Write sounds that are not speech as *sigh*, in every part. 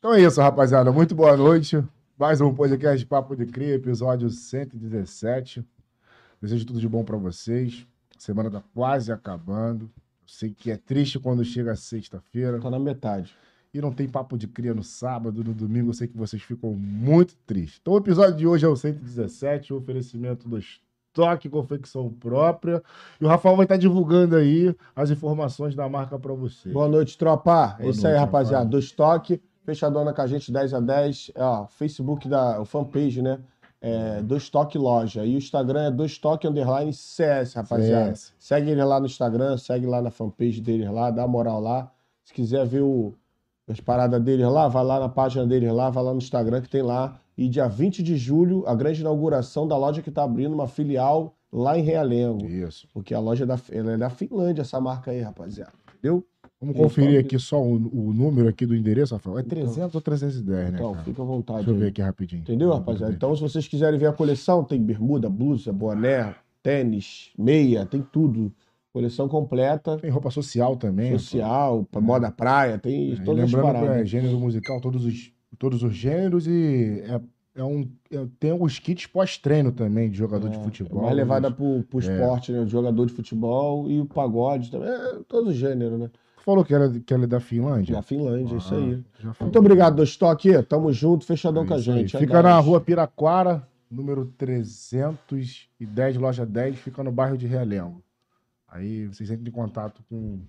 Então é isso, rapaziada. Muito boa noite. Mais um podcast Papo de Cria, episódio 117. Desejo tudo de bom para vocês. A semana tá quase acabando. Eu sei que é triste quando chega sexta-feira. Tá na metade. E não tem papo de cria no sábado, no domingo. Eu sei que vocês ficam muito tristes. Então o episódio de hoje é o 117, o oferecimento do estoque confecção própria. E o Rafael vai estar divulgando aí as informações da marca para vocês. Boa noite, tropa. Boa é isso noite, aí, rapaziada. Rafael. Do estoque, fechadona com a gente 10 a 10. É, Ó, Facebook da o fanpage, né? É, do estoque loja. E o Instagram é do estoque underline CS, rapaziada. CS. Segue ele lá no Instagram, segue lá na fanpage deles lá, dá moral lá. Se quiser ver o, as paradas deles lá, vai lá na página deles lá, vai lá no Instagram que tem lá. E dia 20 de julho, a grande inauguração da loja que tá abrindo uma filial lá em Realengo. Isso. Porque a loja é da, ela é da Finlândia, essa marca aí, rapaziada. Entendeu? Vamos Isso, conferir aqui só o, o número aqui do endereço, Rafael. É 300 ou 310, né? Então, cara? fica à vontade. Deixa eu ver aqui rapidinho. Entendeu, rapaziada? Então, se vocês quiserem ver a coleção, tem bermuda, blusa, boné, tênis, meia, tem tudo. Coleção completa, Tem roupa social também. social, pra moda praia, tem todas as lembrando que é gênero musical, todos os, todos os gêneros e é, é um, é- tem os kits pós-treino também de jogador de É futebol. mais levada pro, pro esporte, né? O jogador de futebol e o pagode também. É, todos os gêneros, né? Falou que ela, que ela é da Finlândia? Da Finlândia, isso Ah, aí. já falou. Muito obrigado, do estoque. Tamo junto, fechadão É com a isso aí. gente. é Fica na nóis. rua Piraquara, número 310, loja 10, fica no bairro de Realengo. Aí vocês entram em contato com,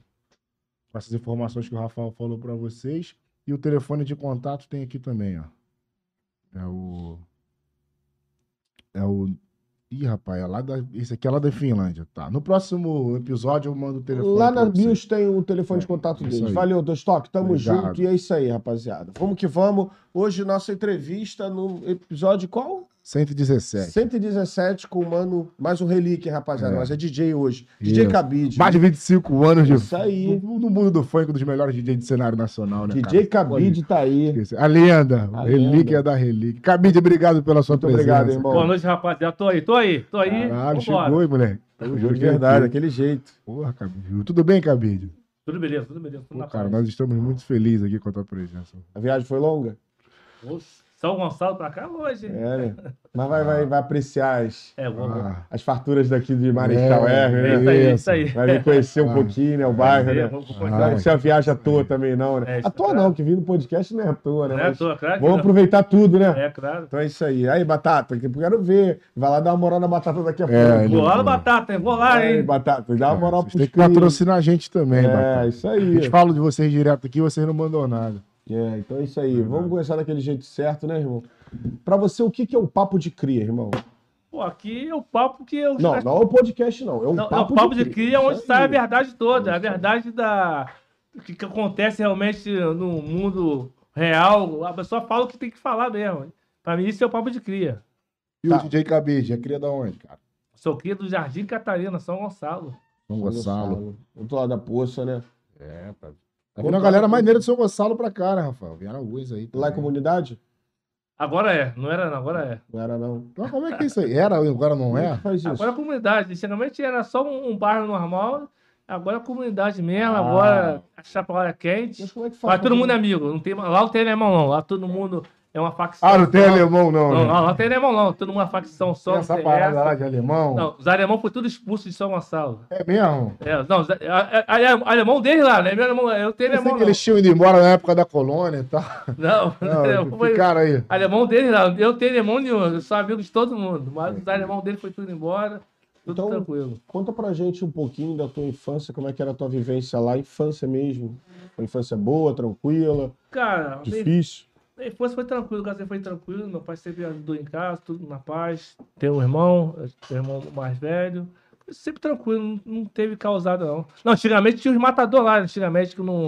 com essas informações que o Rafael falou para vocês. E o telefone de contato tem aqui também, ó. É o. É o. Ih, rapaz, é lá da. Esse aqui é lá da Finlândia. Tá. No próximo episódio eu mando o telefone. Lá na. BIOS tem o telefone de É, contato isso deles. aí. Valeu, Dostoque. Tamo Obrigado. junto. E é isso aí, rapaziada. Vamos que vamos. Hoje, nossa entrevista no episódio qual? 117. 117 com o mano. Mais um relíquia, rapaziada. É. Mas é DJ hoje. DJ Isso. Cabide. Mais de 25 anos de. Isso aí. No, no mundo do funk, um dos melhores DJs de cenário nacional, né? DJ cara? Cabide tá aí. Esqueci. A lenda, A relíquia lenda. da relíquia. Cabide, obrigado pela sua Muito presença. obrigado, irmão. Boa noite, rapaziada. Tô aí, tô aí, tô aí. Caralho, Vambora. chegou, hein, moleque. Tamo junto, junto, verdade, daquele jeito. Porra, Cabide. Tudo bem, Cabide? Tudo beleza, tudo beleza. Tudo Pô, na cara, paz. nós estamos muito felizes aqui com a tua presença. A viagem foi longa? Nossa, São Gonçalo pra cá longe. hein? É, né? Mas vai, vai, vai apreciar as, É. Ah, as farturas daqui de Marechal É, É, né? isso aí, isso aí. Vai vir conhecer um Ah. pouquinho, né? O bairro, É, né? vamos Ah. Não vai ser a viagem à toa também, não, né? É, à toa é não, claro. que vir no podcast não é à toa, né? Não é à toa, claro que Vamos não. aproveitar tudo, né? É, claro. Então é isso aí. Aí, Batata, que eu quero ver. Vai lá dar uma moral na Batata daqui a pouco. É, Vou lá no Batata, hein? Vou lá, Aí, hein? Batata, dá uma moral pro têm que patrocinar a gente também, É, isso A aí. gente fala de vocês direto aqui, vocês não mandam nada. É, então é isso aí. Vamos começar daquele jeito certo, né, irmão? Pra você, o que que é o papo de cria, irmão? Pô, aqui é o papo que eu. Não, não é o podcast, não. É um Não, papo, é o papo de cria onde Isso sai a aí. verdade toda. A verdade da. O que, que acontece realmente no mundo real. A pessoa fala o que tem que falar mesmo. Pra mim, isso é o papo de cria. E Tá. o DJ Cabide, é cria da onde, cara? Sou cria do Jardim Catarina, São Gonçalo. São Gonçalo. Outro lado da poça, né? É, pá. Tá vindo a galera maneira de São Gonçalo pra cá, né, Rafael? Vieram alguns aí. Lá é também. comunidade? Agora é, não era não, agora é. Não era, não. Então, como é que é isso aí? Era, agora não é? isso? Agora é comunidade. Antigamente era só um, um bairro normal, agora é comunidade mesmo, Ah. agora a chapa é quente. Mas como é que faz? Lá todo mundo é amigo. Não tem, lá não tem alemão, não. Lá todo mundo é uma facção. Ah, não tem só. alemão, não. Não, né? não, não tem alemão, não. Todo mundo é uma facção só. Tem essa parada essa. lá de alemão. Não, os alemão foi tudo expulso de São Gonçalo. É mesmo? É, não, a- a- a- alemão deles lá, né? Meu alemão, eu tenho Eu sei alemão. que Não, eles tinham ido embora na época da colônia e tal. não, *laughs* Não, foi- ficaram aí. alemão deles lá. Eu tenho alemão nenhum, eu sou amigo de todo mundo. Mas os alemão dele foi tudo embora. Tudo Então- tranquilo. Conta pra gente um pouquinho da tua infância, como é que era a tua vivência lá, infância mesmo. Uma infância boa, tranquila, Cara, difícil. Infância foi tranquilo, o caso foi tranquilo. Meu pai sempre ajudou em casa, tudo na paz. Tem um irmão, tem um irmão mais velho. Foi Sempre tranquilo, não, teve causada, não. Não, antigamente tinha os matadores lá, antigamente que não.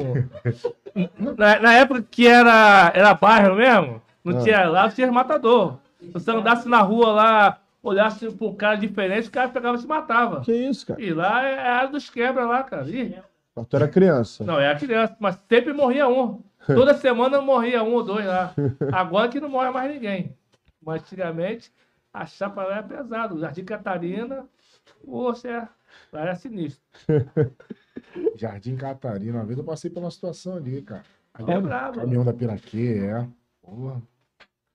*laughs* na, na época que era, era bairro mesmo, não Ah. tinha lá, tinha os matador. Se você andasse na rua lá, olhasse pra um cara diferente, o cara pegava e te matava. Que isso, cara? E lá é a área dos quebra lá, cara. Ih, Mas tu era criança. não, é a criança, mas sempre morria um. *laughs* Toda semana morria um ou dois lá. Agora que não morre mais ninguém. Mas antigamente a chapa lá era pesada. O Jardim Catarina, poxa, é- lá era sinistro. *laughs* Jardim Catarina. Uma vez eu passei pela situação ali, cara. É brabo. Caminhão da Piraquê, é. Porra.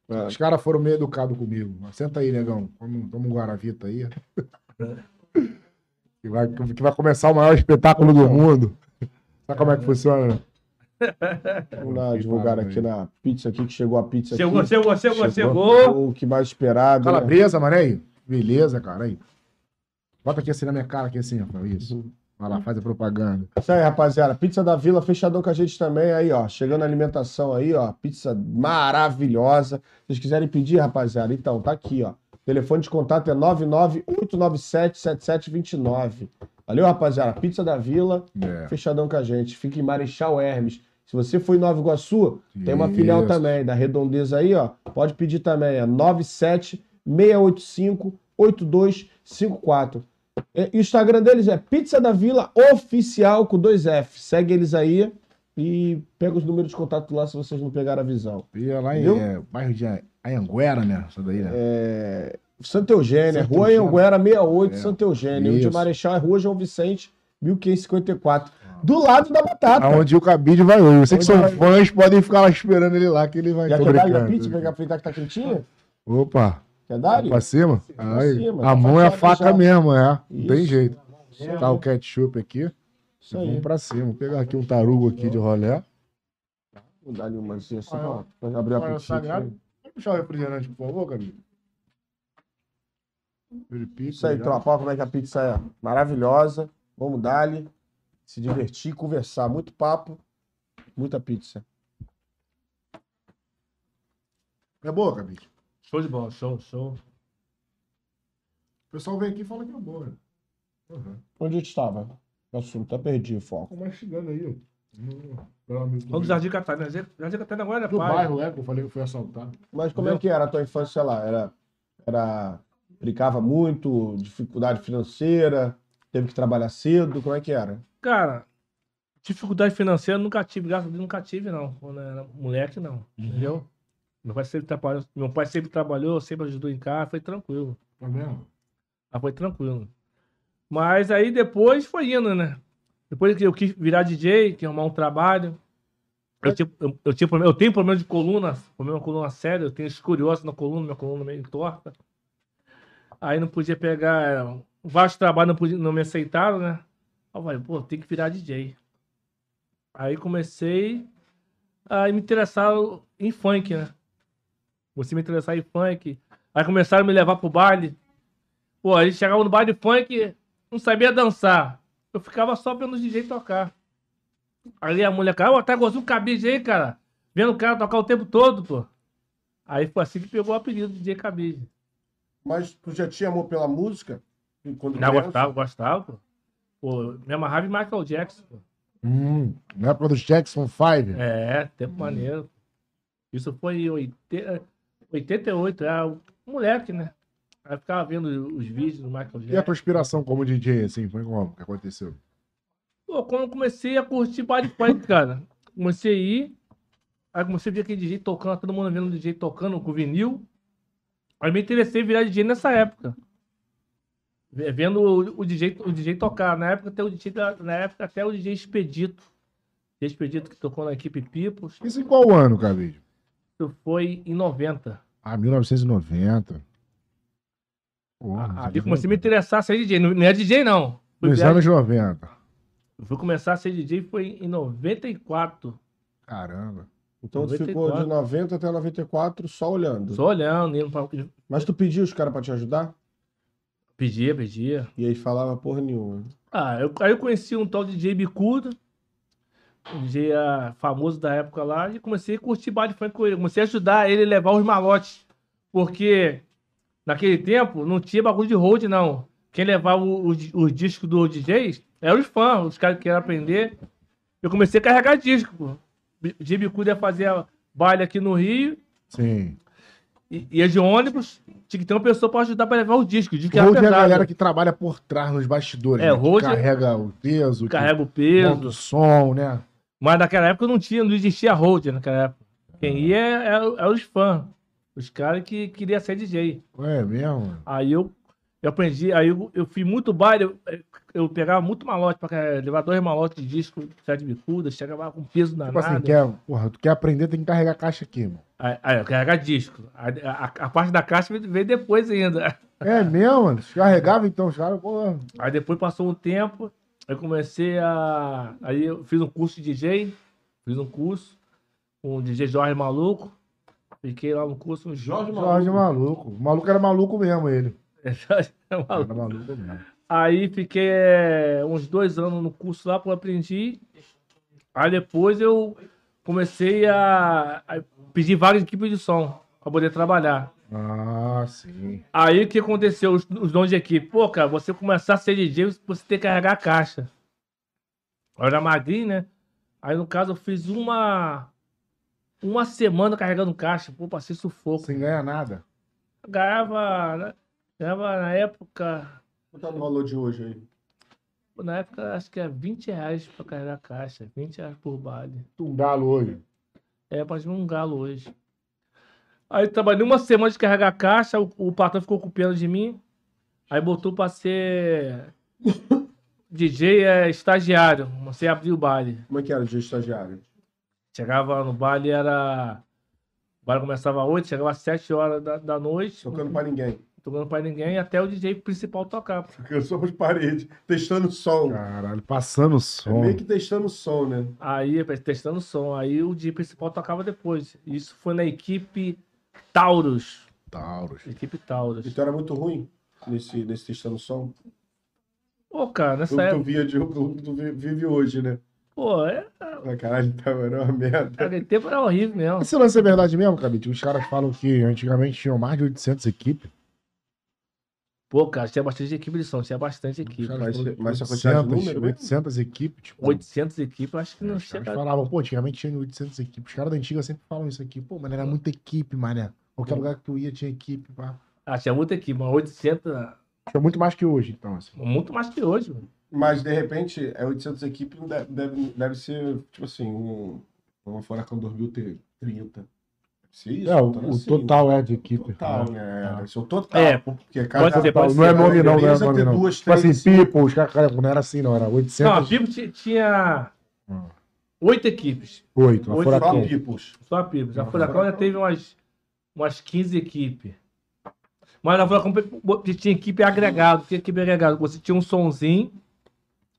É. Os caras foram meio educados comigo. Senta aí, negão. Toma, toma um Guaravita aí. *laughs* que, vai, que vai começar o maior espetáculo do mundo. Sabe como é que funciona? Vamos uma divulgada aqui na pizza aqui, que chegou a pizza Chegou, aqui. chegou, chegou, Chegou. chegou. O que mais esperado. né? Calabresa, mané. aí. Beleza, cara. Aí. Bota aqui assim na minha cara, aqui assim, Rafael. Isso. Vai lá, faz a propaganda. Isso aí, rapaziada. Pizza da Vila, fechadão com a gente também. Aí, ó. Chegando a alimentação aí, ó. Pizza maravilhosa. Se vocês quiserem pedir, rapaziada, então, tá aqui, ó. Telefone de contato é 998977729. Valeu, rapaziada. Pizza da Vila, É. fechadão com a gente. Fica em Marechal Hermes. Se você for em Nova Iguaçu, tem uma Isso. filial também, da Redondeza aí, ó. Pode pedir também, é 976858254. E e o Instagram deles é Pizza da Vila Oficial com dois F. Segue eles aí e pega os números de contato lá se vocês não pegaram a visão. E é lá em é, bairro de Anhanguera, né? Isso daí, né? É, Santa Eugênia, Santa Rua. Anhanguera 68, É. Santa Eugênia. O de Isso. Marechal é Rua João Vicente, 1554. Do lado da batata. Aonde o Cabide vai hoje. Vocês que são vai- fãs podem ficar lá esperando ele lá, que ele vai. Já quer dar pizza, pegar aproveitar que tá quentinha? Opa, Quer dar? pra cima? Pra cima, a mão é a faca já. mesmo, é. Não tem Isso. jeito. Tá o ketchup aqui. Isso Vamos aí. pra cima. Vou pegar aqui um tarugo aqui de rolé. Vou dar ali uma assim, só Ah, pra abrir a aí. Pode puxar o refrigerante, por favor, Cabide? Verifica, Isso aí, já. tropa, como é que a pizza é maravilhosa. Vamos dar-lhe, se divertir, conversar. Muito papo, muita pizza. É boa, Cabide. Show de bola, show, show. O pessoal vem aqui e fala que é boa. né? Uhum. Onde a gente estava? O assunto, tá perdido o foco. Ficou mastigando aí, ó. Vamos do Jardim Catarina. Jardim Catarina agora é Do pai. bairro, é, que eu falei que foi assaltado. Mas como é Entendeu? que era a tua infância lá? Era, era brincava muito, dificuldade financeira, teve que trabalhar cedo, como é que era? Cara, dificuldade financeira nunca tive, graças a Deus nunca tive, não. Quando era moleque, não. Entendeu? Meu pai sempre trabalhou, meu pai sempre trabalhou, sempre ajudou em casa, foi tranquilo. Tá vendo? Ah, foi tranquilo. Mas aí depois foi indo, né? Depois que eu quis virar DJ, que arrumar um trabalho. Eu, tinha, eu, eu, tinha eu tenho problema de coluna, problema de coluna sério, eu tenho escoliose na coluna, minha coluna meio torta. Aí não podia pegar. Vários trabalhos não, podia, não me aceitaram, né? Aí eu falei, pô, tem que virar DJ. Aí comecei a me interessar em funk, né? Comecei a me interessar em funk. Aí começaram a me levar pro baile. Pô, a gente chegava no baile funk, não sabia dançar. Eu ficava só vendo o DJ tocar. Ali a mulher, cara, tá igualzinho um cabide aí, cara. Vendo o cara tocar o tempo todo, pô. Aí foi assim que pegou o apelido de DJ Cabide. Mas tu já tinha amor pela música? Quando Já criança? gostava, gostava, pô. Pô, me amarrava em Michael Jackson, pô. Hum, na época dos Jackson 5. É, tempo maneiro. Isso foi em 80, 88, era um moleque, né? Aí ficava vendo os vídeos do Michael E a Jackson. tua inspiração como DJ, assim, foi como? O que aconteceu? Pô, quando eu comecei a curtir baile funk, cara, comecei a ir, aí comecei a ver aquele DJ tocando, todo mundo vendo o DJ tocando com vinil. Aí me interessei em virar DJ nessa época. Ve- Vendo o, o DJ, o DJ tocar. Na época, até o DJ, na época, até o DJ Expedito. DJ Expedito que tocou na equipe Pipos. Isso em qual ano, Cabide? Isso foi em 90. Ah, 1990. Porra, Aí comecei a me interessar a ser DJ. Não, não é DJ, não. Fui, Nos anos 90. fui começar a ser DJ foi em 94. Caramba. Então tu ficou 94. de 90 até 94 só olhando. Só olhando, indo pra... Mas tu pediu os caras pra te ajudar? Pedia, pedia. E aí falava porra nenhuma. Ah, eu, aí eu conheci um tal de DJ Bicudo, um DJ famoso da época lá, e comecei a curtir baile funk com ele. Comecei a ajudar ele a levar os malotes. Porque naquele tempo não tinha bagulho de hold, não. Quem levava o- os, os discos do DJs eram os fãs, os caras que queriam aprender. Eu comecei a carregar disco, DJ Bicudo ia fazer baile aqui no Rio, Sim. E ia de ônibus, tinha que ter uma pessoa pra ajudar pra levar o disco. O disco Road é a galera que trabalha por trás nos bastidores. É, né? Road é- carrega o peso, que carrega o peso. monta o som, né? Mas naquela época não tinha, não existia hold naquela época. Quem ia era, era os fãs. Os caras que queriam ser DJ. É mesmo? Aí eu, Eu aprendi, aí eu, eu fiz muito baile, eu, eu pegava muito malote, pra levar dois malotes de disco, sete bicudas, chegava com peso Tipo danado. assim, quer, porra, tu quer aprender, tem que carregar a caixa aqui, mano. Aí, aí, eu carregar disco. A, a, a parte da caixa veio- depois ainda. É mesmo, mano? Carregava então, os caras, porra. Aí depois passou um tempo, eu comecei a. Aí eu fiz um curso de DJ, fiz um curso com o DJ Jorge Maluco. Fiquei lá no curso uns Jorge Jorge maluco. O maluco era maluco mesmo, ele. Jorge *laughs* Era Maluco. maluco mesmo. Aí fiquei é, uns dois anos no curso lá, eu aprendi. Aí depois eu comecei a, a pedir várias equipes de som para poder trabalhar. Ah, sim. Aí o que aconteceu? Os, os donos de equipe, pô, cara, você começar a ser DJ, você tem que carregar a caixa. Eu era magrinho, né? Aí no caso eu fiz uma. Uma semana carregando caixa, pô, passei sufoco. Sem ganhar nada. Ganhava, né? Ganhava na época. Quanto tá no valor de hoje aí? Na época acho que é 20 reais pra carregar a caixa, 20 reais por baile. Um galo hoje. É, mais um galo hoje. Aí trabalhei uma semana de carregar a caixa, o, o patrão ficou com pena de mim. Aí botou pra ser *laughs* DJ é, estagiário. Você abriu o baile. Como é que era de estagiário? Chegava no baile, era. O baile começava às 8, chegava às 7 horas da, da noite. Tocando pra ninguém. Tocando pra ninguém, até o DJ principal tocar. Tocando só pras paredes. Testando som. Caralho, passando É som. meio que testando som, né? Aí, testando o som. Aí o DJ principal tocava depois. Isso foi na equipe Taurus. Taurus. Equipe Taurus. Então era muito ruim nesse, nesse testando som. Pô, cara, O nessa que tu época. via de o que tu vi- vive hoje, né? Pô, é. Ah, Caralho, tava era uma merda. Aquele tempo era horrível mesmo. Esse lance é verdade mesmo, Cabite? Os caras falam que antigamente tinham mais de 800 equipes. Pô, cara, tinha bastante equipe de som, tinha bastante Os equipe. Mas- mas essa quantidade de 800, número mesmo? 800 equipes, tipo... 800 equipes, eu acho que não Os chega. falavam, pô, antigamente tinha 800 equipes. Os caras da antiga sempre falam isso aqui. Pô, mas era muita equipe, mané. Qualquer lugar que tu ia tinha equipe, pá. Ah, tinha muita equipe, mas 800, Tinha muito mais que hoje, então, assim. muito mais que hoje, mano. Mas, de repente, é 800 equipes, não deve, deve, deve ser, tipo assim, um, uma Furacão 2030. Isso. É, o, então, o assim, total é de equipe. Total, né? né? Deve ser o total. É, Porque Pode cada ser, pode Não é ser. nome não, não é nome ter não. duas, Tipo assim, people, os caras, cara, não era assim não, era Não, a 800, Pipo ti- tinha Hum. oito equipes. 8, a Oito Só. Peoples. Só a Pipo. A Não, Furacão já teve umas, umas 15 equipes. Mas na Furacão tinha equipe agregado. Tinha equipe agregado. Você tinha um sonzinho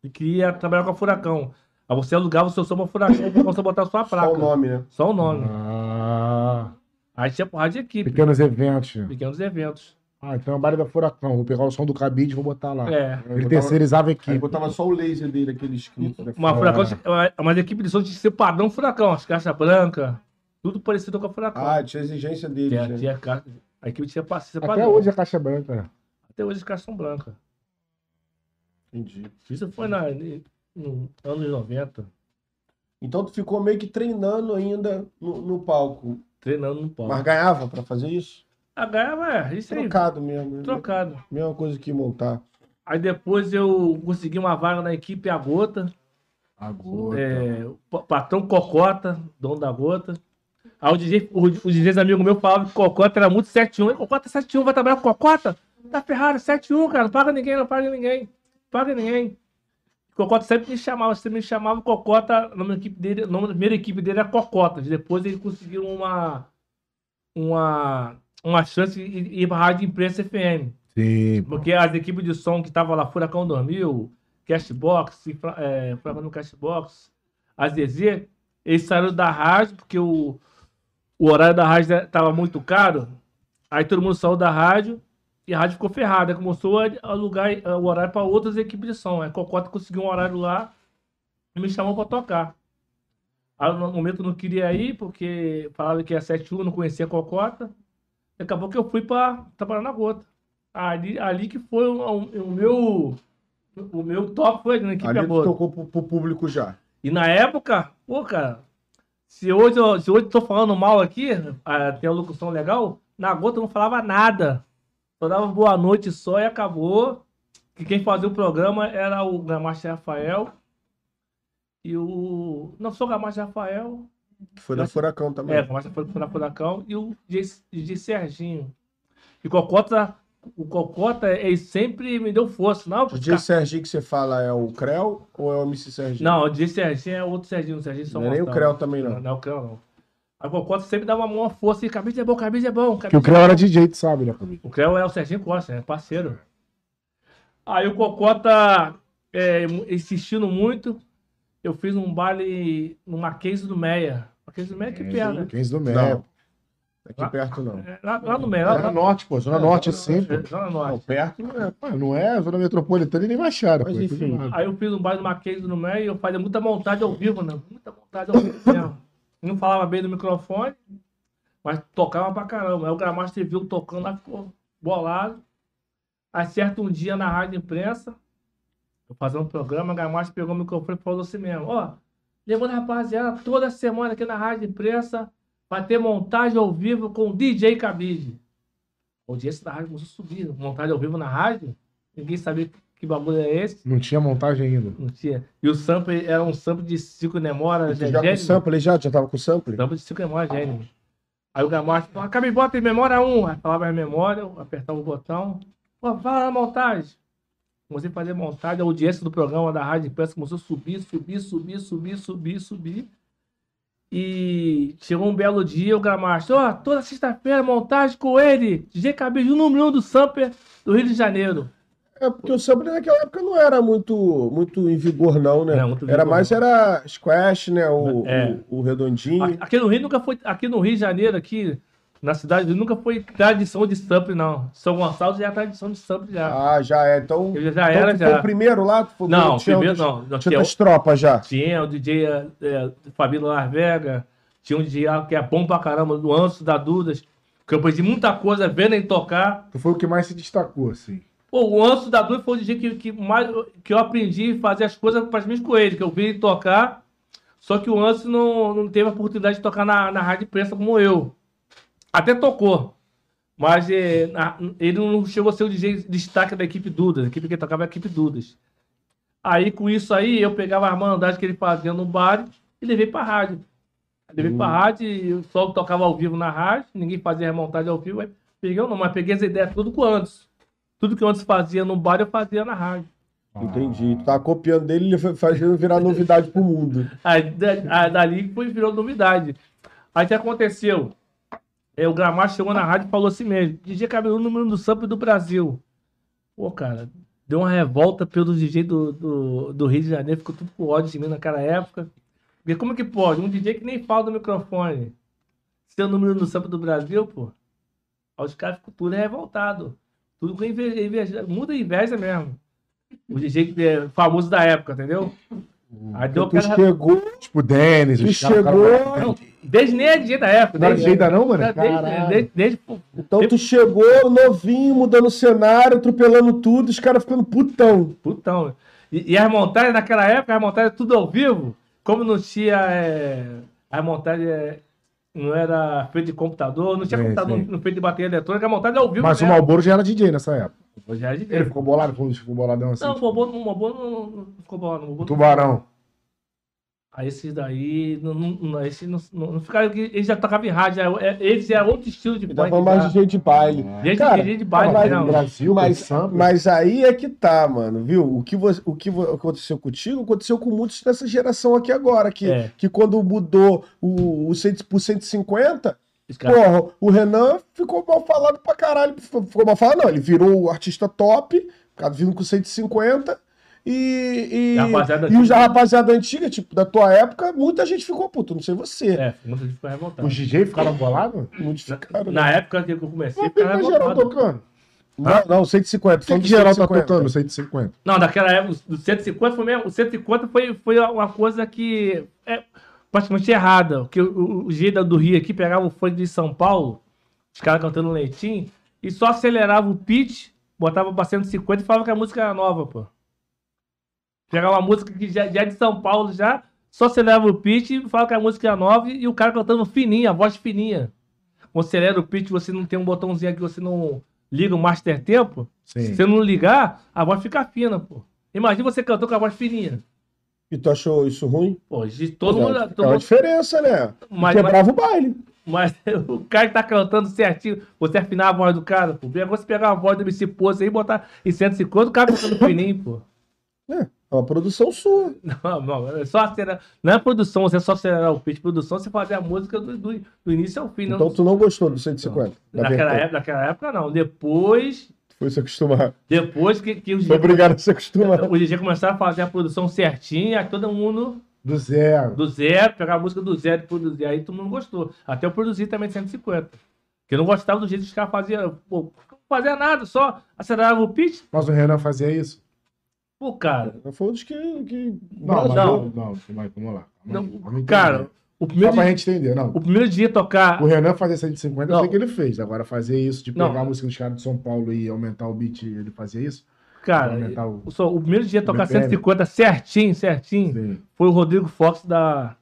e queria trabalhar com a Furacão. Aí você alugava o seu som *laughs* pra Furacão e você botar a sua placa. Só o nome, né? Só o nome. Ah, Aí tinha porrada de equipe. pequenos eventos. Pequenos eventos. Ah, então é o baile da Furacão. Vou pegar o som do cabide e vou botar lá. É. Ele botava- terceirizava a equipe. botava só o laser dele, aquele escrito. né? Uma É. furacão, mas a equipe de som tinha que ser padrão furacão, as caixas brancas, tudo parecido com a furacão. Ah, tinha exigência deles, tinha, né? tinha ca- a equipe tinha pa- ser Até padrão. hoje a caixa é branca. Até hoje as caixas são brancas. Entendi. Isso foi na, no anos 90, Então tu ficou meio que treinando ainda no, no palco. treinando no palco. Mas ganhava pra fazer isso? A ganhava, é, isso aí, Trocado mesmo. né? trocado. Mesma coisa que montar. Aí depois eu consegui uma vaga na equipe A Gota, A gota. é, patrão Cocota, dono da Gota. Aí o DJ, o, os DJs amigos meus falavam que Cocota era muito 7-1. Cocota 7-1, vai trabalhar com Cocota? Tá ferrado, 7-1, cara. Não paga ninguém, não paga ninguém. Não paga ninguém. Cocota sempre me chamava, sempre me chamava Cocota, o nome da equipe dele, o nome da primeira equipe dele era Cocota. Depois ele conseguiu uma, uma, uma chance de ir pra Rádio Imprensa FM. Sim. Porque as equipes de som que estavam lá, Furacão 2000, Cashbox, é, Furacão no Cashbox, a ZZ, eles saíram da rádio porque o, o horário da rádio estava muito caro. Aí todo mundo saiu da rádio e a rádio ficou ferrada. Começou a alugar eh, o horário para outras equipes de som. Aí Cocota conseguiu um horário lá e me chamou para tocar. Aí no momento eu não queria ir porque falava que ia 7 não conhecia Cocota. Acabou que eu fui para trabalhar na gota. Ali, ali que foi o, o- meu. O meu top foi na equipe Ali Gota. tocou pro, pro público já. E na época, pô, cara, se hoje, eu- se hoje eu tô falando mal aqui, ah, tem a locução legal, na gota eu não falava nada. Só dava boa noite só e acabou. Que quem fazia o programa era o Gamacha Rafael. E o. Não só o Gamacha Rafael. Foi Mas- Furacão também. É, o Gamacha foi na Furacão. E o DJ, DJ Serginho. E Cocota o Cocota, ele sempre me deu força. Não, O DJ Serginho que você fala é o Creu ou é o MC Serginho? não o DJ Serginho é outro Serginho, o Serginho de São Não é nem o. Creu também, não. Não, não é o Creu, não. A Cocota sempre dava uma força e cabide é bom, cabide é bom. Que o Creu era DJ, tu sabe, né? O Creu é o Serginho Costa, é parceiro. Aí o Cocota é, insistindo muito, eu fiz um baile no Mackenzie do Meia. Mackenzie do Meia é aqui perto, né? 15 do Não. Meia. Aqui perto não. É, Lá, lá no Meia. Lá, Zona lá, Norte, pô. Zona Norte é sempre. é, Zona Não, Norte. perto não é. Pô, não é Zona Metropolitana e nem Baixada, Mas pô. é enfim. lá. Aí eu fiz um baile do Mackenzie no Meia e eu fazia muita montagem ao vivo, né? Muita montagem ao vivo mesmo. Não falava bem do microfone, mas tocava pra caramba. Aí o Gramaster viu tocando lá, ficou bolado. Aí certo um dia na rádio imprensa, eu fazendo um programa, o Gramaster pegou o microfone e falou assim mesmo, ó, lembrando rapaziada, toda semana aqui na rádio imprensa vai ter montagem ao vivo com o DJ Cabide. O audiência da rádio começou a subir, montagem ao vivo na rádio, ninguém sabia que bagulho é esse. Não tinha montagem ainda. Não tinha. E o sample era um sample de Cico Nemora, já com o sample já? Já tava com o sample? Sample de Cico Nemora, gênio. Aí o Gamarcho falou, acaba bota em memória 1. Aí falava a memória, apertava o botão. Pô, fala na montagem. Comecei a fazer montagem, a audiência do programa da Rádio Imprensa começou a subir, subir, subir, subir, subir, subir. E chegou um belo dia, o Gramacho, ó, toda sexta-feira, montagem com ele, DJ Cabide, o número um do Samper do Rio de Janeiro. É porque o sample naquela época não era muito, muito em vigor, não, né? Não, muito era vigor, mais não. era squash, né? O, É. o, o redondinho. Aqui- no Rio nunca foi. Aqui no Rio de Janeiro, aqui na cidade, nunca foi tradição de sample, não. São Gonçalo já é tradição de sample já. Ah, já é. Então, Eu já então era, tu foi já. o primeiro lá? Foi, não, tinha primeiro não. Tinha outras tropas já. tinha o DJ é, é, Fabíola Las Vegas, tinha um DJ que é bom pra caramba, do Anso da Dudas, que eu aprendi muita coisa vendo ele tocar. Tu foi o que mais se destacou, assim. Pô, o Anso da Dudas foi o DJ que, que, mais, que eu aprendi a fazer as coisas praticamente com ele, que eu vi ele tocar. Só que o Anso não, não teve a oportunidade de tocar na, na rádio imprensa como eu. Até tocou. Mas eh, na- ele não chegou a ser o DJ destaque da equipe Dudas. A equipe que tocava era a equipe Dudas. Aí, com isso aí, eu pegava a irmandade que ele fazia no bar e levei pra rádio. Levei pra rádio e só tocava ao vivo na rádio, ninguém fazia remontagem ao vivo. Aí peguei, não, mas peguei as ideias tudo com o Anderson. Tudo que o Anderson fazia no bar, eu fazia na rádio. Entendi. Tu tava copiando dele e fazendo virar novidade pro mundo. *laughs* Aí, da- aí dali foi, virou novidade. Aí o que aconteceu? É, o Gramado chegou na rádio e falou assim mesmo: DJ Cabeludo, número do sample do Brasil. Pô, cara, deu uma revolta pelo DJ do, do, do Rio de Janeiro, ficou tudo com ódio de mim naquela época. Porque como que pode? Um DJ que nem fala do microfone ser o número do sample do Brasil, pô. Aí os caras ficam tudo revoltados. Tudo com inveja, inveja, muita inveja mesmo. O DJ é famoso da época, entendeu? Aí deu Tu aquela. chegou, Tipo, Denis, tu chegou. Não, desde nem é DJ da época. Não era desde, DJ ainda não, mano? desde, desde, desde- Então tu chegou novinho, mudando o cenário, atropelando tudo, os caras ficando putão. putão. E, e as montagens naquela época, as montagens tudo ao vivo, como não tinha. É, as montagens é, não era feito de computador, não tinha computador sim. não feito de bateria eletrônica, a montagem é ao vivo. Mas o. Malboro já era DJ nessa época. É Ele DJ. ficou bolado, ficou- ficou boladão assim. Não, o tipo, Bobô, o Bobô não, não, ficou bom. não, o Bobô não- Tubarão. Aí esses daí, não, não, esses não, não, não ficaram. Eles já tocavam em rádio, é- é- eles é outro estilo de E funk. dava mais. DJ de baile. Gente, Cara, DJ de baile, mas- não. Brasil, Mas, samba. mas aí é que tá, mano, viu? O que, vo- o que aconteceu contigo aconteceu com muitos dessa geração aqui agora, que, É. que quando mudou o, o 100 por 150, Os caras- porra, o Renan ficou mal falado pra caralho. Ficou mal falado, não. Ele virou o artista top, causa vindo com 150. E, e, E a rapaziada e os da antiga. rapaziada antiga, tipo, da tua época, muita gente ficou puto, não sei você. É, muita gente ficou revoltada. Os DJ ficaram bolados? Muitos ficaram. né? Na época que eu comecei, Mas ficava por que geral revoltado. tocando? Não, não, 150. Por que geral tá 150. tocando 150? Não, daquela época, do 150 foi mesmo. O 150 foi, foi uma coisa que é praticamente errada. Porque o, jeito do Rio aqui pegava o fone de São Paulo, os caras cantando leitinho, e só acelerava o pitch, botava pra 150 e falava que a música era nova, pô. Pegava uma música que já, já é de São Paulo já, só acelerava o pitch e falava que a música era nova e o cara cantando fininho, a voz fininha. Quando acelera o pitch, você não tem um botãozinho aqui, você não liga o master tempo. Se Sim. você não ligar, a voz fica fina, pô. Imagina você cantou com a voz fininha. E tu achou isso ruim? Pô, de todo é, mundo. é uma diferença, né? mas, mas, Quebrava o baile. Mas *laughs* o cara que tá cantando certinho, você afinar a voz do cara, pô. Agora você pegar a voz do MC Poço aí e botar em 150, o cara cantando *coughs* fininho, pô. É, é uma produção sua. *laughs* Não, não, é só acelerar. Não é produção, você só acelerar o pitch. Produção, você fazer a música do, do, do início ao fim. Então não, tu não gostou do 150? da naquela, época, naquela época, não. Depois, Foi se acostumar. depois que, que os, Foi obrigado a se acostumar. os DJ começaram a fazer a produção certinha, aí todo mundo Do zero. do zero, pegar a música do zero e produzir. Aí todo mundo gostou. Até eu produzi também 150. Porque eu não gostava do jeito que os caras faziam. Pô, não fazia nada, só acelerava o pitch. Mas o Renan fazia isso? Pô, cara. Foi um dos que. que... Não, mas Não. não. Não, mas vamos lá. Não, cara, o Só primeiro, pra dia, gente entender, não. o primeiro dia tocar. O Renan fazer 150, eu Não. sei que ele fez. Agora, fazer isso de Não. pegar a música dos caras de São Paulo e aumentar o beat, ele fazia isso? Cara, o- o, só- o primeiro dia tocar BPM. 150 certinho, certinho, Sim. foi o Rodrigo Fox da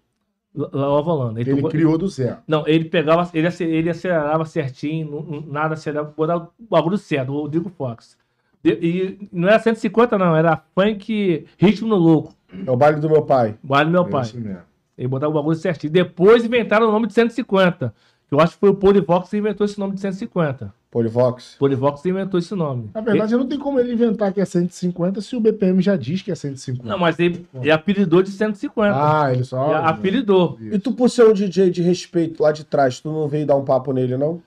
Nova Holanda. Ele Ele tocou- criou do zero. Não, ele pegava, ele, ace- ele acelerava certinho, não- não- nada acelerava, botava o bagulho certo, o Rodrigo Fox. E não era 150, não, era funk ritmo no louco. É o baile do meu pai. Vale meu É pai. isso mesmo. Ele botava o bagulho certinho. Depois inventaram o nome de 150. Que eu acho que foi o Polivox que inventou esse nome de 150. Polivox. Polivox inventou esse nome. Na verdade, não tem como ele inventar que é 150 se o BPM já diz que é 150. Não, mas ele, ele apelidou de 150. Ah, ele só. Ele apelidou. E tu, por ser um DJ de respeito lá de trás, tu não veio dar um papo nele, não?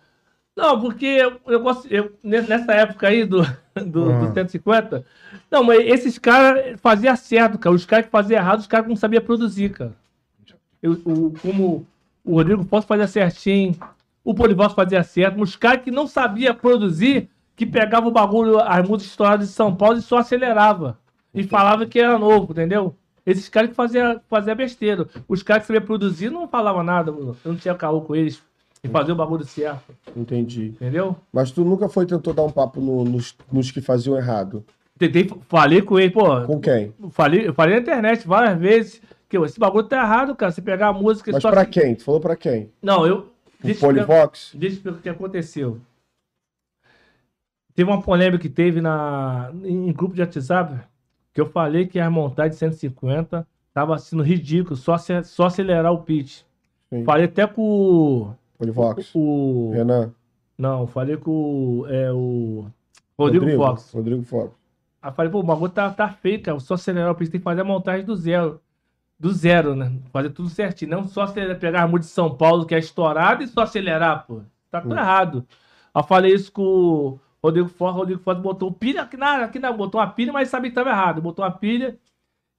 Não, porque eu, eu gosto. Eu, ne- nessa época aí do, *laughs* do, Ah. do 150. Não, mas esses caras faziam certo, cara. Os caras que faziam errado, os caras não sabiam produzir, cara. Eu, o, como o Rodrigo Posso fazia certinho, o Polivox fazia certo, mas os caras que não sabiam produzir, que pegavam o bagulho, as músicas estouradas de São Paulo e só acelerava. E falava que era novo, entendeu? Esses caras que faziam fazia besteira. Os caras que sabiam produzir não falavam nada, mano. eu não tinha caô com eles. E fazer o bagulho certo, Entendi. entendeu? Mas tu nunca foi tentou dar um papo no- nos, nos que faziam errado. Tentei, falei com ele, pô. Com quem? Falei, eu falei na internet várias vezes que esse bagulho tá errado, cara. Você pegar a música e Mas só. pra quem? Tu falou pra quem? Não, eu. O Deixa eu explicar- Polivox? deixa eu explicar o que aconteceu. Teve uma polêmica que teve na, em, em grupo de WhatsApp que eu falei que as montagens de 150 tava sendo ridículo, só, ace- só acelerar o pitch. Sim. Falei até com o. Polivox. o Renan. não, falei com o, é, o Rodrigo, Fox. Rodrigo Fox. Aí eu falei, pô, o bagulho tá, tá feio, cara. Só acelerar o tem que fazer a montagem do zero. Do zero, né? Fazer tudo certinho. Não só acelerar, pegar a música de São Paulo, que é estourada, e só acelerar, pô. Tá tudo Hum. errado. Aí falei isso com o Rodrigo Forte. O Rodrigo Forte botou pilha aqui na, aqui na. Botou uma pilha, mas sabia que tava errado. Botou uma pilha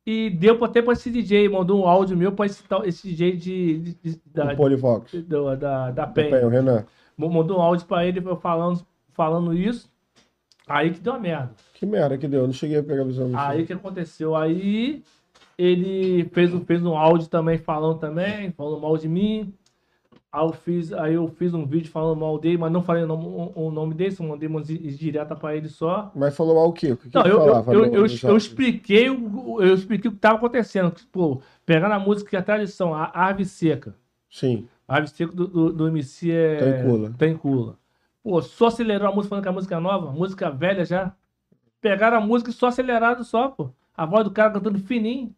e deu até pra esse DJ. Mandou um áudio meu pra esse, esse DJ de, de- de- da, Polivox. da, da, da Bem, PEN. o Renan. Mandou um áudio pra ele falando, falando isso. Aí que deu uma merda. Que merda que deu. Eu não cheguei a pegar a visão. Aí o que aconteceu? Aí ele fez, um- fez um áudio também falando também, falando mal de mim. Aí eu fiz, aí eu fiz um vídeo falando mal dele, mas não falei o nome, o, o nome dele, só mandei uma di- direta pra ele só. Mas falou mal o quê? O que, que Não, ele eu, falava eu, eu, eu expliquei, o- eu expliquei o que estava acontecendo. que, Pô, pegando a música que é a tradição, a Ave Seca. Sim. A Ave Seca do, do, do MC é. Trencula. Trencula. Pô, só acelerou a música falando que a música é nova, música velha já. Pegaram a música e só acelerado só, pô. A voz do cara cantando fininho.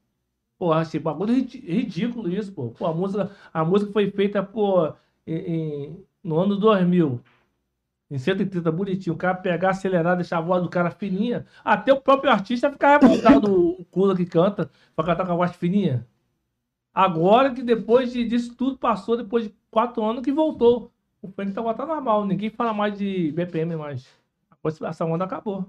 Pô, achei bagulho rid- ridículo isso, pô. Pô, a música, a música foi feita, pô, em, em- no ano 2000. Em 130, bonitinho. O cara pegar, acelerar, deixar a voz do cara fininha. Até o próprio artista ficar revoltado, o Kula que canta, pra cantar com a voz fininha. Agora que depois de- disso tudo passou, depois de quatro anos, que voltou. O funk tá voltando normal. Ninguém fala mais de BPM mais. Agora essa onda acabou.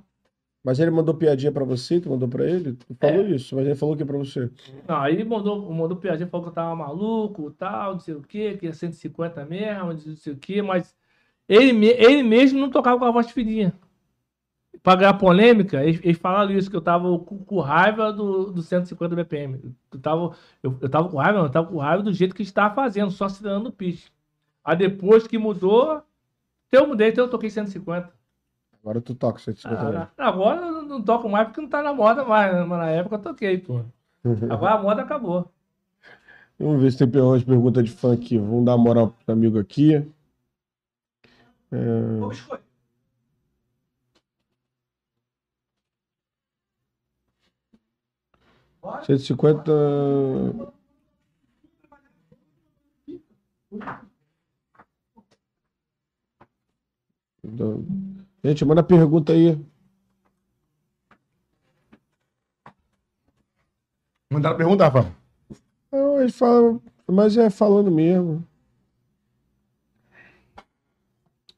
Mas ele mandou piadinha pra você, tu mandou pra ele? Tu falou É. isso, mas ele falou o que pra você? Não, aí ele mandou, mandou piadinha, falou que eu tava maluco, tal, não sei o quê, que é 150 mesmo, não sei o quê, mas ele, ele mesmo não tocava com a voz fininha. Pra ganhar polêmica, eles, eles falaram isso, que eu tava com, com raiva do, do 150 BPM. Eu tava, eu, eu tava com raiva, não, eu tava com raiva do jeito que eles estavam fazendo, só acelerando o pitch. Aí depois que mudou, eu mudei, então eu toquei 150. Agora tu toca 150 Ah, agora eu não toco mais porque não tá na moda mais, né? mas na época eu toquei, pô. *laughs* Agora a moda acabou. Vamos ver se tem umas perguntas de fã aqui. Vamos dar uma moral pro amigo aqui. É, Ô, biscoito. 150. do- Gente, manda pergunta aí. Mandaram perguntar, Rafael. Não, ele fala, mas é falando mesmo.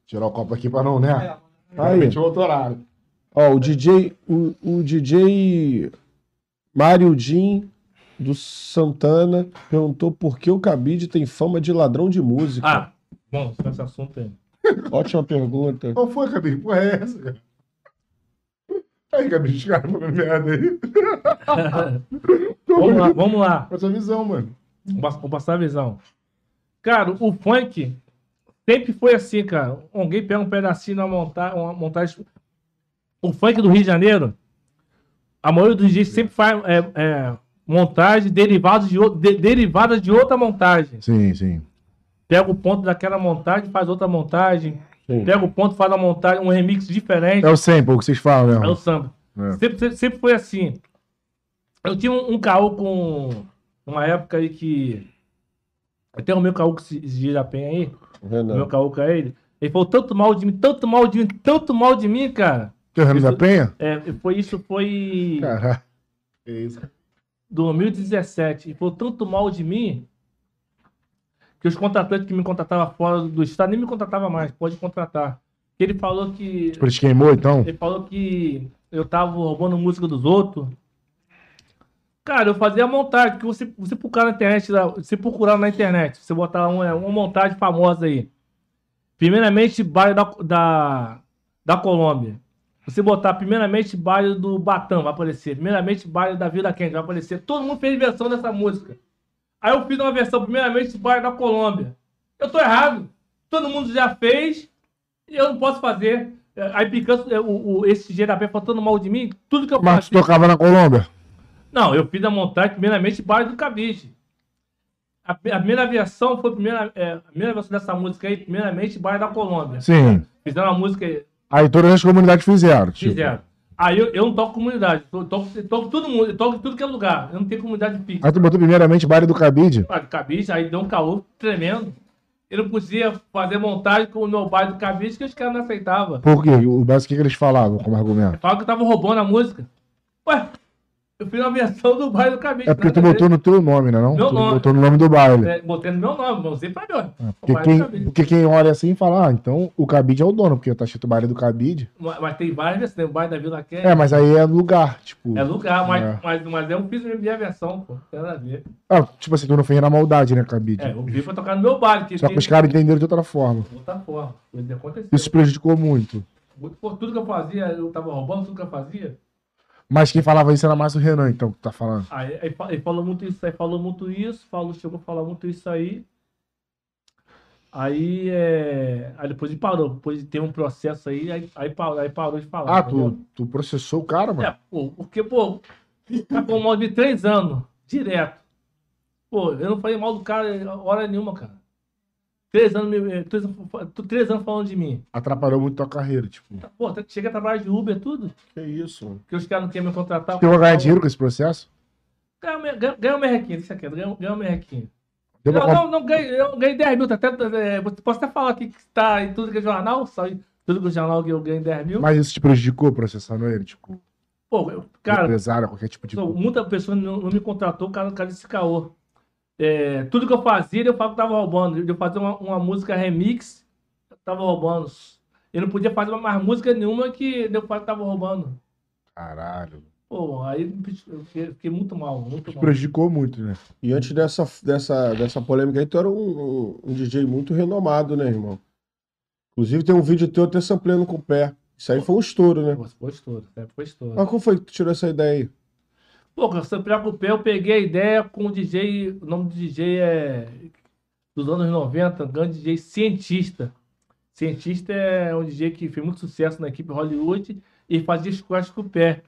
Tirar o copo aqui pra não, né? Aí. Realmente outro horário. Ó, o DJ, o, o DJ Mário Din do Santana perguntou por que o Cabide tem fama de ladrão de música. Ah, bom, esse assunto aí. Ótima pergunta. Qual foi, Gabi? Porra, é essa, cara? Aí, Gabi, os caras falando merda aí. vamos lá, vamos lá. Com essa visão, mano. Vou pass- Vou passar a visão. Cara, o funk sempre foi assim, cara. Alguém pega um pedacinho na monta uma montagem. O funk do Rio de Janeiro, a maioria dos DJs sempre faz é, é, montagem derivados de, de, derivada de outra montagem. Sim, sim. Pega o ponto daquela montagem, faz outra montagem. Sim. Pega o ponto, faz uma montagem, um remix diferente. É o sample que vocês falam, É o né? samba. É. Sempre, sempre, sempre foi assim. Eu tinha um, um caô com uma época aí que. Até o meu caô com esse esse Girapém aí, o meu Renan. caô com ele. Ele falou tanto mal de mim, tanto mal de mim, tanto mal de mim, cara. Que é o Renan da Penha? É, foi isso, foi Caralho. É isso. 2017. Ele falou tanto mal de mim que os contratantes que me contratavam fora do estado nem me contratavam mais, pode contratar. Ele falou que. Por isso queimou, então? Ele falou que eu tava roubando música dos outros. Cara, eu fazia a montagem, que você, você procurar na internet, você procurar na internet, você botar uma, uma montagem famosa aí. Primeiramente, bairro da, da, da Colômbia. Você botar primeiramente bairro do Batão, vai aparecer. Primeiramente, bairro da Vila Quente, vai aparecer. Todo mundo fez versão dessa música. Aí eu fiz uma versão, primeiramente, bairro da Colômbia. Eu tô errado. Todo mundo já fez e eu não posso fazer. Aí Picanço, é, o, o, esse GDP faltando mal de mim, tudo que eu Mas tu tocava na Colômbia? Não, eu fiz a montagem, primeiramente, bairro do Cabide. A, a primeira versão foi a primeira, é, a primeira versão dessa música aí, primeiramente, bairro da Colômbia. Sim. Fizeram uma música, Aí todas as comunidades fizeram. Tipo. fizeram. Aí eu, eu não toco comunidade, eu toco, eu toco todo mundo, eu toco em tudo que é lugar. Eu não tenho comunidade fixa. Aí tu botou primeiramente baile do Cabide. Ah, Cabide, aí deu um calor tremendo. Eu não podia fazer montagem com o meu bairro do Cabide, que os caras não aceitavam. Por quê? O básico que eles falavam como argumento? Falavam que eu tava roubando a música. Ué, eu fiz uma versão do bairro do Cabide. É porque tu a botou no teu nome, né? Não? Meu tu nome. botou no nome do baile. É, botei no meu nome, não usei pra mim. ó. O Porque quem, porque quem olha assim fala, ah, então o Cabide é o dono, porque tá escrito baile do Cabide. Mas, mas tem várias versões, tem o bairro da Vila Quente. É, mas aí é lugar, tipo. É lugar, mas, É. mas, mas eu fiz a minha versão, pô. Não tem nada a ver. Ah, tipo assim, tu não fez na maldade, né, Cabide? É, eu vi pra tocar no meu baile, que Só tem que os caras entenderam de outra forma. outra forma. Coisa aconteceu. Isso prejudicou muito. Muito por tudo que eu fazia, eu tava roubando tudo que eu fazia. Mas quem falava isso era mais o Renan, então, que tá falando. Aí, aí fa- ele falou muito isso aí, falou muito isso, falou, chegou a falar muito isso aí. Aí, é... aí depois ele parou, depois tem um processo aí, aí, aí, parou, aí parou de falar. Ah, entendeu? tu, tu processou o cara, mano? É, pô, porque, pô, tá com mal de três anos, direto. Pô, eu não falei mal do cara hora nenhuma, cara. Três anos, me- três, anos- três anos falando de mim. Atrapalhou muito tua carreira, tipo. Pô, até que chega a trabalhar de Uber, tudo. Que isso, mano. Que os caras não querem me contratar. Chegou a ganhar dinheiro com esse processo? Ganha, um um merrequinho, deixa quieto, ganha, um- merrequinho. Pra Não, não, não ganhei, eu ganhei 10 mil, tá até, é, posso até falar aqui que está em tudo que é jornal, sai tudo que é jornal que eu ganhei 10 mil. Mas isso te prejudicou processando ele? Tipo, Pô, eu- cara, empresário, qualquer tipo de. Muita pessoa não, não me contratou por causa desse caô. É, tudo que eu fazia, eu falava que tava roubando. Eu fazia uma, uma música remix, eu tava roubando. Eu não podia fazer mais música nenhuma que eu falava que tava roubando. Caralho. Pô, aí eu fiquei, fiquei muito mal, muito mal. prejudicou muito, né? E antes dessa, dessa, dessa polêmica aí, tu era um, um- DJ muito renomado, né, irmão? Inclusive tem um vídeo teu até sampleando com o pé. Isso aí foi um estouro, né? Foi estouro, é, foi estouro. Mas como foi que tu tirou essa ideia aí? Pô, eu preocupei, eu peguei a ideia com o DJ, o nome do DJ é dos anos 90, um grande DJ cientista. Cientista é um DJ que fez muito sucesso na equipe Hollywood e fazia squash com o pé.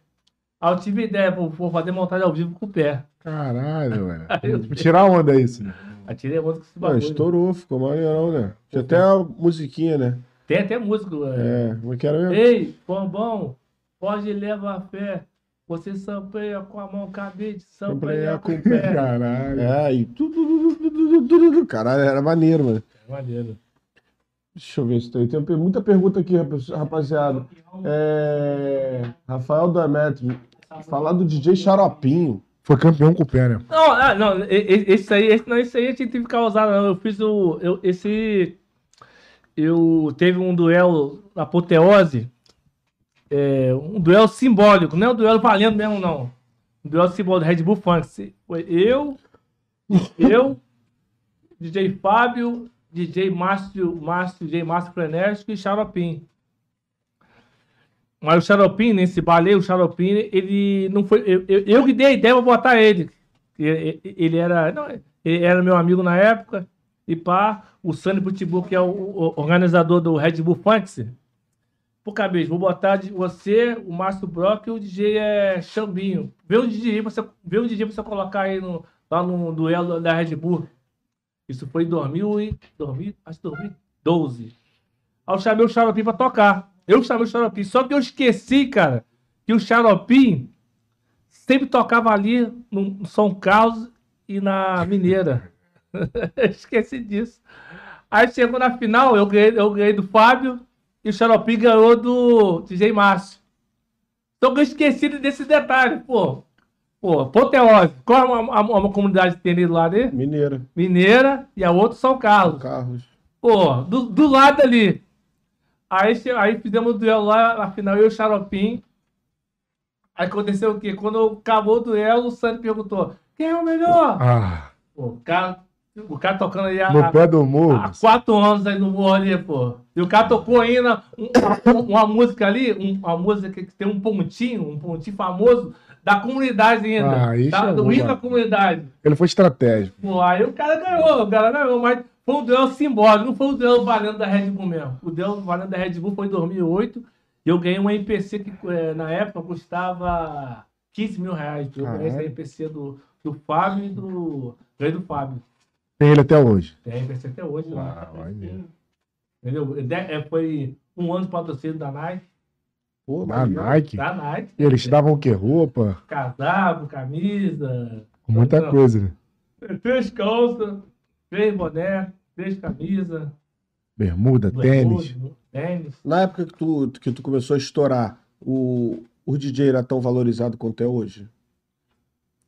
Aí eu tive a ideia, vou, vou fazer montagem ao vivo com o pé. Caralho, velho. *laughs* eu- tirar onda isso, né? Aí tirei a música com esse Não, bagulho. estourou, ficou maneirão, né? Tinha até a musiquinha, né? Tem até músico. É. É, como é que era mesmo? Ei, bombom, pode levar fé. Você sampleia com a mão, cabide, sampleia com o pé. Caralho. É, e tudo. Caralho, era maneiro, mano. Maneiro. Deixa eu ver se tem. Tem muita pergunta aqui, rapaziada. É... Rafael Demetrio. Falar do DJ Xaropinho. Foi campeão com o pé, né? Não, ah, não, esse aí, esse, não, esse aí a gente teve que causar, não. Eu fiz o. Eu, esse. Eu teve um duelo apoteose. É, um duelo simbólico, não é um duelo valendo mesmo, não. Um duelo simbólico Red Bull Funk. Eu, *laughs* eu, DJ Fábio, DJ Márcio, Márcio, DJ Márcio Frenético e Xaropim. Mas o Xaropim, nesse balé, o Xaropim, ele não foi. Eu, eu, eu que dei a ideia pra botar ele. Ele, ele era. Não, ele era meu amigo na época. E pá, o Sunny Pitbull, que é o, o, organizador do Red Bull Funks. Pô, cabeça, vou botar você, o Márcio Brock e o DJ é Chambinho. Vê o DJ você, vê o DJ você colocar aí no, lá no duelo da Red Bull. Isso foi em 2000 e, 2000, acho 2012. Aí eu chamei o Xaropim pra tocar. Eu chamei o Xaropim. Só que eu esqueci, cara, que o Xaropim sempre tocava ali no São Carlos e na Mineira. *laughs* esqueci disso. Aí chegou na final, eu ganhei, eu ganhei do Fábio e o Xaropim ganhou do DJ Márcio. Então eu esqueci desse detalhe, pô. Pô, Poteose. Qual é uma, uma, comunidade que tem ali do lado ali? Mineira. Mineira e a outra São Carlos. São Carlos. Pô, do, do lado ali. Aí, aí fizemos o duelo lá, na final, eu e o Xaropim. Aí aconteceu o quê? Quando acabou o duelo, o Sandy perguntou: quem é o melhor? Ah. Pô, o cara, o cara tocando aí no pé do morro. há quatro anos aí no morro ali, pô. E o cara tocou ainda uma, uma música ali, uma música que tem um pontinho, um pontinho famoso da comunidade ainda. Ah, isso da, é do hino da comunidade. Ele foi estratégico. Pô, aí o cara ganhou, o cara ganhou, mas foi um duelo simbólico, não foi um duelo valendo da Red Bull mesmo. O duelo valendo da Red Bull foi em 2008 e eu ganhei um NPC que é, na época custava 15 mil reais. Eu ganhei esse NPC do, do Fábio e do. Ganhei do Fábio. Tem ele até hoje? Tem NPC até hoje. Ah, vai mesmo. Entendeu? É, foi um ano de patrocínio da Nike. Pô, da Nike? Da Nike. E eles te davam o quê? Roupa? Casaco, camisa. Muita não. coisa, né? Três calças, três boné, três camisas. Bermuda, tênis. tênis. Na época que tu, que tu começou a estourar, o, o DJ era tão valorizado quanto é hoje?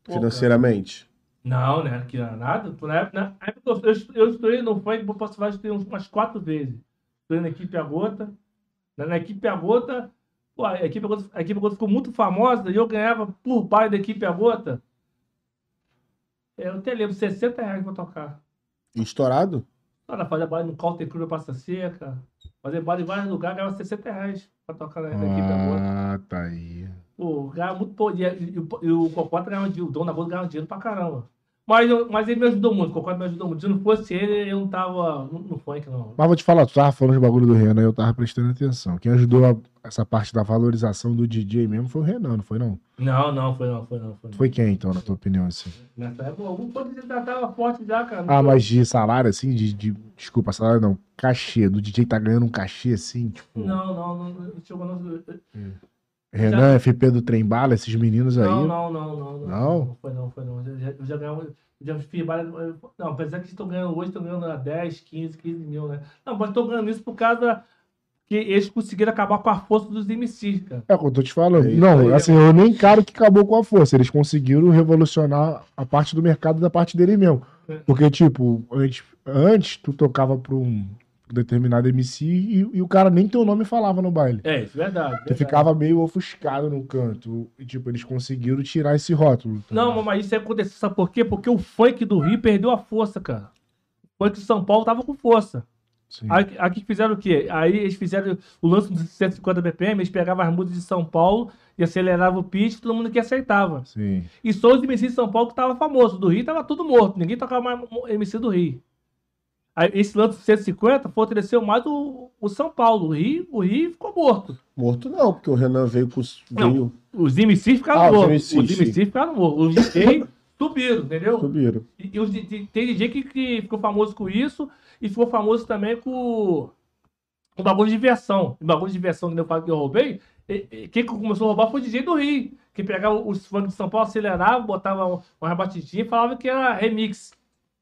Pô, financeiramente? Não, né? Que era nada. Na época, na época eu, eu, eu estourei no funk, vou passar umas quatro vezes. Estourei na equipe a gota. Na, na equipe a gota, Pô, a equipe Gota, a equipe Gota ficou muito famosa e eu ganhava por pai da equipe a Gota. Eu até lembro, 60 reais pra tocar. Estourado? Cara, fazer baile no Calter Cruz Passa Seca. Fazer baile em vários lugares, ganhava 60 reais pra tocar na, na equipe a Gota. Ah, tá aí. Pô, ganhava muito. Pô, e, e, o Cocota ganhava dinheiro, o dono da Gota ganhava dinheiro pra caramba. Mas, mas ele me ajudou muito, o Cocota me ajudou muito. Se não fosse ele, eu não tava no, no funk, não. Mas vou te falar, tu tava falando de bagulho do Renan, eu tava prestando atenção. Quem ajudou a, essa parte da valorização do DJ mesmo foi o Renan, não foi não? Não, não, foi não, foi não. Foi, não. foi quem então, na tua opinião, assim? Nessa época, algum ponto já tava forte já, cara. Ah, mas de salário, assim, de, de. Desculpa, salário não. Cachê, do DJ tá ganhando um cachê assim, tipo. Não, não, não. não chegou no... Hum. Renan, já... FP do Trem Bala, esses meninos aí. Não, não, não, não. Não? Não, foi não, foi não. Eu já, eu já ganhava. Já fiz várias. Não, apesar que estão ganhando hoje, estão ganhando a 10, 15, 15 mil, né? Não, mas estou ganhando isso por causa que eles conseguiram acabar com a força dos MCs, cara. É o que eu tô te falando. É não, aí, assim, eu nem caro que acabou com a força. Eles conseguiram revolucionar a parte do mercado da parte dele mesmo. É. Porque, tipo, antes, antes tu tocava para um determinado MC e, e, o cara nem teu nome falava no baile. É, isso é verdade. Tu ficava meio ofuscado no canto. E, tipo, eles conseguiram tirar esse rótulo. Tá? Não, mas isso aconteceu, sabe por quê? Porque o funk do Rio perdeu a força, cara. O funk de São Paulo tava com força. Sim. Aí, aqui fizeram o quê? Aí eles fizeram o lance dos 150 BPM, eles pegavam as músicas de São Paulo e aceleravam o pitch, todo mundo que aceitava. Sim. E só os MC de São Paulo que estavam famosos. Do Rio tava tudo morto, ninguém tocava mais MC do Rio. Esse lance de 150 fortaleceu mais o, o São Paulo. O Rio, o Rio ficou morto. Morto não, porque o Renan veio com os. Veio... Não, os MC ficaram ah, mortos. Os MC ficaram mortos. Os DJ *laughs* subiram, entendeu? Subiram. E, e os, tem DJ que, que ficou famoso com isso e ficou famoso também com o bagulho de versão. O bagulho de versão que eu falo que eu roubei. quem começou a roubar foi o DJ do Rio. Que pegava os funk de São Paulo, acelerava, botava uma rebatidinha e falava que era remix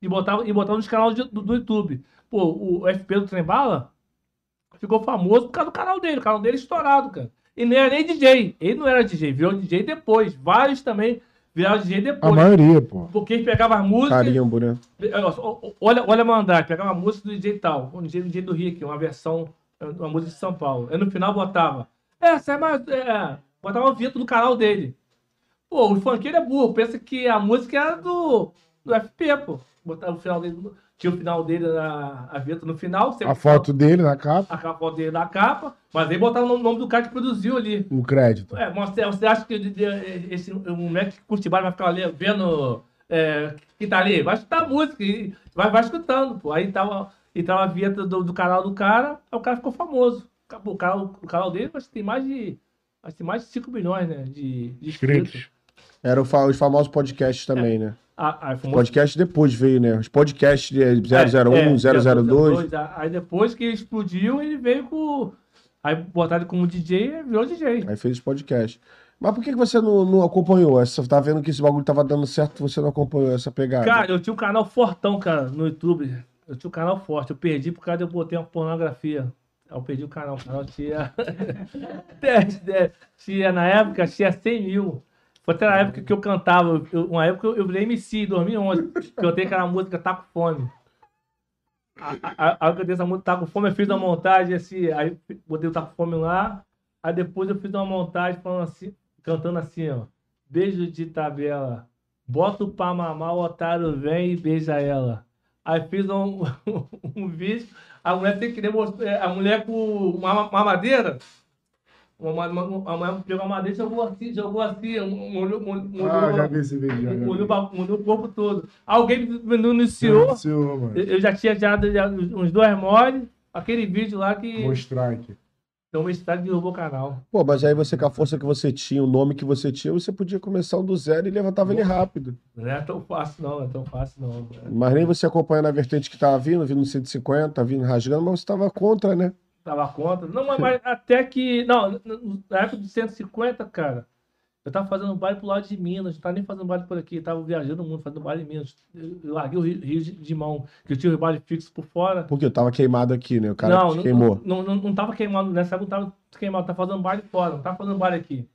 e botava, e botava nos canais do, do, YouTube. Pô, o FP do Trembala ficou famoso por causa do canal dele. O canal dele é estourado, cara. E nem era nem DJ. Ele não era DJ, virou DJ depois. Vários também viraram DJ A depois. maioria, pô. Porque eles pegavam as músicas. Carimbo, né? Olha, olha a Mandrake, pegava uma música do DJ tal, um DJ, DJ do Rick, uma versão, uma música de São Paulo. Aí no final botava. Essa é mais. É, botava o vinheta do canal dele. Pô, o funkeiro é burro, pensa que a música era do, do FP, pô. Botava o final dele. Tinha o final dele na a vinheta no final. A foto dele na capa, A foto dele na capa, mas aí botava o nome do cara que produziu ali. o crédito. É, mas você, acha que esse o moleque que curte vai ficar ali vendo é, que tá ali? Vai escutar a música e vai, vai escutando, pô. Aí tava, e tava a vinheta do, do canal do cara, aí o cara ficou famoso. Acabou, O canal, o canal dele acho que tem mais de. Acho que tem mais de 5 milhões, né? De, de inscritos. Inscritos. Era o os famosos podcasts também, né? Foi Podcast depois veio, né? Os podcasts de 001, É, é, 002. Aí depois que explodiu, ele veio com. Aí botaram como DJ virou DJ. Aí fez os podcasts. Mas por que que você não, não acompanhou? Essa, tá vendo que esse bagulho tava dando certo, você não acompanhou essa pegada? Cara, eu tinha um canal fortão, cara, no YouTube. Eu tinha um canal forte. Eu perdi por causa de eu botei uma pornografia. Eu perdi o canal. O canal tinha. *laughs* tinha na época, tinha 100 mil. Até na época que eu cantava. Eu, uma época eu, virei MC, em 2011. Cantei aquela música Tá com Fome. Aí eu cantei essa música Tá com Fome, eu fiz uma montagem assim. Aí botei o Tá com Fome lá. Aí depois eu fiz uma montagem falando assim, cantando assim, ó. Beijo de tabela. Bota o pra mamar, o otário vem e beija ela. Aí fiz um, *laughs* um vídeo, a mulher tem que demonstrar, a mulher com uma madeira, uma, uma, uma, pegou a madeira e jogou assim, jogou assim, molhou, molhou, Ah, já molhou, vi esse vídeo. já, já vi. molhou, molhou o corpo todo. Alguém me denunciou, Denunciou, mano. eu já tinha já, já uns dois moles, aquele vídeo lá que Vou strike. deu uma estrada e derrubou o canal. Pô, mas aí você, com a força que você tinha, o nome que você tinha, você podia começar um do zero e levantava ele rápido. Não é tão fácil não, não é tão fácil não. né? Mas nem você acompanhando a vertente que tava vindo, vindo no 150, vindo rasgando, mas você tava contra, né? Tava contra. Não, mas, mas até que. Não, na- época de 150, cara, eu tava fazendo baile pro lado de Minas, não tava nem fazendo baile por aqui, eu tava viajando o mundo, fazendo baile em Minas. Eu larguei o Rio, Rio de, mão, que eu tinha o baile fixo por fora. Porque eu tava queimado aqui, né? O cara não, queimou. Não, não, não tava queimado, nessa época não tava queimado, tava fazendo baile fora, não tava fazendo baile aqui.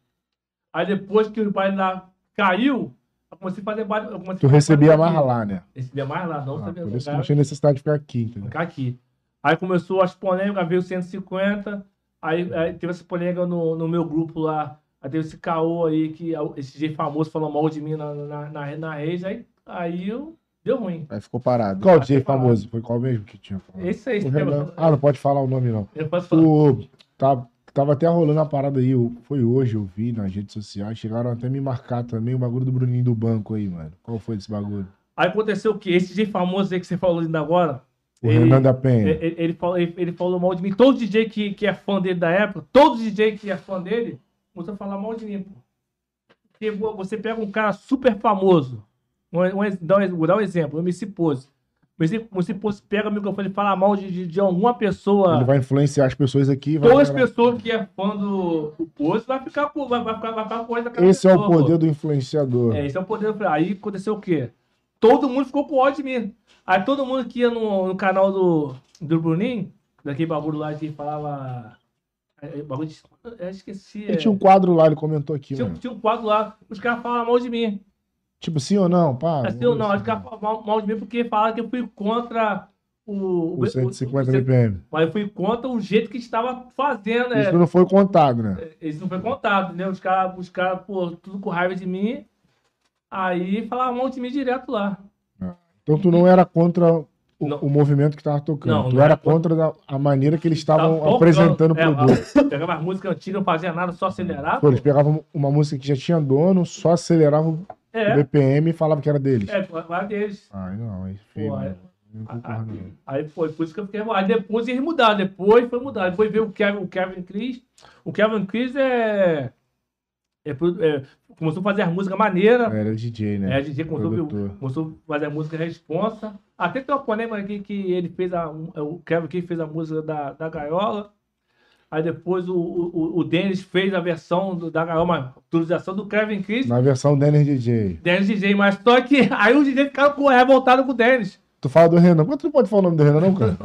Aí depois que o baile lá caiu, eu comecei a fazer baile. eu Tu recebia mais lá, né? Recebia mais lá, não Ah, sabia por isso não tinha necessidade de ficar aqui, entendeu? ficar aqui. Aí começou as polêmicas, veio 150, aí, aí teve essa polêmica no, no meu grupo lá, aí teve esse caô aí, que esse DJ famoso falou mal de mim na, na, na, na rede, aí, aí eu, deu ruim. Aí ficou parado. Qual DJ famoso? Foi qual mesmo que tinha? falado? Esse aí, O *laughs* Renan. Ah, não pode falar o nome, não. eu posso falar. O, tá, tava até rolando a parada aí, eu- foi hoje, eu vi nas redes sociais, chegaram até me marcar também o bagulho do Bruninho do banco aí, mano. Qual foi esse bagulho? Aí aconteceu o quê? Esse DJ famoso aí que você falou ainda agora, O Ele- Renan da Penha. ele, ele, falou, ele, ele falou mal de mim. Todo DJ que, que é fã dele da época, todo DJ que é fã dele, começou a falar mal de mim, pô. Porque vo- você pega um cara super famoso, um, um, dá um, vou dar um exemplo, o MC Pose. Pose pega o microfone e fala mal de, de, de alguma pessoa. Ele vai influenciar as pessoas aqui. Vai Todas as pessoas que é fã do, do Pose vai ficar com vai, vai ficar, vai ficar com Esse é o pessoa, pô. poder do influenciador. É, esse é o poder. do- Aí aconteceu o quê? Todo mundo ficou com ódio de mim. Aí todo mundo que ia no, no canal do, do Bruninho, daquele bagulho lá que falava. é, é, bagulho de. Eu esqueci. Ele é, tinha um quadro lá, ele comentou aqui, tinha, mano. tinha um quadro lá, os caras falavam mal de mim. Tipo, sim ou não? Pá, Assim, eu não, os caras falavam mal, mal de mim porque falaram que eu fui contra o. O 150 o- o- BPM. Mas eu fui contra o jeito que estava fazendo. é, Isso não foi contado, né? Isso não foi contado, né? Os caras, os cara, pô, tudo com raiva de mim. Aí falavam mal de mim direto lá. Então tu não era contra o, o movimento que tava tocando. Não, tu não era era contra da- a maneira que eles estavam Tava apresentando o tocando, é, produto. *laughs* Pegava as músicas antigas, não fazia nada, só acelerava. Pô, eles pegavam uma música que já tinha dono, só aceleravam o É, BPM e falavam que era deles. é, vai deles. Ai, não, aí feio, Pô, é. Concordo, não. Aí foi, por isso que eu fiquei. Aí depois eles mudaram, depois foi mudar. Depois veio o Kevin, o Kevin Chris. O Kevin Chris é. é, é, começou a fazer as músicas maneiras. Era DJ, né? É, a DJ começou, começou a fazer a música responsa. Até tem uma polêmica aqui que ele fez a. um- O Kevin Chris fez a música da, da Gaiola. Aí depois o, o, o Dennis fez a versão do- da Gaiola, uma autorização do Kevin Chris. Na versão Denner DJ. Dennis DJ, mas só que *laughs* aí os DJ ficaram com- revoltados com o Dennis. Tu fala do Renan. Por que tu não pode falar o nome do Renan, não, cara?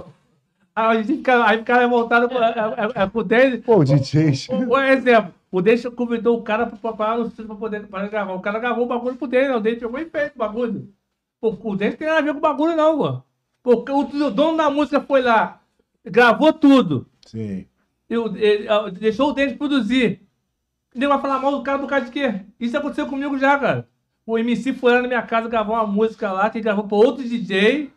Aí a gente fica, aí fica revoltado com, é, é, é, com o Denis. Pô, o DJ. Por exemplo, o Denis convidou o cara pra, pra, no estúdio pra poder pra gravar. O cara gravou o bagulho pro Denis, o Denis pegou e fez o bagulho. Pô, o Denis tem nada a ver com o bagulho, não, pô. Pô, o, o dono da música foi lá, gravou tudo. Sim. Eu, ele, deixou o Denis produzir. Ele vai falar mal do cara do cara de quê? Isso aconteceu comigo já, cara. O MC foi lá na minha casa gravar uma música lá, que gravou pra outro DJ.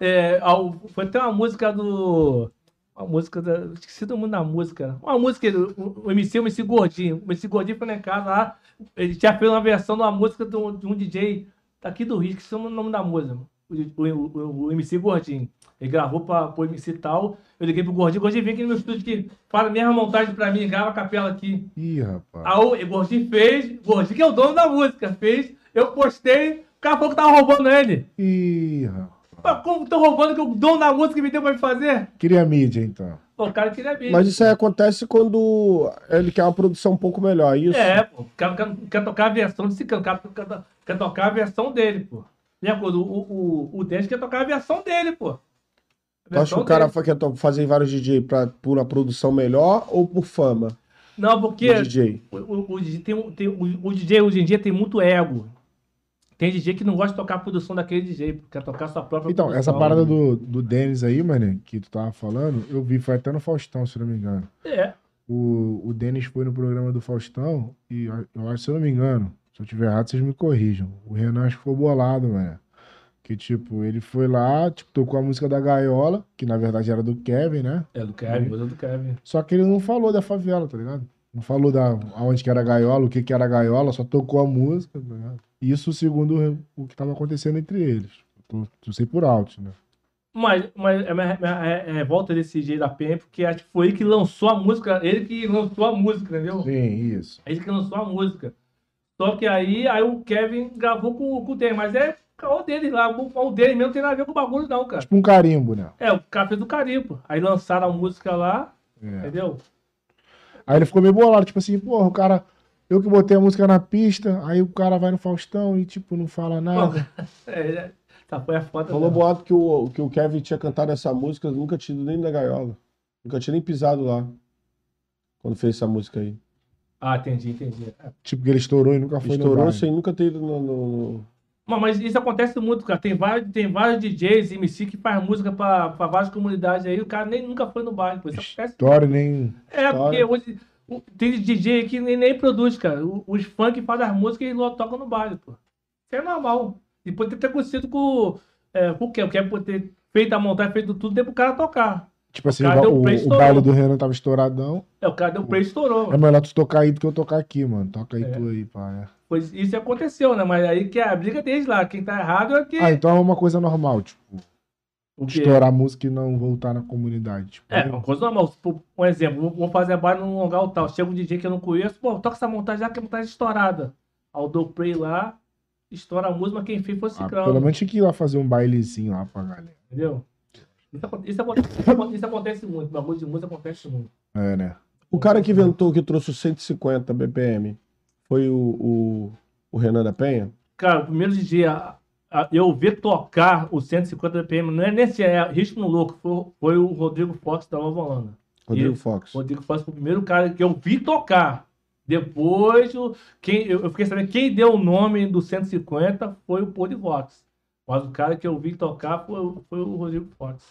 É, ao, foi até uma música do. Uma música da. Esqueci do mundo da música. Uma música do o MC, o MC Gordinho. O MC Gordinho foi na casa lá. Ele tinha feito uma versão de uma música de um, de um DJ daqui do Rio, que se o nome da música. O, o, o, o MC Gordinho. Ele gravou pra, pro MC tal. Eu liguei pro Gordinho. O Gordinho vem aqui no meu estúdio que fala a mesma montagem pra mim, grava a capela aqui. Ih, rapaz. Aí o Gordinho fez. O Gordinho, que é o dono da música, fez. Eu postei. O cara falou que tava roubando ele. Ih, rapaz. Mas como tô roubando que o dono da música me deu pra me fazer? Queria mídia, então. Pô, o cara queria mídia. Mas isso aí acontece quando ele quer uma produção um pouco melhor, isso? É, pô. Quer, quer, quer tocar a versão desse canto. Quer, quer, quer tocar a versão dele, pô. Lembra? O, o, o, o quer tocar a versão dele, pô. Tu acha que o cara quer fazer vários DJ pra, por uma produção melhor ou por fama? Não, porque o DJ. O, o, o, tem, tem, o, o DJ hoje em dia tem muito ego. Tem DJ que não gosta de tocar a produção daquele DJ, quer tocar sua própria então, produção. essa parada do, do Denis aí, mano, que tu tava falando, eu vi, foi até no Faustão, se não me engano. É. O, o Denis foi no programa do Faustão e eu acho, se eu não me engano, se eu tiver errado, vocês me corrijam. O Renan acho que ficou bolado, mano. Que, tipo, ele foi lá, tipo, tocou a música da Gaiola, que na verdade era do Kevin, né? É do Kevin, música do Kevin. Só que ele não falou da favela, tá ligado? Não falou da aonde que era a gaiola, o que que era a gaiola, só tocou a música, ligado? Isso segundo o que tava acontecendo entre eles. Tô sei por alto, né? Mas, mas é, é, é, revolta desse jeito da PM, porque acho que foi ele que lançou a música, ele que lançou a música, entendeu? Sim, isso. Ele que lançou a música. Só que aí, aí o Kevin gravou com, com o Dave, mas é o dele lá, o dele mesmo não tem nada a ver com o bagulho, não, cara. Tipo um carimbo, né? É, o cara fez do carimbo. Aí lançaram a música lá, é. entendeu? Aí ele ficou meio bolado, tipo assim, porra, o cara. Eu que botei a música na pista, aí o cara vai no Faustão e, tipo, não fala nada. *laughs* é, tá, foi a foto. Falou boato que o, que o Kevin tinha cantado essa música, nunca tinha ido nem na gaiola. Nunca tinha nem pisado lá. Quando fez essa música aí. Ah, entendi, entendi. Tipo, que ele estourou e nunca foi Estourou sem nunca ter ido no, no, mas isso acontece muito, cara. Tem vários, tem vários DJs, MC, que faz música pra, pra várias comunidades aí. O cara nem nunca foi no bairro. Isso acontece. História, nem. É, História. porque hoje tem DJ que nem, nem produz, cara. Os funk fazem as músicas e tocam no baile, pô. Isso é normal. E pode ter acontecido com, é, com o quê? O que é por ter feito a montagem, feito tudo, deu pro cara tocar. Tipo assim, o, o, o baile do Renan tava estouradão. É, o cara deu play e estourou. É melhor tu tocar aí do que eu tocar aqui, mano. Toca aí é. tu aí, pá? Pois isso aconteceu, né? Mas aí que é a briga deles lá. Quem tá errado é que. Ah, então é uma coisa normal, tipo. Estourar a música e não voltar na comunidade. Tipo, é, uma coisa normal. Um exemplo, vou fazer baile num lugar tal. Chega um DJ que eu não conheço, pô, toca essa montagem já que é montagem estourada. Ao do play lá, estoura a música, mas quem fez foi o ah, Pelo menos tinha que ir lá fazer um bailezinho lá pra galera. Entendeu? Isso, isso, acontece, isso acontece muito. Bagulho de música acontece muito. É, né? O cara que inventou, que trouxe o 150 BPM, foi o, o, o Renan da Penha? Cara, o primeiro dia eu ver tocar o 150 BPM, não é nesse é, ritmo louco, foi, foi o Rodrigo Fox da Nova Holanda. Rodrigo e, Fox. Rodrigo Fox foi o primeiro cara que eu vi tocar. Depois, quem, eu fiquei sabendo quem deu o nome do 150 foi o Polivox. Mas o cara que eu vi tocar foi, foi o Rodrigo Fox.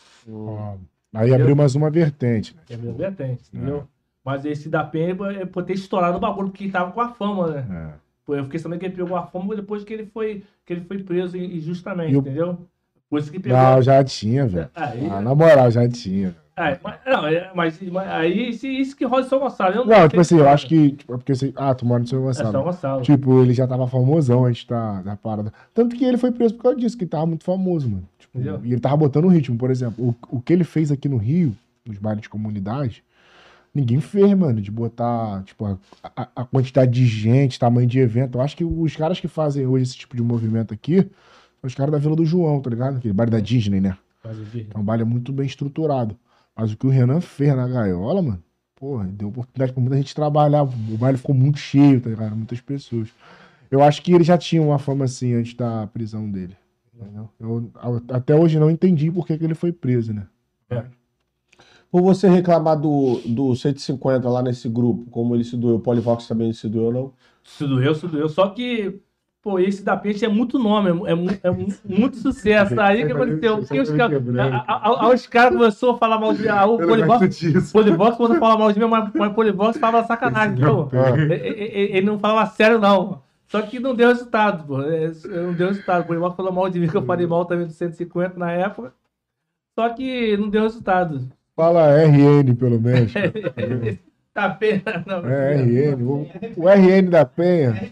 aí abriu mais uma vertente. Né? Abriu uma vertente, entendeu? É. Mas esse da Penha é por ter estourado o bagulho, porque tava com a fama, né? É. Eu fiquei sabendo que ele pegou a fama depois que ele foi, que ele foi preso injustamente, eu... entendeu? Por isso que pegou. Não, já tinha, velho. Aí... Ah, na moral, já tinha. É, mas, não, é, mas, mas, aí isso, isso que roda em São Gonçalo. Eu não, não tipo assim, eu acho que. Tipo, porque assim, ah, tu mora no São Gonçalo. É São Gonçalo. Tipo, ele já tava famosão antes da, da parada. Tanto que ele foi preso por causa disso, que ele tava muito famoso, mano. Tipo, e ele tava botando o ritmo, por exemplo. O, o que ele fez aqui no Rio, nos bailes de comunidade, ninguém fez, mano, de botar, tipo, a, a, a, quantidade de gente, tamanho de evento. Eu acho que os caras que fazem hoje esse tipo de movimento aqui são os caras da Vila do João, tá ligado? Aquele baile da Disney, né? É um baile muito bem estruturado. Mas o que o Renan fez na gaiola, mano, porra, deu oportunidade pra muita gente trabalhar. O baile ficou muito cheio, tá ligado? Muitas pessoas. Eu acho que ele já tinha uma fama assim antes da prisão dele. Entendeu? Eu até hoje não entendi por que, que ele foi preso, né? É. por você reclamar do, do 150 lá nesse grupo, como ele se doeu, o Polivox também se doeu, não? Se doeu, se doeu. Só que, pô, esse da Peixe é muito nome, é, é mu- muito sucesso. Aí o que aconteceu? Porque os caras os caras começaram a falar mal de. ah, O Polivox. Polivox começou a falar mal de mim, mas mas o Polivox falava sacanagem. Então, ele, não falava sério, não. Só que não deu resultado, pô. É, Não deu resultado. O Polivox falou mal de mim, que eu falei mal também do 150 na época. Só que não deu resultado. Fala RN, pelo menos. *laughs* tá pena, não. É, RN. O, o RN da Penha.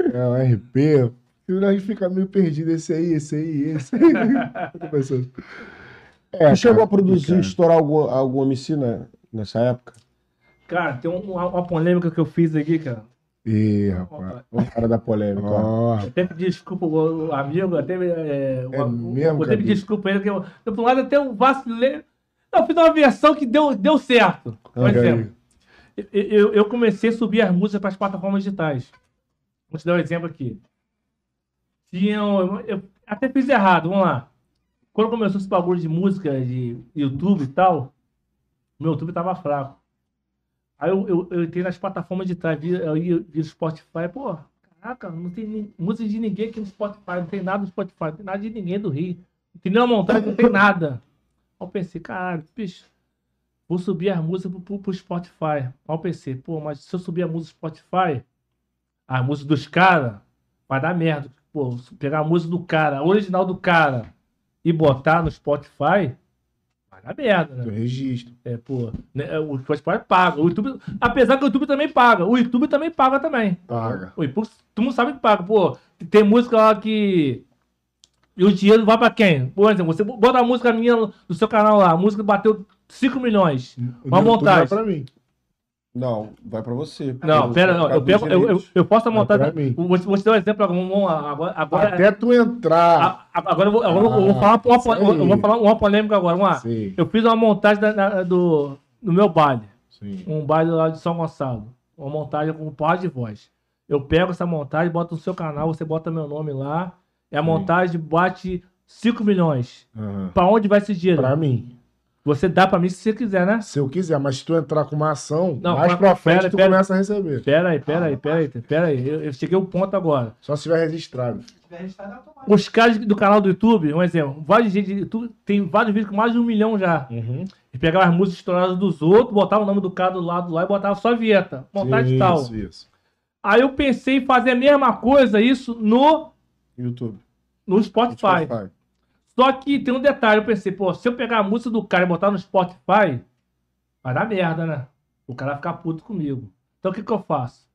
É, o RP. E a gente fica meio perdido. Esse aí, esse aí, esse aí. É, chegou a produzir, cara. estourar algum, algum MC né, nessa época? Cara, tem um- uma, uma polêmica que eu fiz aqui, cara. Ih, rapaz. O cara da polêmica. Eu até pedi desculpa o, amigo, até, é, É o- mesmo, eu até pedi Gabi? desculpa ele, que eu, eu, por um lado até um vacilei. Eu fiz uma versão que deu, deu certo. Por aí. exemplo, eu, eu, eu comecei a subir as músicas para as plataformas digitais. Vou te dar um exemplo aqui. Tinham, eu até fiz errado, vamos lá. Quando começou esse bagulho de música, de YouTube e tal, meu YouTube tava fraco. Aí eu, eu, eu entrei nas plataformas digitais, vi, eu ia, vi o Spotify, pô, caraca, não tem ni- música de ninguém aqui no Spotify, não tem nada no Spotify, não tem nada de ninguém do Rio. Não tem nenhuma montagem, não tem nada. Aí eu pensei, caralho, bicho, vou subir as músicas pro, pro, pro Spotify. Aí eu pensei, pô, mas se eu subir a música do Spotify, a música dos caras, vai dar merda. Pô, pegar a música do cara, a original do cara, e botar no Spotify, vai dar merda, né? do registro. É, pô, né, o Spotify paga. O YouTube, apesar que o YouTube também paga. O YouTube também paga também. Paga. O YouTube, todo mundo sabe que paga. Pô, tem música lá que. E o dinheiro vai pra quem? Por exemplo, você bota a música minha no seu canal lá, a música bateu 5 milhões. O Uma montagem. vai Pra mim. Não, vai pra você. Não, pera, causa não, eu, pego, eu, eu, eu posso a montagem. pra mim. Vou, vou te dar um exemplo agora. Agora, agora, Até tu entrar. a- agora eu vou, agora eu vou- eu vou Ah, falar uma, eu vou falar uma polêmica agora. Vamos lá. Sim, Eu fiz uma montagem da- da- do, do meu baile. sim. um baile lá de São Gonçalo. Uma montagem com par de voz. Eu pego essa montagem, boto no seu canal, você bota meu nome lá. E a montagem bate 5 milhões. Aham. Pra onde vai esse dinheiro? Pra mim. Você dá pra mim se você quiser, né? Se eu quiser, mas se tu entrar com uma ação, Não, mais mas- pra frente pera, tu pera. começa a receber. Pera aí, pera aí, pera aí, pera aí. Eu, eu cheguei ao ponto agora. Só se tiver registrado. Os caras do canal do YouTube, um exemplo, vários gente de YouTube, tem vários vídeos com mais de um milhão já. Uhum. Eles pegavam as músicas estouradas dos outros, botavam o nome do cara do lado lá e botavam só a vinheta. Montagem tal. Isso, isso. Aí eu pensei em fazer a mesma coisa, isso no, YouTube. no Spotify. Spotify. Só que tem um detalhe, eu pensei, pô, se eu pegar a música do cara e botar no Spotify, vai dar merda, né? O cara vai ficar puto comigo. Então o que que eu faço?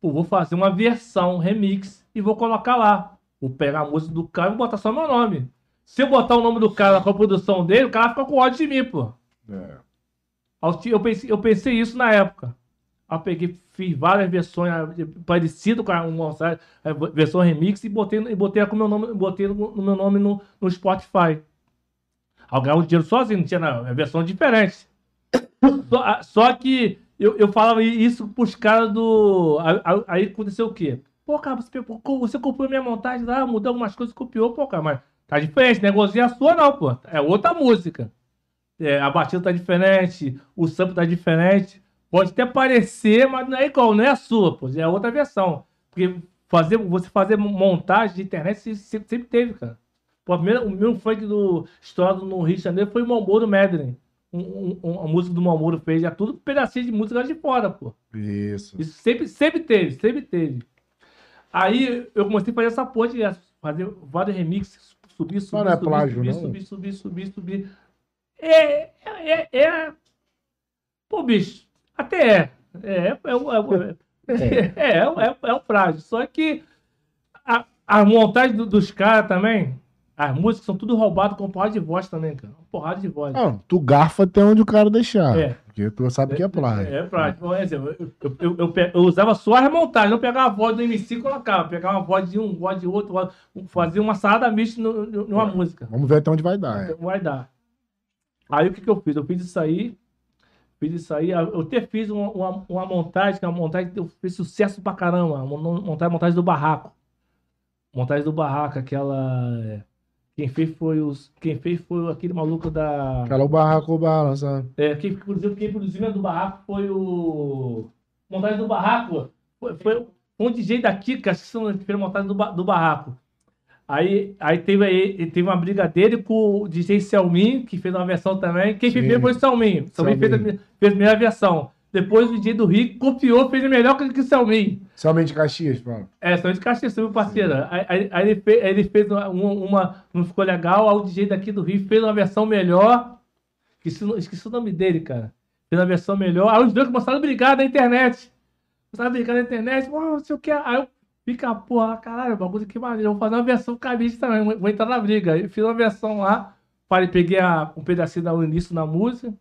Pô, vou fazer uma versão, um remix, e vou colocar lá. Vou pegar a música do cara e vou botar só meu nome. Se eu botar o nome do cara com a produção dele, o cara fica com ódio de mim, pô. É. Eu pensei, eu pensei isso na época. Eu peguei, fiz várias versões eh, parecidas com a eh, versão remix e botei, e botei com meu nome, botei no, no meu nome no, no Spotify. Aí eu ganhava o dinheiro sozinho, não tinha nada, é versão diferente. Só, ah, só que eu, eu falava isso pros caras do. Aí, aconteceu o quê? Pô, cara, você, você copiou minha montagem lá, mudou algumas coisas, copiou, pô, cara, mas tá diferente, negócio a sua não, pô. É outra música. É, a batida tá diferente, o sample tá diferente. Pode até parecer, mas não é igual, não é a sua, pô. É outra versão. Porque fazer, você fazer montagem de internet se- sempre, sempre teve, cara. Pô, primeira- o meu funk do estourado no Rio de Janeiro foi o Malboro Medley. Um, um, a música do Malboro fez, é tudo pedacinho de música lá de fora, pô. Isso. Isso sempre, sempre teve, sempre teve. Aí eu comecei a fazer essa ponte, fazer vários remixes, subir, subir, é subir, plágio, subir, não? subir, subir, subir, subir. É, é, é, é- Pô, bicho, até é. É, é, é, é, é, é, é um frágil. Só que a, a montagem do- dos caras também, as músicas são tudo roubadas com porrada de voz também, cara. Porrada de voz. Não, tu garfa até onde o cara deixar. É. Porque tu sabe que é plágio. É prático. Por exemplo, eu, eu, eu, eu eu usava só as montagens, não pegava a voz do MC e colocava. Pegava a voz de um, voz de outro, fazia uma salada mista numa música. Vamos ver até onde vai dar. é. Vai dar. Aí o que, que eu fiz? Eu fiz isso aí. Fiz isso aí. Eu até fiz uma, uma, uma montagem, que é uma montagem que fez sucesso pra caramba. Montagem, montagem do barraco. Montagem do barraco, aquela. é, Quem fez foi os. Quem fez foi aquele maluco da. Aquela o barraco balança. É, quem produziu, quem produziu do barraco foi o. Montagem do barraco. Foi, foi um DJ daqui, que acho que fez a montagem do, do barraco. Aí, aí teve, aí teve uma briga dele com o DJ Selminho, que fez uma versão também. Quem fez Sim. primeiro foi o Selminho. Selminho fez a, Selminho. fez a primeira versão. Depois o DJ do Rico copiou, fez melhor que o Selminho. Somente Caxias, fala. É, só de Caxias, meu parceiro. Aí, aí- aí ele fez, aí ele fez uma, uma, Não ficou legal. Aí o DJ daqui do Rio fez uma versão melhor. Esqueci, o- esqueci o nome dele, cara. Fez uma versão melhor. Aí os dois começaram a brigar na internet. Começaram a brigar na internet. Pô, não sei o que. Aí fica, porra, caralho, bagulho que maneiro. Eu vou fazer uma versão cabide também. Vou, entrar na briga. Aí fiz uma versão lá. Parei, peguei a- um pedacinho do início na música.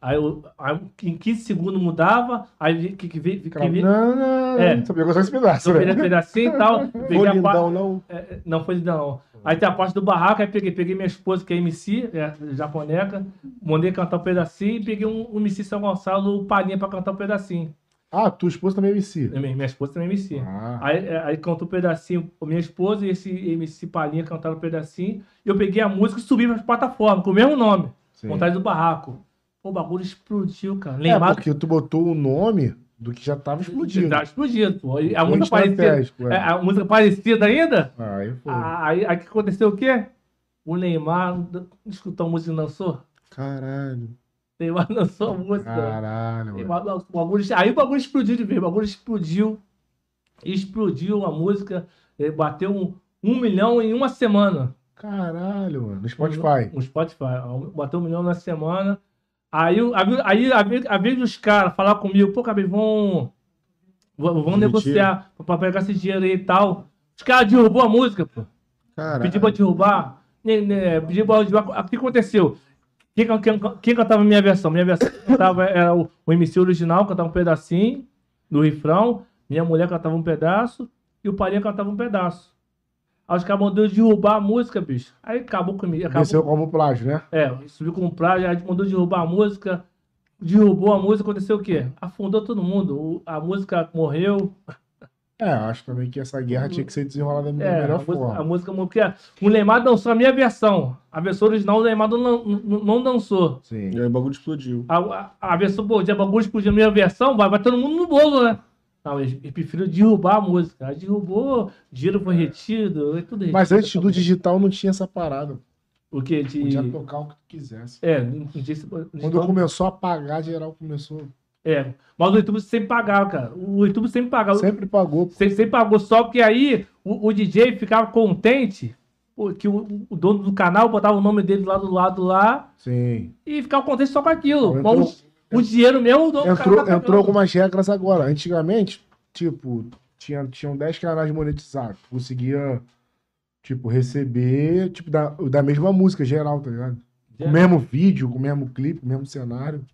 Aí, eu, aí em 15 segundos mudava. Aí que, que, vi- que, Cara, vi- não, não, É. Só pegou só esse pedaço, eu peguei né? pedacinho e tal. *laughs* Peguei pa- lindão, não. é, não foi lindão, não. Aí tem a parte do barraco, aí peguei, peguei minha esposa, que é MC, é, japoneca, mandei cantar um pedacinho e peguei um, um MC São Gonçalo, o Palhinha, pra cantar um pedacinho. Ah, tua esposa também é MC. Minha, minha esposa também é MC. Ah, Aí, é, aí cantou um pedacinho, minha esposa e esse MC Palhinha cantaram um pedacinho. E eu peguei a música e subi para as plataformas, com o mesmo nome, sim. Montagem do Barraco. Pô, o bagulho explodiu, cara. É, Lembrado porque tu botou o nome do que já tava explodindo. Tá explodido, pô. E A música parecida. é. é, A música parecida ainda? Aí foi. Ah, Aí, aí que aconteceu o quê? O Neymar escutou a música e lançou. Caralho. Neymar *laughs* lançou a música. Caralho, mano. Neymar lançou- o bagulho- aí o bagulho explodiu de vez. O bagulho explodiu. Explodiu a música. eh, Bateu um, um milhão em uma semana. Caralho, mano. No Spotify. No Spotify. Bateu um milhão na semana. Aí, aí, aí a vez, dos caras falar comigo, pô, Cabelo, vão, vão, negociar pra pegar esse dinheiro aí e tal. Os caras derrubou a música, pô. Caralho. Pediu pra derrubar. né, né, Pediu pra derrubar. O que aconteceu? Quem, quem, quem cantava minha versão? Minha versão cantava, era o, o MC original, cantava um pedacinho do refrão. Minha mulher cantava um pedaço. E o Parinha cantava um pedaço. Aí os caras mandou derrubar a música, bicho. Aí acabou comigo. Acabou, Desceu como plágio, né? é, subiu com um prazo, aí mandou derrubar a música. Derrubou a música, aconteceu o quê? Afundou todo mundo. O- a música morreu. É, acho também que essa guerra tinha que ser desenrolada da É, a melhor música, forma. a música morreu. Porque o Neymar dançou a minha versão. A versão original o Neymar não, não, não dançou. Sim. E aí o bagulho explodiu. A, a, a versão, pô, de bagulho explodiu a minha versão, vai, vai todo mundo no bolo, né? Não, eles, eles preferiram derrubar a música. Aí derrubou, dinheiro foi retido, é tudo retido. Mas antes do digital não tinha essa parada. O que? De... Podia tocar o que tu quisesse. É, não tinha esse- Quando começou a pagar, geral começou. É, mas o YouTube sempre pagava, cara. O YouTube sempre pagava. Sempre pagou. Sempre, sempre pagou, só que aí o, o DJ ficava contente, que o, o dono do canal botava o nome dele lá do lado lá Sim. e ficava contente só com aquilo. Entrou- Mas o, o dinheiro mesmo, o dono do Entrou, canal tá entrou algumas regras agora. Antigamente, tipo, tinha, tinham 10 canais monetizados. Conseguia, tipo, receber, tipo, da, da mesma música geral, tá ligado? Com o mesmo vídeo, com o mesmo clipe, com o mesmo cenário.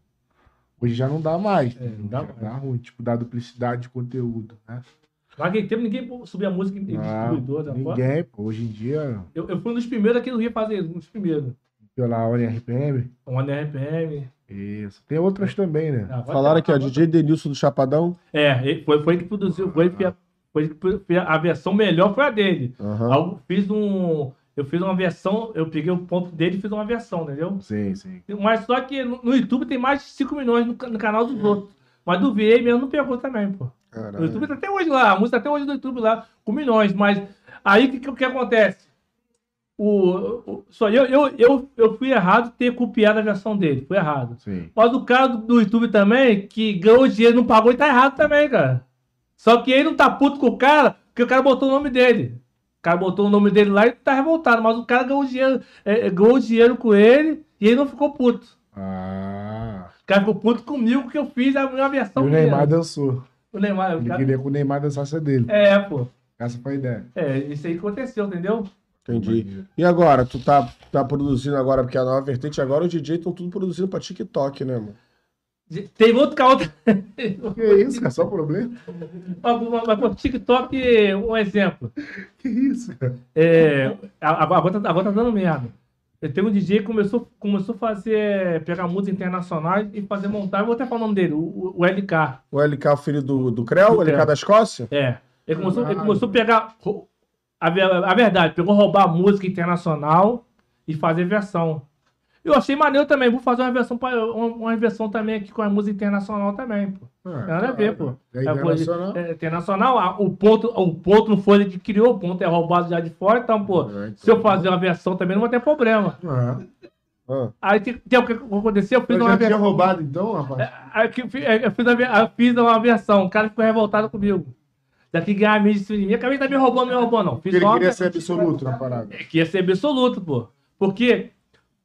Hoje já não dá mais. É, não dá. Dá ruim, tipo, da duplicidade de conteúdo, né? Naquele tempo ninguém subia música em distribuidor. tá fora? ninguém, pô. Hoje em dia, Eu, eu fui um dos primeiros aqui do Rio fazer, um dos primeiros. pela One RPM, Um RPM. isso. Tem outras também, né? Agora- Falaram aqui, ó, DJ Denilson do Chapadão. É, ele- foi, foi ele que produziu, foi, ele que- foi ele que a versão melhor foi a dele. Aí Eu fiz um. Eu fiz uma versão, eu peguei o ponto dele e fiz uma versão, entendeu? Sim, sim. Mas só que no, YouTube tem mais de 5 milhões no, no canal dos outros. Mas do VA mesmo não pegou também, pô. O YouTube Caralho. tá até hoje lá, a música tá até hoje no YouTube lá, com milhões. Mas aí o que, que, que acontece? O, o- só eu, eu, eu, eu fui errado ter copiado a versão dele, foi errado. Sim. Mas o cara do, do YouTube também, que ganhou dinheiro e não pagou, ele tá errado também, cara. Só que ele não tá puto com o cara, porque o cara botou o nome dele. O cara botou o nome dele lá e tá revoltado. Mas o cara ganhou dinheiro, é, é, ganhou dinheiro com ele e ele não ficou puto. Ah. O cara ficou puto comigo porque eu fiz a minha E versão o dele. Neymar dançou. O Neymar. o Ele cara- queria que o Neymar dançasse a dele. É, pô. Essa foi a ideia. É, isso aí aconteceu, entendeu? Entendi. E agora, tu tá, tá produzindo agora, porque a nova vertente agora, os DJ estão tudo produzindo pra TikTok, né, mano? Tem outro que a outra. *laughs* Que isso, cara? Só problema? Mas, pô, TikTok, um exemplo. Que isso, cara? É, a- agora, tá, tá dando merda. Eu tenho um DJ que começou, começou a fazer, pegar música internacional e fazer montar. Eu vou até falar o nome dele, o, o LK. O LK, o filho do, do Creu, Do o LK Creu. da Escócia? É. Ele começou, ele começou a pegar. A, a verdade, pegou roubar música internacional e fazer versão. Eu achei maneiro também, vou fazer uma versão, pra- uma, versão também aqui com a música internacional também, pô. Ah, Nada a ver, pô. É É, internacional. é, internacional, ah, o ponto, o ponto não foi ele que criou, o ponto é roubado já de fora, então, pô, É, então. se eu fazer uma versão também não vai ter problema. Ah. Ah, Aí tem, tem o que aconteceu, eu fiz Eu uma versão. roubado então, rapaz? Aí que eu fiz, a eu fiz uma versão, o cara ficou revoltado comigo. Daqui ganhar a mídia de mim, acabei de tá me roubando, me roubou, não. Fiz ele queria ser absoluto na parada. É, que ia ser absoluto, pô. Porque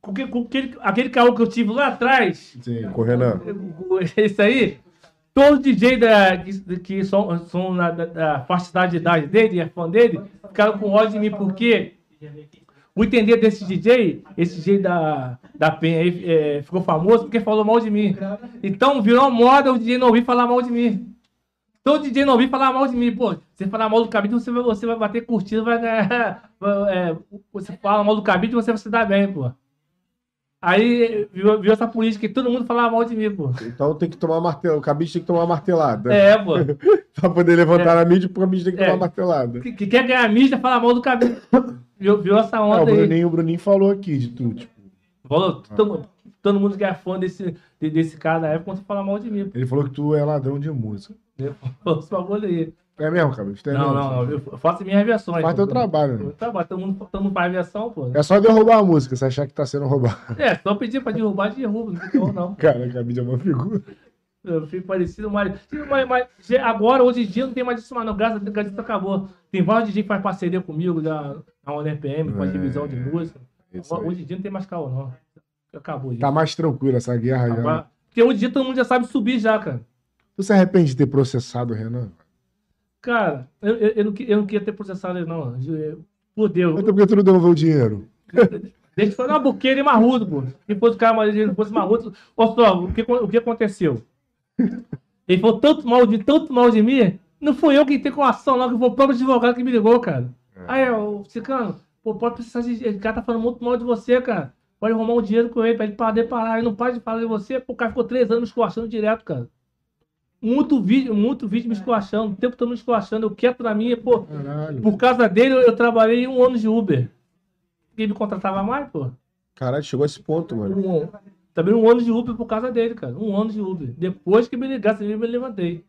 com, que- com aquele, aquele carro que eu tive lá atrás, Sim. com o Renan. esse aí, todos os DJ da, que, que são, são na, da, da faixa de idade dele, é fã dele, ficaram com ódio de mim, porque o entender desse DJ, esse DJ da, da Penha aí, é, ficou famoso porque falou mal de mim. Então virou moda o DJ não ouvir falar mal de mim. Todo DJ não ouvir falar mal de mim, pô. Você falar mal do cabide, você vai, você vai bater curtida, vai ganhar. *laughs* vai- é, você fala mal do cabide, você vai se dar bem, pô. Aí viu, viu essa política que todo mundo falava mal de mim, pô. Então tem que tomar martelo. O cabide tem que tomar martelada. É, pô. *laughs* Pra poder levantar a mídia, o cabide tem que É. tomar martelada. Que, que quer ganhar mídia, fala mal do cabide. Viu, viu essa É, o onda aí? Bruninho, o Bruninho falou aqui de tudo. Tipo, Falou, todo, todo mundo que é fã desse, de- desse cara da época, quando fala mal de mim. ele falou que tu é ladrão de música. Falou esse bagulho aí. É mesmo, é Não, não, não. Eu faço minhas versões. Faz teu trabalho, Eu né? trabalho, todo mundo, todo mundo faz versão, pô. É só derrubar a música, se achar que tá sendo roubado. É, só pedir pra derrubar, derruba, não tem não. *laughs* Cara, cabide é uma figura. Eu fico parecido, mas, mas, mas agora, hoje em dia, não tem mais isso mais, não. Graças a Deus, graças a Deus, acabou. Tem vários DJ que faz parceria comigo da, na ONPM, com a É. divisão de música. Aí. Hoje em dia não tem mais caô, não. Acabou isso. Tá mais tranquilo essa guerra já. Agora- Porque hoje em dia todo mundo já sabe subir já, cara. Tu se arrepende de ter processado o Renan? Cara, eu, eu, eu não, eu não queria ter processado ele, não. Por Deus. Até porque tu não devolveu o dinheiro. *laughs* Deixa eu falar uma buqueira e marrudo, pô. Se fosse o cara, ele fosse marrudo. Olha só, o que, o que aconteceu? Ele falou tanto mal de tanto mal de mim. Não fui eu que entrei com a ação, não, que foi o próprio advogado que me ligou, cara. Aí, o Cicano, pô, pode precisar de. O cara tá falando muito mal de você, cara. Pode arrumar um dinheiro com ele pra ele parar de parar. Ele não para de falar de você. Pô, o cara ficou três anos me direto, cara. Muito vídeo, muito vídeo me esculachando, o tempo todo me esculachando. Eu quieto na minha, pô. Caralho. Por causa dele, eu, eu trabalhei um ano de Uber. Quem me contratava mais, pô? Caralho, chegou a esse ponto, mano. Um, também um ano de Uber por causa dele, cara. Um ano de Uber. Depois que me ligasse, eu me levantei.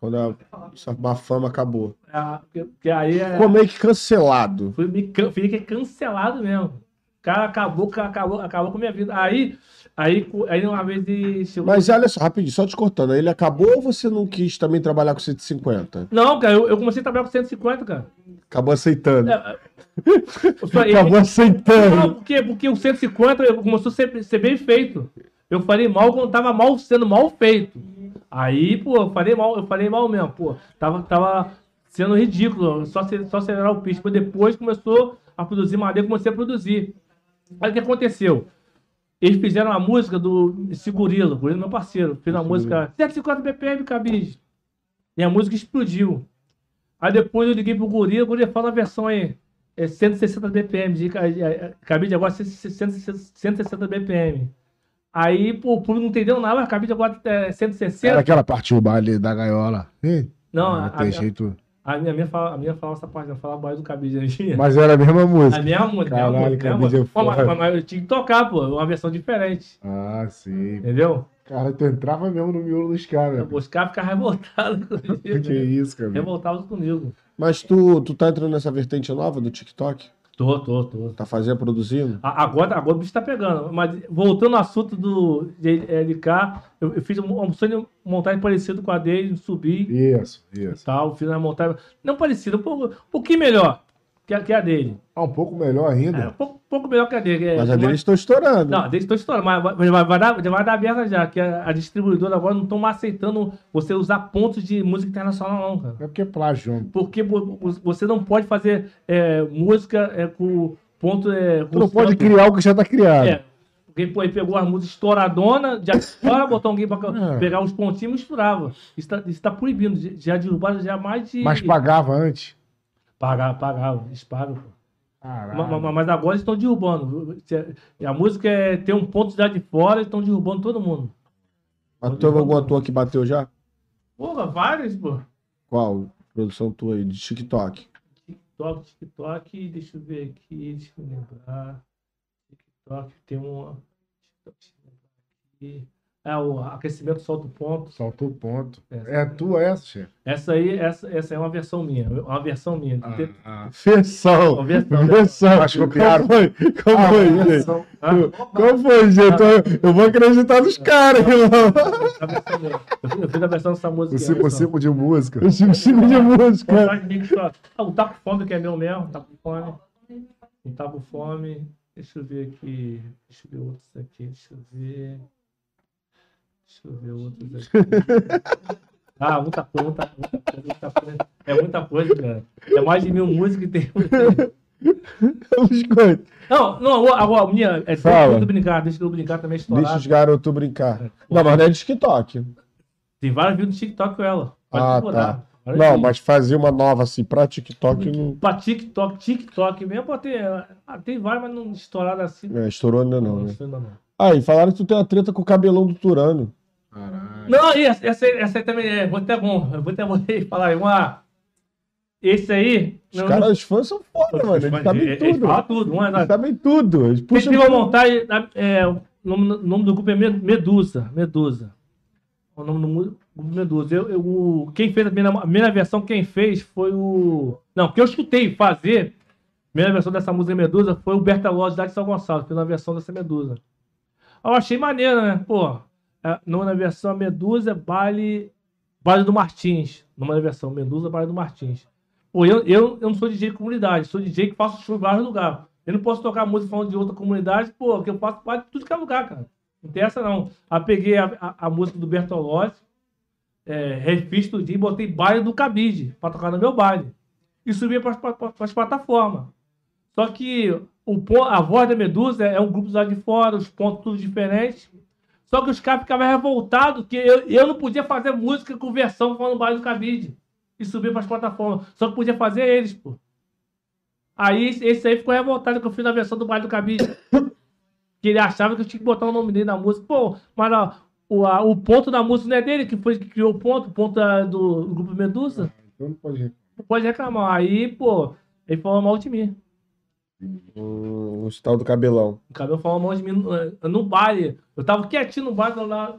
Quando a, essa má fama acabou. Ah, porque, porque aí é, Ficou meio que cancelado. fui, me, fiquei cancelado mesmo. O cara acabou, ca- acabou, acabou com a minha vida. Aí, aí, aí uma vez chegou. Mas olha só, rapidinho, só te cortando. Ele acabou ou você não quis também trabalhar com 150? Não, cara, eu, eu comecei a trabalhar com 150, cara. Acabou aceitando. É, só- Acabou aceitando. Não, porque, porque o 150 eu- começou a ser, ser bem feito. Eu falei mal quando tava mal sendo mal feito. Aí, pô, eu falei mal, eu falei mal mesmo, pô. Tava, tava sendo ridículo, só, só acelerar o pitch. Mas depois começou a produzir madeira, comecei a produzir. Aí o que aconteceu? Eles fizeram uma música do Segurilo, Gorilo meu parceiro. Fez uma música 150 BPM, cabide. E a música explodiu. Aí depois eu liguei pro Gorila, o Gorila fala a versão aí. É 160 BPM, de, ca- cabide agora 160, 160 BPM. Aí, pô, o público não entendeu nada, cabide agora é 160. Era aquela parte o baile da gaiola. Ih, Não, não a, tem a, jeito. A minha, a minha fala, a minha fala essa parte, não fala mais do cabide aí. Mas era a mesma A música. minha música, a Caralho, minha música, a minha cabide é música. Pô, mas, mas- mas eu tinha que tocar, pô, uma versão diferente. Ah, sim. Entendeu? Cara, tu entrava mesmo no miolo dos caras. Os caras ficavam revoltados *laughs* comigo. *laughs* Que isso, cara. Revoltados comigo. Mas tu, tu tá entrando nessa vertente nova do TikTok? Tô, tô, tô. Tá fazendo, produzindo? Agora, agora o bicho tá pegando. Mas voltando ao assunto do LK, eu, eu fiz um, um sonho montagem parecido com a dele, subi Isso, isso. tal. Fiz uma montagem. Não parecida, um, pouco, um pouquinho melhor que a, que a dele. Ah, um pouco melhor ainda. É, um pouco, pouco melhor que a dele. É, Mas a uma- deles estão estourando. Não, desde estou estourando, mas vai, vai, vai dar, vai dar aberta já, que a, a distribuidora agora não estão mais aceitando você usar pontos de música internacional, não, cara. É porque é plágio. Porque vo- vo- você não pode fazer é, música é, com ponto. É, Tu com não pode criar o que já tá criado. É. Porque pô, ele pegou as músicas estouradona, já estoura, botou alguém pra É. pegar os pontinhos e misturava. Isso tá, isso tá proibindo. Já derrubaram já mais de. Mas pagava antes. Pagava, pagava, eles pagam, pô. Caralho. Ma- ma- Mas agora eles estão derrubando. Se A música é ter um ponto de lá de fora, eles estão derrubando todo mundo. Mas teve alguma tua que bateu já? Porra, vários, pô. Qual? Produção tua aí, de TikTok. TikTok, TikTok, deixa eu ver aqui, deixa eu lembrar. TikTok tem uma. TikTok, deixa eu lembrar aqui. É, o aquecimento solta o ponto. Soltou o ponto. Essa, É tua essa, chefe? essa aí, essa, essa é uma versão minha. Uma versão minha. Ah, Tem- ah. Versão. Uma versão. Versão. Acho que copiaram. Como foi? Como Ah, foi, gente? Ah, Como foi, gente? Eu- Eu vou acreditar nos caras, irmão. a. Eu fiz- a versão dessa música. O só. ciclo de música. Eu sigo sigo de música. Ah, o Tá com Fome, que é meu mesmo. Tá com Fome. O Tá com Fome. Deixa eu ver aqui. Deixa eu ver outros aqui. Deixa eu ver. Deixa eu ver outros aqui. *laughs* Ah, muita coisa, muita, coisa, muita coisa. É muita coisa, cara. É mais de mil músicas que tem. *laughs* Biscoito. Não, não, agora a minha. É, Fala. deixa eu brincar, deixa eu brincar também é Deixa os garotos brincar. Não, mas não é de TikTok. Tem vários vídeos no TikTok com ela. Pode Ah, procurar. tá. Não, vídeos. mas fazer uma nova assim pra TikTok não. Pra TikTok, TikTok mesmo, pode ter. ah, Tem vários, mas não estourado assim. É, estourou ainda não, né? Não, não. Ah, e falaram que tu tem uma treta com o cabelão do Turano. Caralho. Não, e essa, essa, aí- essa aí também é. Vou até bom. Eu vou até vou falar aí. Uma. Esse aí. Os não- caras, não- os fãs são foda, mano. Eles sabem eles- eles tudo. falam tudo. Uma, Eles sabem tudo. Eles puxam. teve a montagem. É, o nome, nome do grupo é Me- Medusa. Medusa. O nome do grupo Medusa. Eu, eu- o- quem fez a primeira, a primeira versão, quem fez foi o. Não, que eu escutei fazer. A primeira versão dessa música Medusa foi o Bertalozzi lá de São Gonçalo, fez uma versão dessa Medusa. Eu achei maneiro, né? Pô, é, numa versão Medusa, baile, baile do Martins. Numa versão Medusa, baile do Martins. Pô, eu, eu, eu não sou DJ de comunidade, sou DJ que faço show em vários lugares. Eu não posso tocar música falando de outra comunidade, pô, porque eu faço parte de tudo que é lugar, cara. Não tem essa, não. Aí peguei a, a, a música do Bertolozzi, é, refiz tudinho, botei baile do Cabide pra tocar no meu baile. E subia para as plataformas. Só que o, a voz da Medusa é um grupo lá de fora, os pontos tudo diferentes. Só que os caras ficavam revoltados que eu, eu não podia fazer música com versão falando baile do Cabide. E subir para as plataformas. Só que podia fazer eles, pô. Aí esse- aí ficou revoltado que eu fiz na versão do baile do Cabide. que ele achava que eu tinha que botar o nome dele na música. Pô, mas ó, o, a- o ponto da música não é dele, que foi que criou o ponto, o ponto da- do, do grupo Medusa. Então não pode reclamar. Não pode reclamar. Aí, pô, ele falou mal de mim. Hum, o tal do cabelão. O cabelo falou mal de mim no, eh, no baile. Eu tava quietinho no baile lá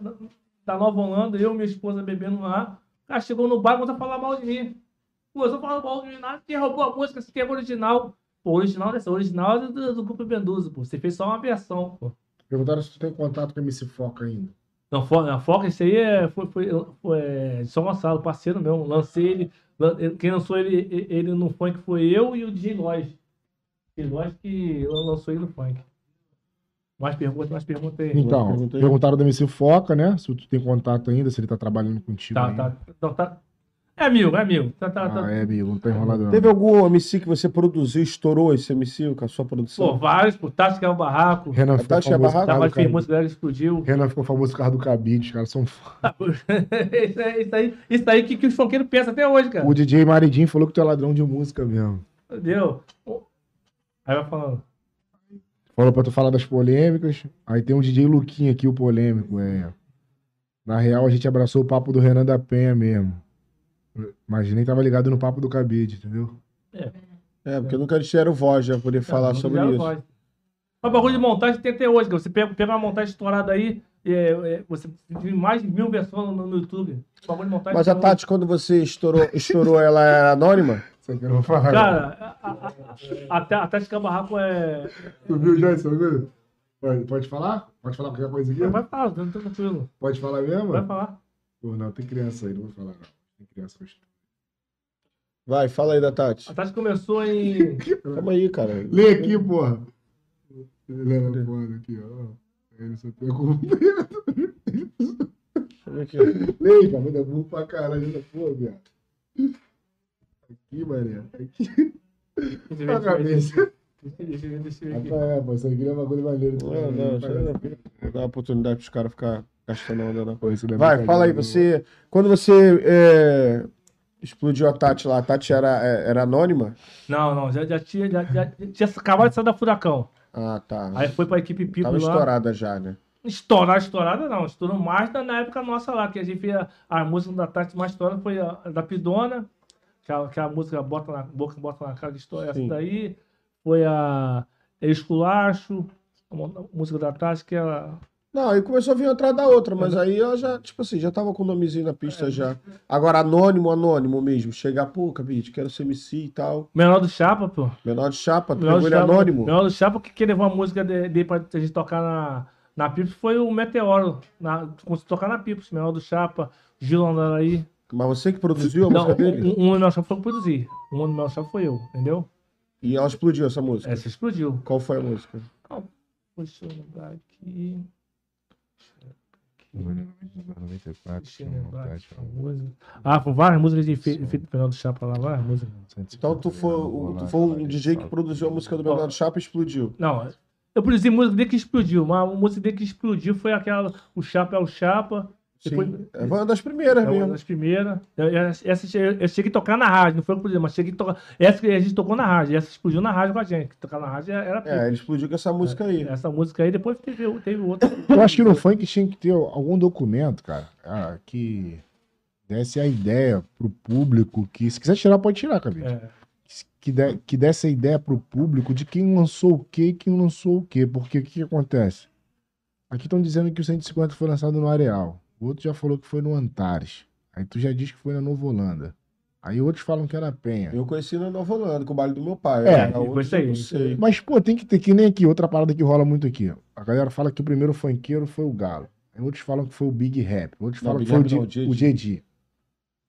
da Nova Holanda, eu e minha esposa bebendo lá. O cara chegou no bar e começou a falar mal de mim. Pô, eu falando mal de mim, nada, quem roubou a música, você tem a original. Pô, original dessa, original é do, do grupo Medusa, pô. Você fez só uma versão, pô. Perguntaram se tu tem contato com a MC Foca ainda. Não, a Foca, esse aí é, foi, foi, foi é, de São Gonçalo, parceiro meu. Lancei ele. Quem lançou ele, ele ele no funk foi eu e o DJ Lois. Lois que lançou ele no funk. Mais perguntas, mais perguntas aí. Então, pergunta aí. perguntaram do MC Foca, né? Se tu tem contato ainda, se ele tá trabalhando contigo. Tá, ainda. tá. Não, tá. É amigo, é amigo. Tá, tá, Ah, tá. é, amigo, não tá enrolado não. Teve algum MC que você produziu, estourou esse MC com a sua Pô, produção? vários, pô, Tática é o barraco. Renan A ficou Tati é famoso barraco? por causa Trabalho do fez cabide. música dela explodiu. Renan ficou famoso por causa do cabide, os caras são *laughs* isso, aí, isso aí, isso aí que, que os funkeiros pensam até hoje, cara. O DJ Maridinho falou que tu é ladrão de música mesmo. Entendeu? Aí vai falando. Falou pra tu falar das polêmicas. Aí tem um DJ Luquinha aqui, o polêmico, é. Na real, a gente abraçou o papo do Renan da Penha mesmo. Mas nem tava ligado no papo do cabide, entendeu? É, porque nunca eles tiveram voz já poder falar Não, sobre isso. pode. Mas bagulho de montagem tem até hoje, cara. Você pega, pega uma montagem estourada aí, é, é, você tem mais de mil versões no, no YouTube. Bagulho de montagem Mas a hoje. Tati, quando você estourou, estourou ela era anônima? Isso aqui eu não vou falar. Cara, a, a, a, até a Tática Barraco é. Tu viu já isso agora? Pode, pode falar? Pode falar qualquer coisa aqui? Vai falar, tá tranquilo. Pode falar mesmo? Vai falar. Pô, não, tem criança aí, não vou falar não. Tem criança hoje. Vai, fala aí da Tati. A Tática começou em. *laughs* Calma aí, cara. Lê aqui, porra. Lê foda aqui, ó. Ele só pegou. Calma *laughs* aqui. Lê aí, cara. Ainda burro pra caralho. Pô, viado. Aqui, mané. Aqui. Na cabeça. deixa eu ver, deixa eu ver aqui. Rapaz, é, pô, isso aqui é um bagulho maneiro. Não, não, não. Vou dar uma oportunidade pros caras ficar gastando onda, não. Pô, isso não é Vai, fala aí, você. Quando você é, explodiu a Tati lá, a Tati era, é, era anônima? Não, não, já, já tinha. Já, já, tinha acabado de sair da Furacão. Ah, tá. Aí foi pra equipe Pipo Tava lá. estourada já, né? Estourar, estourada não. Estourou mais na, na época nossa lá, que a gente fez a, a música da Tati mais estourada foi a, a da Pidona. Aquela, aquela música Bota na Boca, Bota na Cara de História. Essa Sim. daí foi a Esculacho, a a música da Tati, que ela. Não, aí começou a vir atrás da outra, mas aí ela já, tipo assim, já tava com o nomezinho na pista já. Agora, anônimo, anônimo mesmo. Chegar, pô, Cabide, quero ser MC e tal. Menor do Chapa, pô. Menor de chapa, tu Menor pegou do ele Chapa, anônimo. Menor do Chapa, que, que levou a música dele de, pra gente tocar na, na Pips foi o Meteoro. Na, conseguiu tocar na Pips, Menor do Chapa, Gil Andaraí. Mas você que produziu a Não, música dele? um, um do Chapa foi eu que produzi. Um do Chapa foi eu, entendeu? E ela explodiu essa música. Essa explodiu. Qual foi a música? Deixa eu lembrar aqui. Deixa eu lembrar aqui. Ah, foi várias músicas de feito feito do Menor do Chapa lá, várias músicas. Então tu foi, o- tu foi um DJ que produziu a música do Menor de Chapa e explodiu. Não, eu produzi música dele que explodiu, mas a música dele que explodiu foi aquela O Chapa é o Chapa. Depois, Sim. É uma das primeiras É uma mesmo. das primeiras. Essa, eu cheguei a tocar na rádio, não foi que produzi, mas cheguei a tocar. Essa que a gente tocou na rádio, essa explodiu na rádio com a gente. Tocar na rádio era. É, ele explodiu com essa música aí. Essa música aí, depois teve, teve outra. Eu acho que no funk tinha que ter algum documento, cara, ah, que desse a ideia pro público que, se quiser tirar, pode tirar, cabelo. É, Que, de- que desse a ideia pro público de quem lançou o quê e quem lançou o quê. Porque o que, que acontece? Aqui estão dizendo que o 150 foi lançado no Areal. O outro já falou que foi no Antares. Aí tu já diz que foi na Nova Holanda. Aí outros falam que era Penha. Eu conheci na Nova Holanda, com o baile do meu pai. É, foi aí, eu não sei. Mas, pô, tem que ter que nem aqui, outra parada que rola muito aqui. A galera fala que o primeiro funkeiro foi o Galo. Aí outros falam que foi o Big Rap. Outros Não, falam que foi o, Rap não, Di- o o Jedi.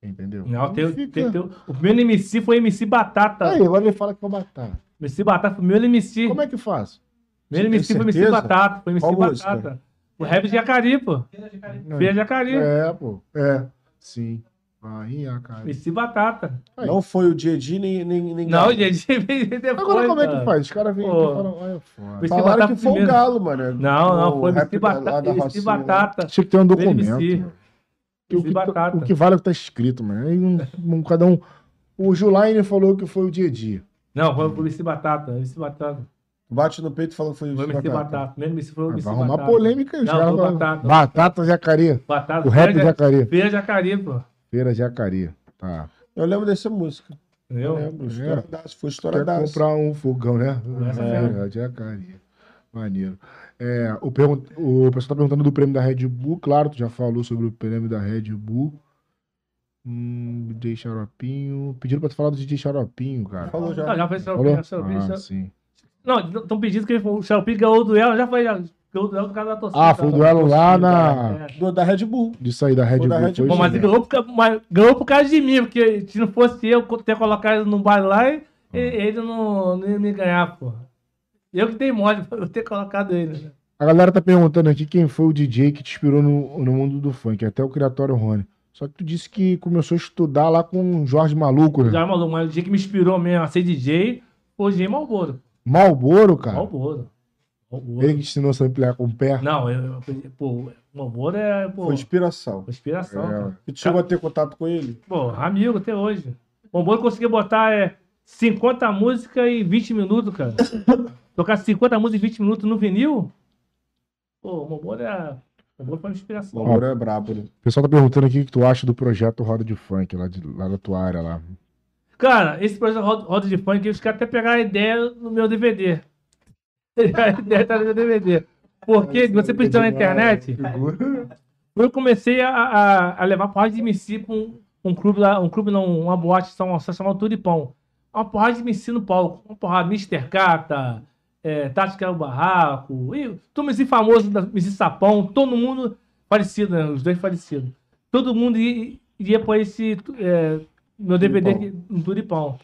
Entendeu? Não, tem, fica- tem- tem- o primeiro MC foi MC Batata. Aí, agora ele fala que é o Batata. MC Batata foi o primeiro MC. Como é que faz? primeiro MC foi MC? Batata. Foi MC Qual Batata. música? O rap de Jacari, pô. Feira de Jacari. É, pô. É. Sim. Bahia, cara. MC Batata. Aí. Não foi o Didi nem, nem, nem Não, Galo. gente, veio depois. Agora como é que cara. faz? Os caras vêm aqui e falam, olha, foda. Esse Falaram que foi o primeiro. Galo, mano. Não, não, O foi rap MC Batata. MC né? Batata. Tinha que ter um documento. Que o, que, Batata. o que vale é o que tá escrito, mano. Aí um, um- cada um. O Julaine falou que foi o Didi. Não, foi o MC Batata. MC Batata. Bate no peito falando que foi o MC Batata. Batata. MC foi o Vai MC arrumar Batata. polêmica aí. Não, Batata. Batata Jacareí. Batata. O rap Feira- Jacareí. Feira de Jacari, pô. Feira. Tá. Eu lembro dessa música. Entendeu? Eu lembro. É. Foi Quer estouradaço. comprar um fogão, né? Essa Feira Jacareí. Maneiro. É, o, pergun- o pessoal tá perguntando do prêmio da Red Bull. Claro, tu já falou sobre o prêmio da Red Bull. Hum, DJ Xaropinho. Pediram pra tu falar do DJ Xaropinho, cara. Falou já. Não, já foi Falou? Xaropinho. Ah, sim. Não, estão pedindo que o Xaropinho ganhou o duelo. Já foi. Já ganhou o duelo por causa da torcida. Ah, foi o da duelo lá na- é. Do, da Red Bull. Disso aí da Red Foi da Bull. Red Bull, Bom, mas ganhou por, mas ganhou por causa de mim, porque se não fosse eu ter colocado ele no baile lá, ele, ele não, não ia me ganhar, pô. Eu que dei mole *laughs* pra eu ter colocado ele. né? A galera tá perguntando aqui quem foi o DJ que te inspirou no, no mundo do funk, até o Criatório Rony. Só que tu disse que começou a estudar lá com o Jorge Maluco, né? Já maluco, mas o dia que me inspirou mesmo a ser DJ foi o DJ Malboro. Malboro, cara. Malboro. Malboro. Ele que te ensinou a samplear com o pé. Não, eu, eu, pô, o Malboro é, pô, Foi inspiração. inspiração. É. cara. E tu chegou a ter contato com ele? Pô, amigo até hoje. O Malboro conseguiu botar é, 50 músicas em 20 minutos, cara. *laughs* Tocar 50 músicas em 20 minutos no vinil? Pô, o Malboro é. O Malboro foi uma O inspiração. Mauro é brabo, né? O pessoal tá perguntando aqui o que tu acha do projeto Roda de Funk, lá, de, lá da tua área lá. Cara, esse projeto Roda de Funk, os caras até pegaram a ideia no meu DVD. *laughs* A ideia tá no meu DVD. Porque você precisa na internet. Eu comecei a, a, a levar porrada de MC pra um, um clube lá, um clube não, uma boate São Gonçalo chamada Turipão. Uma porrada de MC no palco. Uma porrada, Mr. Cata, é, Tati que era o Barraco, e todo MC famoso da MC Sapão, todo mundo parecido, né? Os dois parecidos. Todo mundo ia, ia pra esse é, meu DVD no Turipão.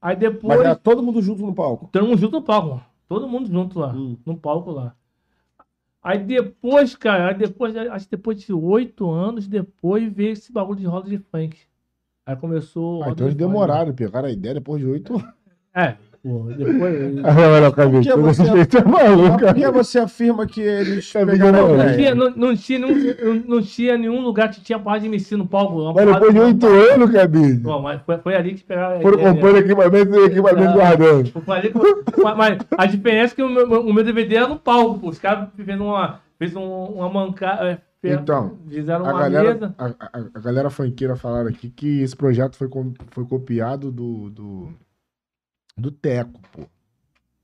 Aí depois. Mas era todo mundo junto no palco. Todo mundo junto no palco, mano. Todo mundo junto lá, Hum. no palco lá. Aí depois, cara, aí depois, acho que depois de oito anos, depois veio esse bagulho de roda de funk. Aí começou. Ah, então eles de funk. demoraram, pegaram a ideia depois de oito anos. É, pô, depois. Olha o cabelo, que todo você- respeito é maluco. por que você afirma que eles É, pegaram não, Não tinha, não, não tinha nenhum, não, não tinha nenhum lugar que tinha porrada de MC no palco. uma Mas depois de oito anos, cabelo. Bom, mas foi, foi ali que pegaram Foram ideia. comprando equipamento e equipamento É. guardando. Falei que- mas, mas a diferença é que o meu, o meu DVD era no palco. Os caras fez uma, fez um, uma mancada, Então, fizeram A uma galera, mesa. a, a- a galera funkeira falaram aqui que esse projeto foi, com- foi copiado do, do, do Teco, pô.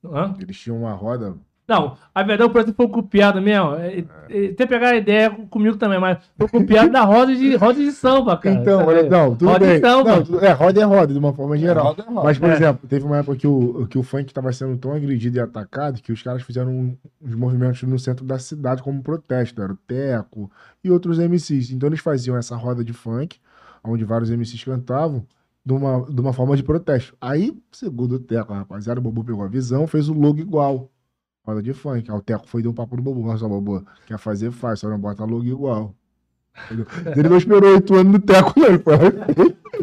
Hã? Eles tinham uma roda. Não, a verdade o projeto foi copiado mesmo. É, é, Tem pegar a ideia comigo também, mas foi copiado da roda de, roda de samba, cara. então, sabe? olha, não, tudo Roda de bem. samba. Não, tudo- é, roda é roda, de uma forma geral. Roda é roda. Mas, por É. exemplo, teve uma época que o, que o funk estava sendo tão agredido e atacado que os caras fizeram uns movimentos no centro da cidade como protesto. Era o Teco e outros MCs. Então eles faziam essa roda de funk, onde vários MCs cantavam, de uma, de uma forma de protesto. Aí, segundo o Teco, rapaziada, o Bobo pegou a visão, fez o logo igual. Roda de funk. Aí o Teco foi e deu um papo no Bobo. Nossa, Bobo, quer fazer, faz, só não bota logo igual. Ele não esperou oito anos no Teco, não. Ele foi.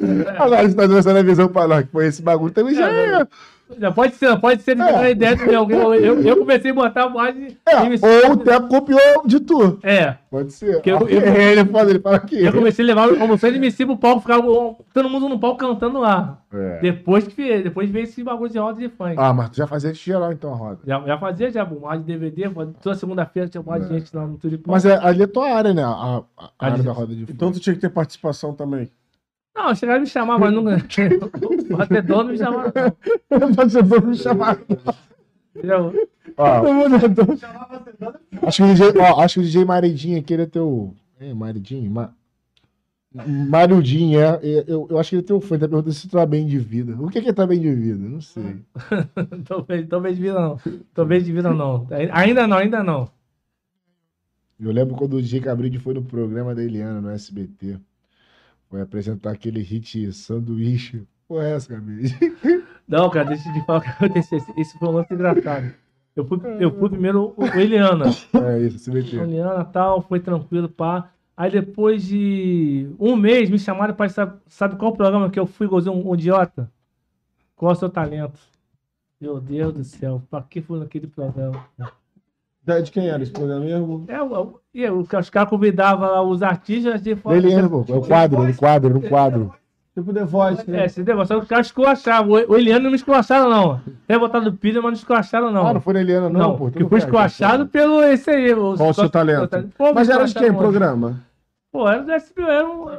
*laughs* Agora você tá dando a visão pra nós, que foi esse bagulho também já É, é. Já pode ser, pode ser de É. ideia de alguém. Eu, eu comecei a botar mais de. É, de- ou o Teco copiou de tu. É. Pode ser. Eu- eu- ele foda, ele fala que. Eu comecei a levar como se ele me pro palco, ficava todo mundo no palco cantando lá. É. Depois que depois veio esse bagulho de roda de funk. Ah, mas tu já fazia de geral então a roda. Já, já fazia já, bom, mais de DVD, toda segunda-feira tinha mais de É. gente lá no Turipão. Mas é, ali é tua área, né? A, a- a área da roda de Então tu tinha que ter participação também. Não, chegaram me chamar, mas nunca. *laughs* o batedor não me chamaram, não. Você foi me chamar. Entendeu? Ó, acho que o DJ, ó, acho que o DJ Maridinho aqui ele é teu. É, Maridinho? Ma... Mariudinho, é. é, Eu, eu acho que ele é teu fã. Tá perguntando se tu tá bem de vida. O que que é tá bem de vida? Não sei. *laughs* tô, bem, tô bem de vida, não. Tô bem de vida, não. Ainda não, ainda não. Eu lembro quando o DJ Cabrini foi no programa da Eliana, no SBT. Foi apresentar aquele hit sanduíche. Pô, é essa, Cabrini? *laughs* Não, cara, deixa te falar o que aconteceu. Esse- foi um lance engraçado. Eu fui, eu fui primeiro o, Eliana. É isso, SBT. Eliana tal, foi tranquilo, pá. Aí depois de um mês me chamaram para sabe, sabe qual programa que eu fui gozar um, um idiota? Qual é o seu talento? Meu Deus do céu, pra que fui naquele programa? De quem era esse programa mesmo? É, o- e o- os caras convidavam os artistas de fora. Da Eliana, pô. É o quadro, no quadro, no quadro. Tipo The Voice, né? É, se só que os caras esculachavam. O o Eliano não me esculacharam, não. Tem botado pilha, mas não esculacharam, não. Ah, não foi na Eliana, não, Não, pô. Que fui quer, esculachado pelo esse aí. o- Qual o seu talento? Pô, Mas era de quem o programa? Pô, era do SBT, era um.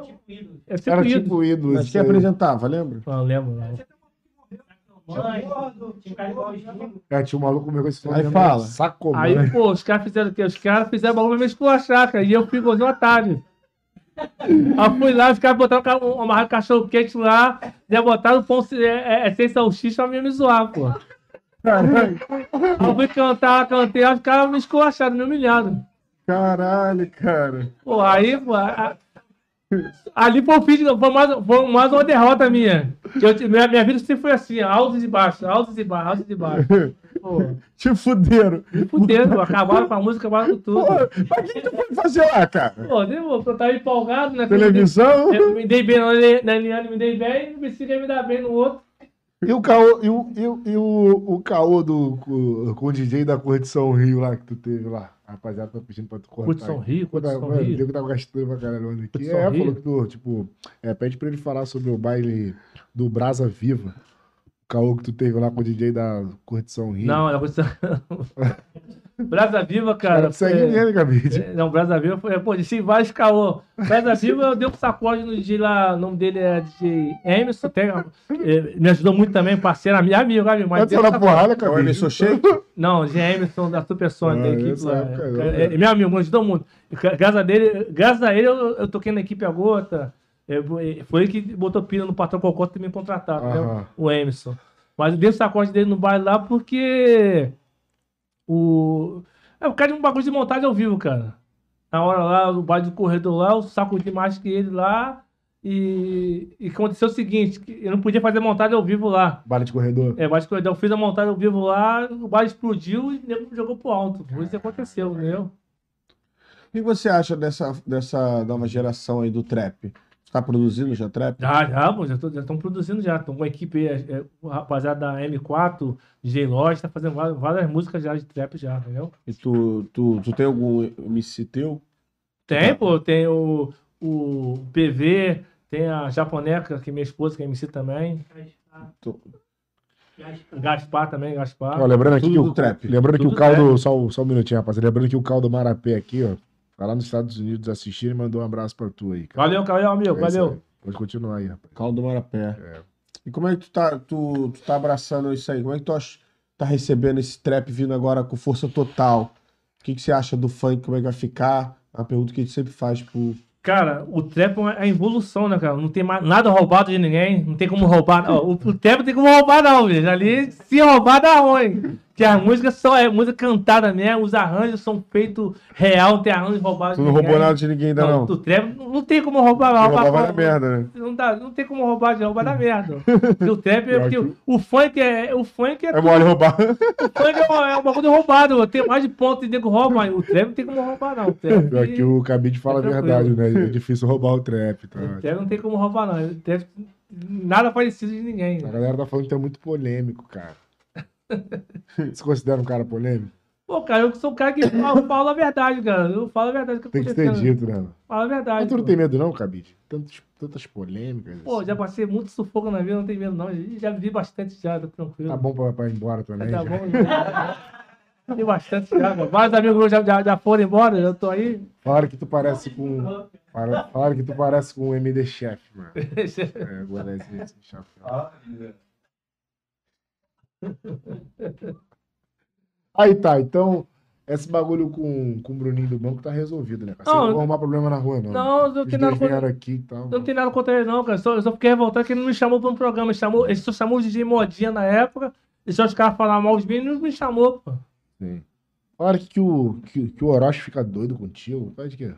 É tipo Era ídolo. tipo ídolo. Mas quem apresentava, lembra? Não lembro, não. É, tinha um maluco comigo esse Aí fala. Saco, Aí, mano. pô, os caras fizeram o quê? Os caras fizeram bagulho pra me esculachar, cara. E eu fui gozando otário. Aí eu fui lá, os caras botaram ca- um amarrado cachorro quente lá, já botaram pão é, é, é, sem salsicha pra mim me zoar, pô. Aí eu fui cantar, cantei, os caras me esculacharam, me humilharam. Caralho, cara. Pô, aí, pô, a- ali foi, o fim de- foi, mais, foi mais uma derrota minha. Eu- minha, minha vida sempre foi assim, altos e baixos, altos e baixos, altos e baixos. Pô, *laughs* Te fuderam. fudendo, acabaram com a música, acabaram com tudo. Pô, mas o que tu foi fazer lá, cara? Pô, eu tava empolgado, né? Televisão? Eu me dei bem na na Eliane, me dei bem, não precisa me dar bem no outro. E o caô, e o, e o, e o, o caô do, com, com o DJ da Curtição Rio lá que tu teve lá? A rapaziada tá pedindo pra tu cortar. Curtição Rio, tá- Curtição mano, O Rio. Diego tava gastando pra caralho aqui. Curtição É, Rio. falou que tu, tipo, é, pede pra ele falar sobre o baile do Brasa Viva. O caô que tu teve lá com o DJ da Curtição Rio. Não, é coisa. *laughs* Brasa Viva, cara, cara. segue nele, Gabide. É, Não, Brasa Viva foi. Pô, disse vários caô. Brasa Viva eu dei um sacode no DJ lá, o nome dele é DJ Emerson, tem, é, me ajudou muito também, parceiro, amigo, amigo, amigo. Mas deu na porrada, É o. Emerson Shake? Não, DJ Emerson da Super Sonic, da Ah, equipe essa lá. É, é, meu amigo, me ajudou muito. Gra- Graças a, dele, graças a ele, eu, eu toquei na equipe a gota. Foi ele que botou pilha no patrão Cocota e me contratar? Aham. o Emerson. Mas eu dei o sacode dele no baile lá porque o. É o cara de um bagulho de montagem ao vivo, cara. Na hora lá, no baile do corredor lá, eu sacudi mais que ele lá. E, e aconteceu o seguinte: que eu não podia fazer montagem ao vivo lá. Baile de corredor. É, baile de corredor, eu fiz a montagem ao vivo lá, o baile explodiu e o nego jogou pro alto. Foi isso que aconteceu, entendeu? O que você acha dessa, dessa nova geração aí do trap? Você tá produzindo já trap? Já, já, pô, já estão produzindo já. Estão com a equipe, é, é, o rapaziada da M4, DJ Lodge, tá fazendo várias, várias músicas já de trap já, entendeu? E tu, tu, tu tem algum MC teu? Tem, pô, tem o, o PV, tem a Japoneca, que é minha esposa, que é MC também. Tu- Gaspar também, Gaspar. Ó, lembrando aqui Tudo o, trap. Lembrando que o caldo. Só, só um minutinho, rapaziada. Lembrando que o caldo Marapé aqui, ó. Tá lá nos Estados Unidos assistindo e mandou um abraço pra tu aí, cara. Valeu, valeu, amigo. É isso valeu. aí. Pode continuar aí, rapaz. Caldo do Marapé. É. E como é que tu tá, tu, tu tá abraçando isso aí? Como é que tu ach- tá recebendo esse trap vindo agora com força total? O que, que você acha do funk? Como é que vai ficar? É uma pergunta que a gente sempre faz pro. Cara, o trap é a evolução, né, cara? Não tem mais nada roubado de ninguém. Não tem como roubar. Ó, o, o trap não tem como roubar, não, bicho. Ali, se roubar, dá ruim. Porque as músicas são é música cantada mesmo, os arranjos são feitos real, não tem arranjos roubados Tu não roubou nada de ninguém ainda, Não, não. o trap não, tem como roubar, não. Roubar merda, né? Não, dá, não tem como roubar de roubar da merda. *laughs* Porque o trap é porque o, o funk é. O funk é. É mole roubar. O funk é, é um bagulho roubado. Tem mais de ponto de nego rouba, mas o trap não tem como roubar, não. O trap, Pior que o Cabide fala a Tá verdade, né? É *laughs* difícil roubar o trap, tá? o trap não tem como roubar, não. O trap, nada parecido de ninguém. A galera tá falando que é muito polêmico, cara. *laughs* Você considera um cara polêmico? Pô, cara, eu sou um cara que fala, a verdade, cara. Eu falo a verdade. Que Tem que ser dito, né? Fala a verdade. Mas tu não pô. tem medo não, Cabide? Tantas, tantas polêmicas. Pô, assim. já passei muito sufoco na vida, não tem medo, não. Já vivi bastante já, tá tranquilo. Tá bom pra, pra ir embora também. Tá já. bom. já. Vi bastante já, cara. Vários amigos meus já, já, já foram embora, eu tô aí. Falaram que tu parece com. fala- Falaram que tu parece com o MD Chef, mano. *laughs* É, agora esse, esse chefe. *laughs* Aí tá, então. Esse bagulho com, com o Bruninho do banco tá resolvido, né? cara? Você Não, não vai arrumar problema na rua, não. Não, não tenho dois nada contra- aqui e tal. Não tenho nada contra ele, não, cara. Só, eu só fiquei revoltado que ele não me chamou pra um programa. Ele, chamou, ele só chamou o DJ Modinha na época. Deixou os caras falar mal de mim e não me chamou, pô. Sim. Falaram que, que, o, que, que o Orochi fica doido contigo. Faz de quê?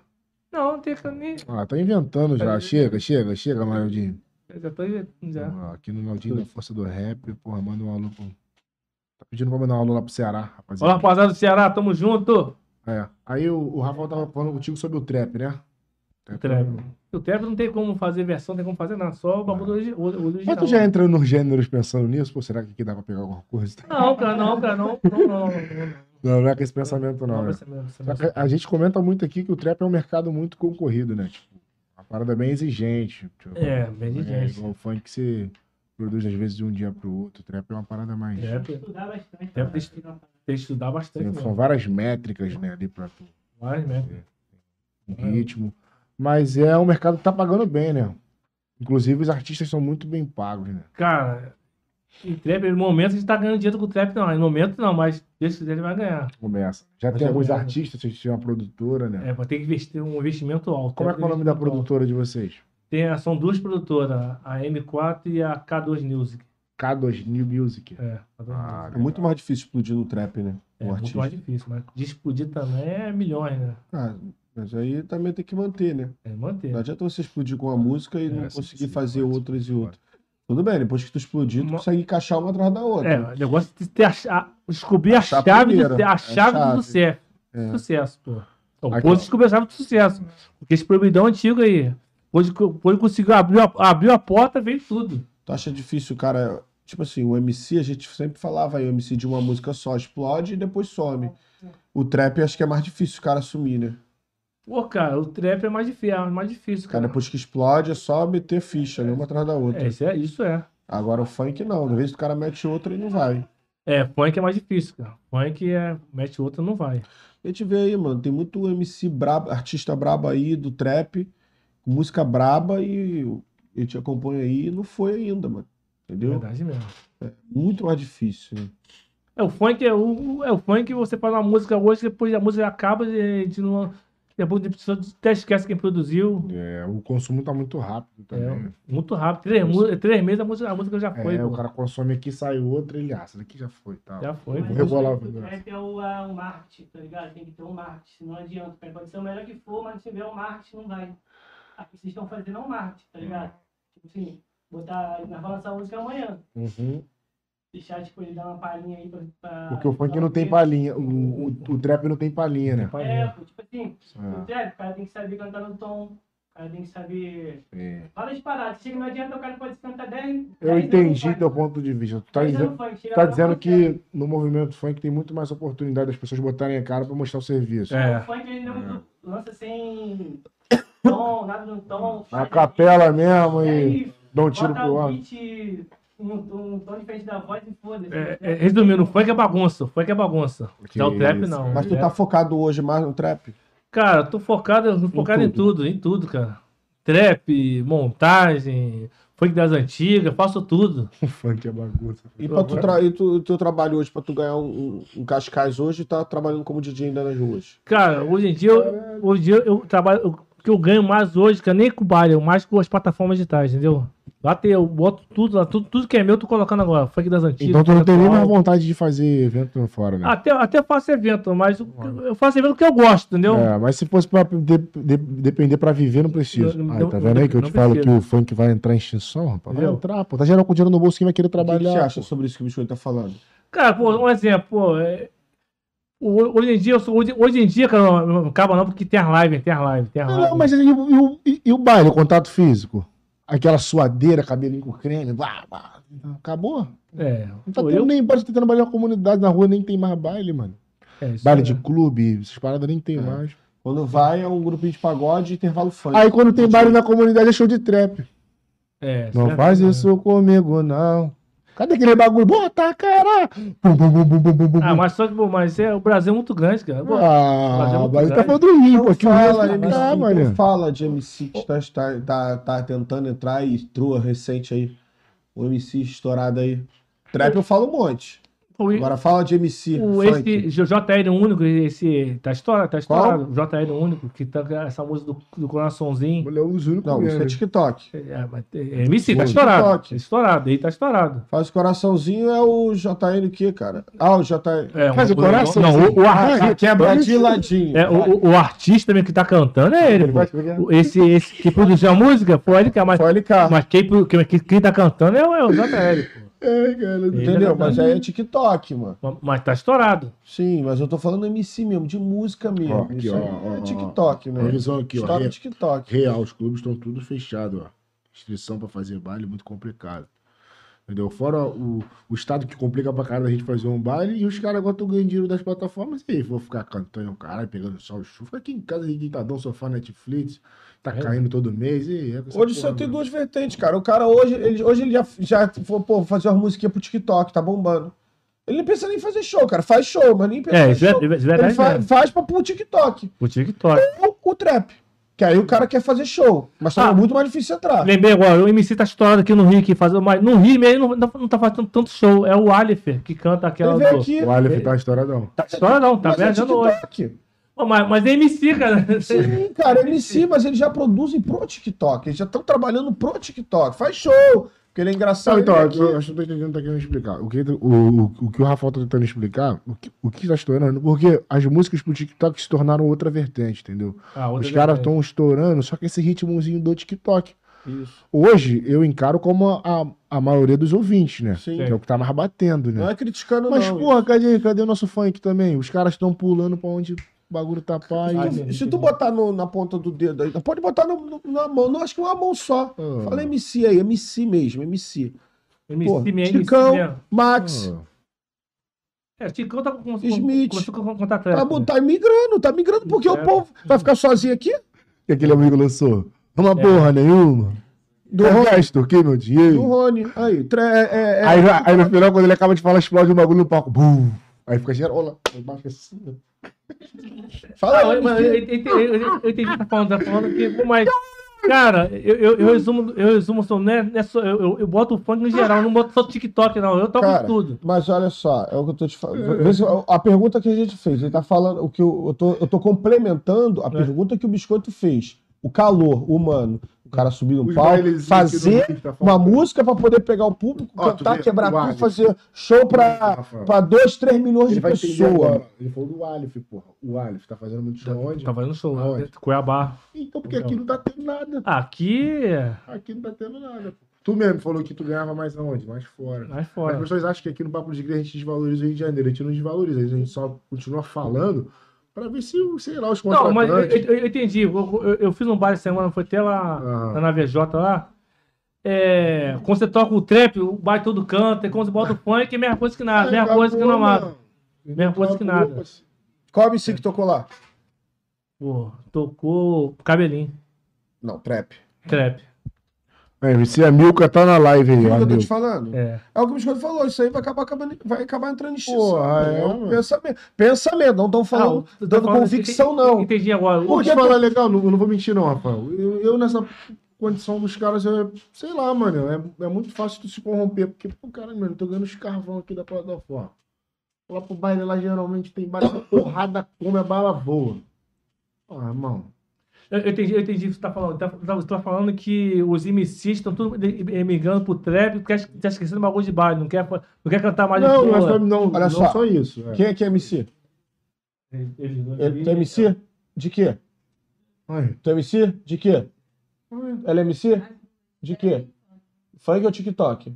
Não, não tem que nem. Ah, tá inventando já. Chega, chega, chega, Maildinho. Eu já tô já. Ah, Aqui no Maildinho da Força do Rap, porra, manda um alô pro... Tá pedindo pra mandar um alô lá pro Ceará, Olá, rapaziada. rapaziada do Ceará, tamo junto. É. Aí o, o Rafael tava falando contigo sobre o trap, né? O trap. O trap não tem como fazer versão, não tem como fazer nada. Só o bagulho o- o original. Mas tu já entra nos gêneros pensando nisso? Pô, será que aqui dá pra pegar alguma coisa? *laughs* Não, cara, não, cara, não. Não, não, não. não. Não, não é com esse pensamento, não. Não, né? ser Só mesmo. que a gente comenta muito aqui que o trap é um mercado muito concorrido, né? Tipo, parada bem exigente. Tipo, É, bem É, exigente. igual o funk que você produz às vezes de um dia pro outro. O trap é uma parada mais. Trap, Estudar bastante. Trap pra tem que tem que estudar bastante. Tem- são várias métricas, né, ali pra tu. Né? um ritmo. Mas é um mercado que tá pagando bem, né? Inclusive, os artistas são muito bem pagos, né? Cara, em trap, no momento a gente tá ganhando dinheiro com o trap, não. No momento não, mas Deus quiser ele vai ganhar. Começa. Já Mas tem é alguns verdade. artistas, vocês tinham uma produtora, né? É, vai ter que investir um investimento alto. Como é que é o nome da produtora de vocês? Tem, são duas produtoras, a M4 e a K2 Music. K2 New Music. É, K2 Ah, Music. É muito mais difícil explodir no trap, né? É muito mais difícil, mas de explodir também é milhões, né? Ah, mas aí também tem que manter, né? É manter. Não adianta você explodir com uma música e É, não sim, conseguir sim, fazer outras e outras. Tudo bem, depois que tu explodir, tu Uma- consegue encaixar uma atrás da outra. É, o negócio de ter a, descobrir a Achar chave, primeiro, do, a é a chave do chave. sucesso. É. Sucesso, pô. Então, Aqui, pô, ó. descobriu a chave do sucesso. Porque esse proibidão antigo aí, hoje, hoje conseguiu abrir a, abriu a porta, veio tudo. Tu acha difícil, cara? Tipo assim, o MC, a gente sempre falava aí, o MC de uma música só explode e depois some. O trap acho que é mais difícil o cara assumir, né? Pô, cara, o trap é mais difícil, é mais difícil, Cara, cara. depois que explode é só meter ficha, né? Uma atrás da outra. É, isso é, isso é. Agora o funk não, às vezes o cara mete outra e não vai. É, funk é mais difícil, cara. Funk é, mete outra, não vai. A gente vê aí, mano, tem muito MC brabo, artista brabo aí do trap, música braba e a gente acompanha aí e não foi ainda, mano. Entendeu? Verdade mesmo. Muito mais difícil. né? É, o funk é o, é o funk, você faz uma música hoje, depois a música acaba, a gente não. Depois a pessoa até esquece quem produziu. É, o consumo tá muito rápido também. É, né? muito rápido. Três, mu- três meses a música, a música já foi. É, o pô. cara consome aqui, sai outra, ele, ah, essa daqui já foi, tá? Já foi. Vou Mas rebolar o o trap é o, é o marketing, tá ligado? Tem que ter um marketing, não adianta. Pode ser o melhor que for, mas se tiver o marketing, não vai. Aqui vocês estão fazendo um marketing, tá ligado? Tipo assim, botar. Nós vamos lançar a música amanhã. Uhum. Deixar, tipo, ele dar uma palhinha aí pra. pra Porque o funk não tem palhinha, o, o, o trap não tem palhinha, né? É, pô, tipo assim, o É, trap, o cara tem que saber cantar no tom. O cara tem que saber. é. Várias paradas. Chega, não adianta, o cara pode cantar 10. Eu entendi teu ponto de vista. Tu tá dizendo, tá dizendo que no movimento funk tem muito mais oportunidade das pessoas botarem a cara pra mostrar o serviço. É. O funk ele não lança sem *coughs* tom, nada no tom. A capela mesmo E e dá um tiro pro o ar. Um, um tom diferente da voz e foda-se. É, é, resumindo, o funk é bagunça. O funk é bagunça. Que Já o trap isso, não. Mas tu tá focado hoje mais no trap? Cara, tô focado, focado em tudo, em tudo, cara. Trap, montagem, funk das antigas, faço tudo. O *laughs* funk é bagunça. E pra tu, tra... e tu, teu trabalho hoje, pra tu ganhar um, um, Cascais hoje, tá trabalhando como DJ ainda nas ruas? Cara, hoje em dia, eu, hoje em dia eu trabalho. O que eu ganho mais hoje, que é nem com o baile, eu mais com as plataformas digitais, entendeu? Lá tem, eu boto tudo lá, tudo, tudo que é meu, eu tô colocando agora. Funk das antigas. Então tu não tem nem mais vontade de fazer evento fora, né? Até, até faço evento, mas o- eu faço evento que eu gosto, entendeu? É, mas se fosse pra de- de- depender pra viver, não precisa. Não- Aí, não- tá vendo aí que eu te falo precisa. que o funk vai entrar em extinção, rapaz? Vai entrar, pô. Tá geral com dinheiro no bolso, quem vai querer O que que trabalhar? você acha pô? sobre isso que o Biscoito tá falando? Cara, pô, um exemplo, pô. é, hoje em dia, eu sou, hoje, hoje em dia, cara, não, não acaba não, porque tem as lives, tem as lives, tem as Não, lives. não, mas e, o- e e- e o baile, o contato físico? Aquela suadeira, cabelinho com creme, blá, blá, acabou. É, Não tá tendo eu- nem, pode ter tendo baile na comunidade, na rua nem tem mais baile, mano. é, isso Baile é- de clube, essas paradas nem tem É. mais. Quando vai, é um grupinho de pagode e intervalo funk. Aí quando tem baile na comunidade é show de trap. É, Não é faz isso comigo, não. Cadê aquele bagulho? Bota a cara! Bum, bum, bum, bum, bum, bum, bum. Ah, mas só que, pô, mas é, o Brasil é muito grande, cara. Pô, Mas é Ah, muito mas tá grande. falando do Rio, pô. Não Que fala, é MC, mano. fala de MC que tá, tá, tá, tá tentando entrar e trua recente aí. O MC estourado aí. Trap eu falo um monte. E- Agora fala de MC. o, funk. esse JL único, esse. Tá estourado, tá estourado. JL único, que tá com essa música do, do coraçãozinho. Mulher é um dos únicos Não, isso é TikTok. É, mas é MC, tá Pô, estourado. TikTok. Tá estourado, aí tá estourado. Faz coraçãozinho é o JN o quê, cara? Ah, o JN. É, Faz o um- coração, Não, o, o Ah, artista. quebra de ladinho. É, o, o- o artista mesmo que tá cantando é ele. O- Esse, esse que produziu a música foi ele que é mais. Foi LK. Mas quem, quem, quem tá cantando é o, é o JL, pô. É, cara. Ele Entendeu? é Mas aí é TikTok, mano. Mas tá estourado. Sim, mas eu tô falando MC mesmo, de música mesmo. Ó, aqui, Isso ó, aí ó, é ó, TikTok, né? Olha visão aqui, ó. História Re- do TikTok. Real, os clubes estão tudo fechados, ó. Inscrição pra fazer baile é muito complicado. Entendeu? Fora o, o estado que complica pra caralho a gente fazer um baile e os caras agora estão ganhando dinheiro das plataformas. E aí, vou ficar cantando, caralho, pegando sol, chuva. Fica aqui em casa, deitadão, sofá, Netflix. Tá É. caindo todo mês. E é Hoje só tem duas vertentes, cara. O cara hoje, ele, hoje ele já, já falou, pô, vou fazer uma musiquinha pro TikTok, tá bombando. Ele não pensa nem em fazer show, cara. Faz show, mas nem pensa É, em isso é, show. é Ele verdade. fa- mesmo. faz pra pro TikTok. O TikTok. O, o trap. Que aí o cara quer fazer show. Mas tá Ah. muito mais difícil entrar. Lembrei agora, o MC tá estourado aqui no Rio, que faz, mas no Rio mesmo não, não tá fazendo tanto show. É o Aleph que canta aquela. Ele veio do- aqui. O Aleph tá estouradão. Tá estourado não, tá mas é viajando hoje. Pô, Mas, mas é MC, cara. Sim, cara, MC, mas eles já produzem pro TikTok. Eles já estão trabalhando pro TikTok. Faz show. Porque ele é engraçado. Não, então, é eu, aqui. acho que eu tô entendendo, tá querendo explicar. O que, o, o, o que o Rafael tá tentando explicar, o que, o que tá estourando, porque as músicas pro TikTok se tornaram outra vertente, entendeu? Ah, outra Os caras estão estourando, só que esse ritmozinho do TikTok. Isso. Hoje, eu encaro como a, a maioria dos ouvintes, né? Sim. Que é o que tá mais batendo, né? Não é criticando, Mas, não. porra, cadê, cadê o nosso funk também? Os caras estão pulando pra onde o bagulho tá paz. Ai, Se Se tu botar no- na ponta do dedo aí, pode botar no- no- na mão, não, acho que uma mão só. Ah. Fala MC aí, MC mesmo, MC. MC Pô, MC Ticão, mesmo. Max, Ah. É, Ticão tá com, com, Smith. com contar trap. tá, né? tá migrando, tá migrando, porque o É. povo vai ficar sozinho aqui? E aquele amigo lançou? Uma É. porra nenhuma. Do Eu Rony. meu dinheiro. Do Rony. Aí, tre- é, é, é- Aí, aí no final, quando ele acaba de falar, explode um bagulho no palco. Bum! Aí fica geral lá. Embaixo assim. Fala Ah, aí, eu, entendi o que tá falando, tá falando que, pô, mas, cara, eu, eu, eu resumo, eu resumo só, né, né, só- eu, eu, boto o funk no geral, não boto só TikTok, não, eu toco Cara, tudo. Mas olha só, é o que eu tô te falando. A pergunta que a gente fez, ele tá falando, o que eu, eu, tô, eu tô complementando É. a pergunta que o Biscoito fez. O calor humano. O cara subir no Os palco, fazer tá uma música pra poder pegar o público, Ó, cantar, vê, quebrar tudo, fazer show pra 2, 3 milhões Ele de pessoas. Ele falou do Aleph, porra. O Aleph tá fazendo muito show onde? Tá fazendo show, Aonde? né, Cuiabá. Então, porque aqui não tá tendo nada. Aqui, Aqui não tá tendo nada. Tu mesmo falou que tu ganhava mais aonde? Mais fora. mais As fora. pessoas acham que aqui no Papo de Igreja a gente desvaloriza o Rio de Janeiro. A gente não desvaloriza, a gente só continua falando pra ver se, sei lá, os Não, mas eu, contratantes... eu- eu entendi, eu, eu- fiz um baile essa semana, foi até lá Aham. na VJ lá, é, quando você toca o trap, o baile todo canta, e quando você bota o funk, é a mesma coisa que nada, mesma coisa que não amado. Mesma coisa que nada. Qual MC que tocou lá? Pô, tocou cabelinho, Não, trap. trap. É, esse Amilca tá na live aí, ó. que eu tô te falando? É. É o que o Biscoito falou, isso aí vai acabar, acabando, vai acabar entrando em extinção. Porra, mano. é, É um mano. pensamento. Pensamento, não estão falando, Ah, dando falando- convicção, não. Entendi agora. Vou O- te falar legal, não, eu não vou mentir não, Rafael. Eu, eu nessa condição dos caras, eu, sei lá, mano, é, é muito fácil tu se corromper, porque, pô, cara, mano, eu tô ganhando os carvão aqui da plataforma. Lá pro baile, lá geralmente tem baile, porrada come, a bala voa. Pô, irmão, Eu, eu entendi, eu entendi o que você tá falando. Tá- tá- Você tá falando que os MCs estão tudo de- migrando pro trap, porque acha- tá esquecendo o bagulho de baile, não quer, não quer cantar mais não, não, é só, não, Olha não só. só isso. é. Quem é que é MC? Ele- ele- Ele, tu é MC? De quê? Ai, Tu é MC? De quê? ai, Ela é MC? De quê? Funk ou TikTok?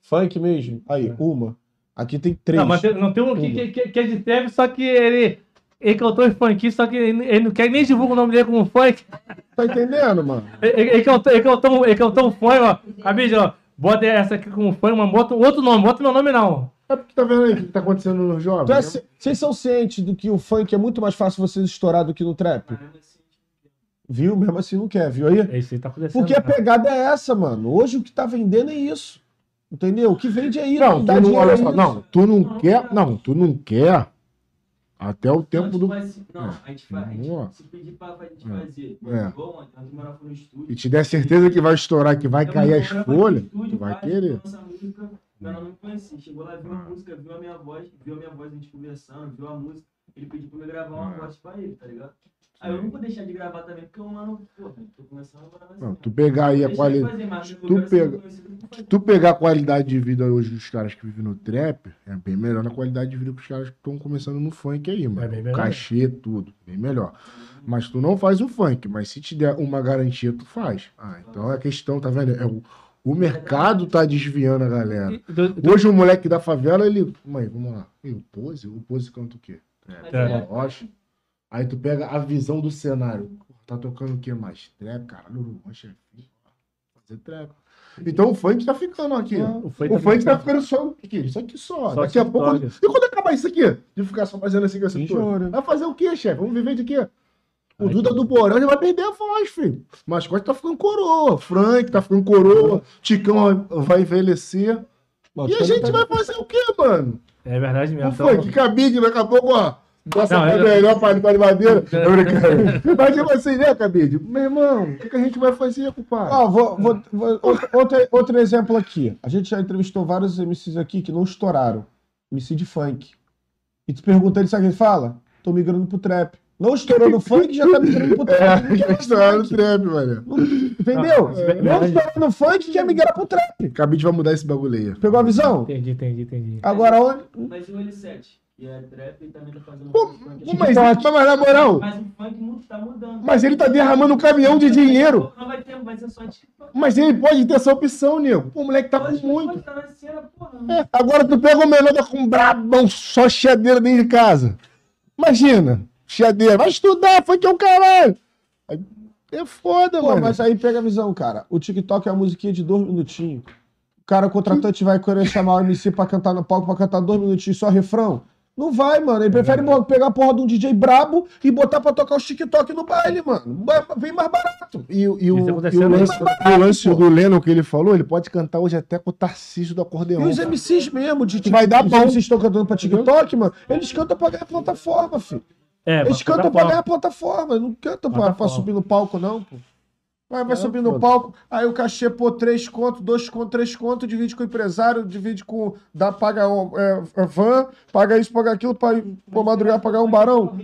Funk mesmo? Aí, uma. Aqui tem três. Não, mas tem, não tem um que, que, que- que é de trap, só que ele, ele cantou em funk, só que ele, ele não quer nem divulgar o nome dele como funk. Tá entendendo, mano? Ele, ele, ele cantou, ele, cantou, ele cantou um funk, ó. Cabide, ó. Bota essa aqui como funk, mas bota outro nome, bota meu nome não. É porque tá vendo aí o que tá acontecendo nos jovens? Tu é né? ci- Vocês são cientes do que o funk é muito mais fácil vocês estourar do que no trap? Viu? Mesmo assim não quer, viu aí? É isso aí tá acontecendo. Porque a pegada é essa, mano. Hoje o que tá vendendo é isso. Entendeu? O que vende é isso. Não, tu não, olha é só, isso. não, tu não quer, não, tu não quer até o tempo do... Não, a gente faz. a gente-. Se pedir pra a gente É. fazer, É. igual ontem, nós morávamos no estúdio. E te der certeza que vai estourar, que vai cair as morava folhas, tu vai querer. Música, ela não me conhecia. Chegou lá, viu a música, viu a minha voz, viu a minha voz, a gente conversando, viu a música. Ele pediu pra eu gravar uma É. voz pra ele, tá ligado? Aí eu não vou deixar de gravar também, porque o mano, pô, tô começando a morar Não, tu pegar aí a qualidade. tu pega- Tu pegar a qualidade de vida hoje dos caras que vivem no trap, é bem melhor na qualidade de vida que os caras que estão começando no funk aí, mano. É bem melhor. Cachê, tudo, bem melhor. Mas tu não faz o funk, mas se te der uma garantia, tu faz. Ah, então a questão, tá vendo? É o, o mercado tá desviando a galera. Do- do- Hoje o moleque da favela, ele. Mãe, vamos lá. E o Pose? O Pose canta o quê? É. Rocha. Aí tu pega a visão do cenário. Tá tocando o que mais? Trap, caralho, Uruguai, chefinho. Fazer trap. Então o funk tá ficando aqui. ó. O O funk funk, tá tá ficando só aqui, isso aqui só. Só Daqui a pouco. E quando acabar isso aqui? De ficar só fazendo assim com essa porra? julho. Vai fazer o quê, chefe? Vamos viver de quê? O Duda tá. do Borão já vai perder a voz, filho. Mas Costa tá ficando coroa. Frank tá ficando coroa. Ticão vai envelhecer. E a gente tá- vai fazer o quê, mano? É verdade mesmo. Não foi? Que cabide daqui a pouco, ó. Nossa, Não, foi eu- melhor para de madeira. *laughs* Tô brincando. Mas tipo assim, né, cabide? Meu irmão, o que, que a gente vai fazer, compadre? Ó, vou, vou- vou- outro, outro, exemplo aqui. A gente já entrevistou vários MCs aqui que não estouraram. MC de funk. E tu pergunta ele, sabe o que ele fala? Tô migrando pro trap. Não estourou no funk, já tá migrando pro *laughs* trap. Não É, história no trap, velho. Entendeu? é não estourou no funk, quer migrar pro trap. Cabide vai mudar esse bagulho aí. Pegou a visão? Entendi, entendi, entendi. Agora, onde... Mas o L7, que é trap, ele também tá fazendo Pô, funk. Pô, Mas, mas, na moral, Mas o funk mu- tá mudando. mas ele tá derramando um caminhão de dinheiro. Não vai ter, vai ser só TikTok. Mas ele pode ter essa opção, nego. Pô, o moleque tá com muito. tá na cena, porra. É, agora tu pega o menor tá com um brabão, só chiadeira dentro de casa. Imagina, chiadeira. Vai estudar, foi que é o caralho. Aí, É foda, Pô, mano. mas aí pega a visão, cara. O TikTok é uma musiquinha de dois minutinhos. O cara, o contratante, vai querer chamar o MC pra cantar no palco, pra cantar dois minutinhos só refrão. Não vai, mano. Ele prefere pegar a porra de um DJ brabo e botar pra tocar os TikTok no baile, mano. Bem mais barato. E, o- e o, e o lance, e o lance do Lennon que ele falou, ele pode cantar hoje até com o Tarcísio do E acordeão. os MCs mesmo, de vai dar os bom. MCs estão cantando pra TikTok, mano. Eles cantam pra ganhar plataforma, filho. É, Eles pra- cantam pra- ganhar plataforma. Não cantam pra, pra subir no palco, não, pô. Vai, vai É, subir no palco, aí o cachê, pô, três conto, dois conto, três conto, divide com o empresário, divide com. Dá, paga um, é, é, van, paga isso, paga aquilo, pra pô, madrugar, pagar um barão.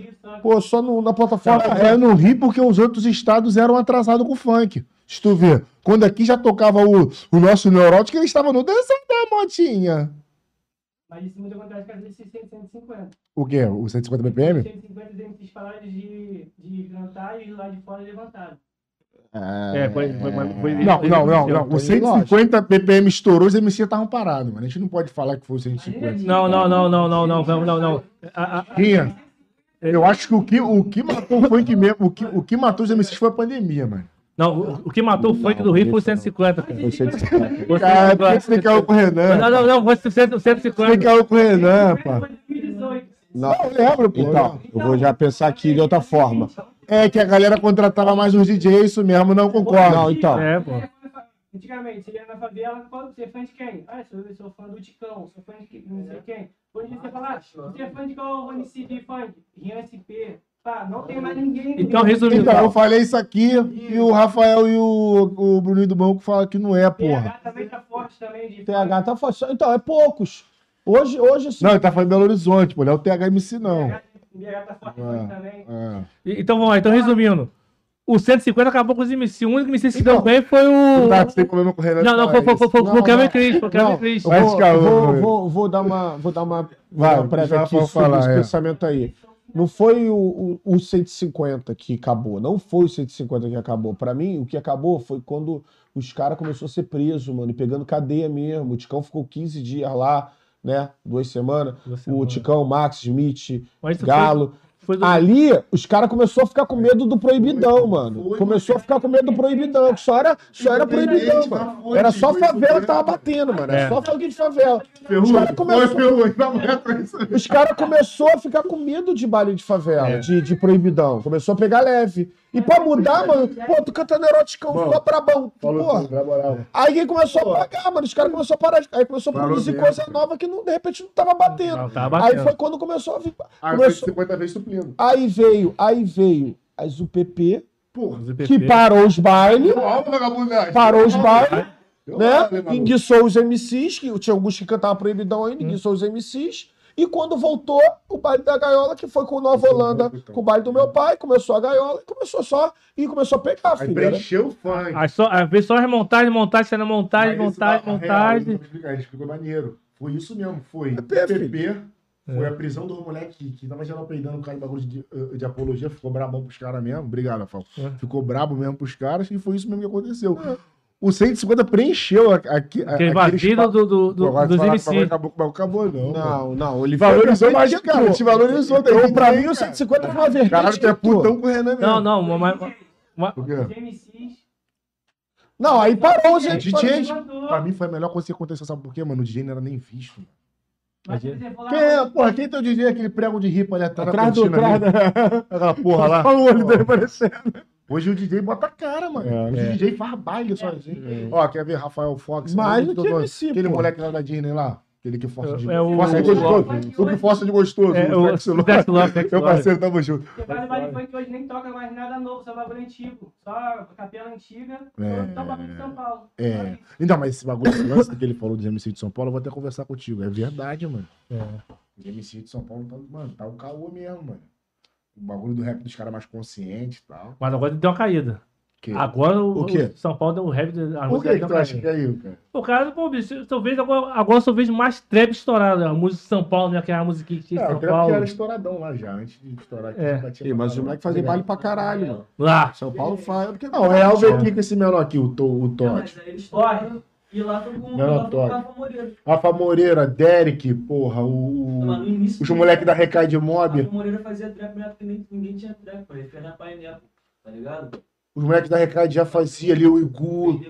Pô, só no- na plataforma. É, eu não ri porque os outros estados eram atrasados com o funk. Se tu ver, quando aqui já tocava o, o nosso neurótico, ele estava no dança da motinha. Mas cima de acontece que às vezes 600, 150. O quê? O 150 BPM? 150 os MCs pararam de, de cantar e lá de fora levantaram. É, foi, foi, foi, foi- Não, não, não, foi- não. O foi 150 BPM estourou, os MC estavam parados, mano. A gente não pode falar que foi o 150. Não, não, não, não, não, não, não, não, não. Tinha. Eu acho que o que, o que matou o funk mesmo, o que, o que matou os MCs foi a pandemia, mano. Não, o, que matou o funk do Rio foi 150, cara. Foi 150. Foi Cara, por que 150. você tem caô com o Renan? Não, não, não, foi 100, Você tem 150. caô com o Renan, pá. Foi 2018. Não. Eu lembro, pô. Então, eu vou já pensar aqui de outra forma. É que a galera contratava mais os DJs, isso mesmo, não concordo. Não, então. É, pô. Antigamente, você ia na favela, você é fã de quem? Ah, sou, eu sou fã do Ticão, sou fã de não sei quem. Hoje você fala, ah, você é fã de qual MC de funk? Rian SP. Pá, não tem mais ninguém. Então, resumindo. Então, eu falei isso aqui e o Rafael e o, o Bruninho do Banco falam que não é, porra. PH também tá forte também de TH tá forte. Então, é poucos. Hoje, hoje assim, Não, ele tá falando Belo Horizonte, pô, não é o THMC, não. PH tá forte É. também. É. E- Então vamos lá, então resumindo. O 150 acabou com os MC. O único MC que se Então, deu bem foi o. Tá, você tem problema com o Renan Não, não, foi, foi, foi, foi, Não, foi o Kevin não. Cris. Foi o Kevin Não. Cris. Vou, ficar, vou, vai. vou, vou dar uma, vou dar uma, Vai, uma prévia já aqui sobre falar, esse é. pensamento aí. Não foi o, o, o 150 que acabou, não foi o 150 que acabou. Pra mim, o que acabou foi quando os caras começaram a ser presos, mano, e pegando cadeia mesmo. O Ticão ficou 15 dias lá, né? Duas semanas. Duas O semanas. Ticão, Max, Smith, Galo. Foi, foi do- Ali, os caras começaram a ficar com medo do proibidão, mano. Começou a ficar com medo do proibidão, que só era, só era proibidão, mano. Era só favela que tava batendo, mano. Era É. só funk de favela. Os caras começaram os caras começaram a ficar com medo de baile de favela, de, de proibidão. Começou a pegar leve. E pra mudar, mano, pô, tu cantando eroticão, Mano, ficou brabão. Falou Porra. tudo, na moral. Aí quem começou a pagar, mano, os caras começaram a parar. Aí começou a Parou produzir mesmo, coisa nova que não, de repente não tava batendo. Não, tava Aí batendo. foi quando começou a vir. Aí Começou... 50 vezes suplindo. Aí veio, aí veio as UPP, Porra. Os EPP. que parou os bailes, Ó, vagabundagem. parou os bailes, né? maluco? Enguiçou os MCs, que tinha alguns que cantavam proibidão ainda, enguiçou os MCs. E quando voltou, o baile da gaiola, que foi com o Nova é Holanda, louco, então. com o baile do meu pai, começou a gaiola, e começou só, e começou a pegar, Aí filho. né? preencheu o funk. Aí só, vezes só as montagens, montagem, cena montagem, montagem, real, montagem. ele explicou- Ele explicou maneiro. Foi isso mesmo, foi. É PP, foi É. a prisão do moleque que, tava geral peidando o cara de bagulho de, de apologia, ficou brabão pros caras mesmo. Obrigado, Rafael. É. Ficou brabo mesmo pros caras e foi isso mesmo que aconteceu. O 150 preencheu a- aqui. a- Aquele aquele vazio espaço. do, do, do, Pô, dos o MC. Acabou, mas acabou, não. Não, não, ele Valorizou mais cara. Te valorizou. tá Então, pra mim, o cara? 150 foi uma vertente. Caralho, tu é que entrou. putão com o Renan mesmo. Não, não, mas. mas- Por quê? Os MCs. Não, aí parou, O gente. DJ, Mandou. pra mim foi a melhor coisa que aconteceu, sabe por quê, mano? O DJ não era nem visto. mano. Mas lá- Quem é, porra, quem é teu DJ, aquele prego de ripa ali atrás, Atrás do. Atrás ali? da... *laughs* Aquela porra lá. Olha o olho dele aparecendo. Hoje o DJ bota a cara, mano. É. Hoje o DJ faz baile sozinho. Ó, quer ver Rafael Fox? Mais Aquele do que MC, Aquele pô. moleque lá da Disney lá. Aquele que força de, É o- força de o- gostoso. O que força de gostoso. É, o o Flex Love. Meu parceiro, tamo junto. Porque vale vale funk hoje nem toca mais nada novo, só bagulho antigo. Só capela antiga, É. só bagulho de São Paulo. É. Então, mas esse bagulho, que ele falou dos MC de São Paulo, eu vou até conversar contigo. É verdade, mano. É. Os MC de São Paulo, tá, mano, tá o caô mesmo, mano. O bagulho do rap dos caras mais conscientes e tal. Mas agora deu uma caída. Que... Agora o, O quê? o São Paulo deu o rap. A Por música que, que tu acha que caiu, cara? O cara, pô, bicho, eu vejo agora, agora eu só vejo mais trap estourado. A música de São Paulo, né? Que é música que tinha É, o São trap Paulo. era estouradão lá já, antes de estourar aqui. É. mas os caralho. moleques fazem baile pra caralho, mano. Lá. São Paulo faz. Porque Não, é o veio aqui com esse menor aqui, o, to, o Não, Todd. mas aí eles E lá foi com, Não, lá foi com o. Rafa Moreira. Rafa Moreira, Derek, porra, o. Início. Os moleques da Recai de Mob. Rafa Moreira fazia trap na época que nem- ninguém tinha trap, pô. Ele fez na painel, tá ligado? Os moleques da Recai já fazia ali o Igu.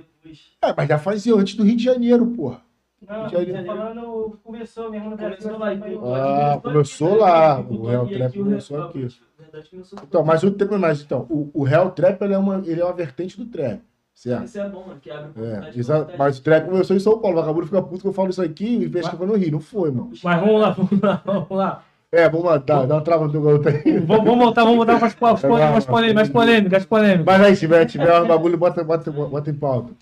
É, mas já fazia antes do Rio de Janeiro, porra. Não, Já- tô falando, começou mesmo no Brasil. Começou lá, foi- então. Ah, começou lá. O Real Trap começou aqui. Então, mas o trap, mas então, o, o Real Trap ele é, uma, ele é uma vertente do trap. Certo? Isso é bom, mano, que abre É, pra mas o trap começou em São Paulo. O vagabundo fica puto que eu falo isso aqui e pensa que foi no Rio. Não foi, mano. Mas vamos lá, *laughs* vamos lá, vamos lá. É, vamos lá, dá, dá uma trava no teu garoto aí. Vamos, vamos voltar, vamos voltar para as polêmicas, mais polêmicas, polêmicas. Mas aí, se tiver, tiver um bagulho, bota, bota, bota em pauta.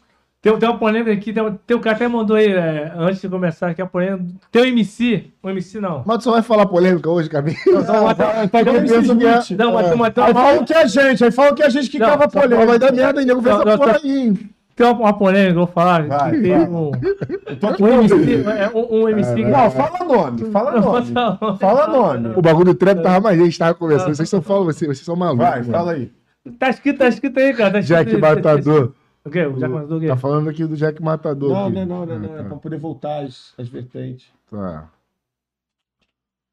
Tem, tem uma polêmica aqui, tem, um- tem um cara até mandou aí, é, antes de começar aqui, a polêmica. Tem um MC, um MC não. Mas tu só vai falar polêmica hoje, Camilo? Não, não, mas- Tá tem um. Não, mas tem uma, tem Aí uma, falam que é a gente, aí falam que é a gente que Não, cava só polêmica. Vai dar merda nego, fez Não, essa porra só- aí. tem uma, uma polêmica, eu vou falar. Vai, que teve um, um MC, é, um, um MC que... Não, fala nome, fala nome. fala nome. Fala nome. O bagulho do trap tava mais gente, tava conversando. Vocês são falam, vocês, vocês são malucos. Vai, mano. fala aí. Tá escrito, tá escrito aí, cara. Tá escrito Jack Matador. O quê? O Jack Matador o quê? Tá falando aqui do Jack Matador. Não, aqui. não, não, não, não. Ah, É tá. pra poder voltar as, as vertentes. Tá.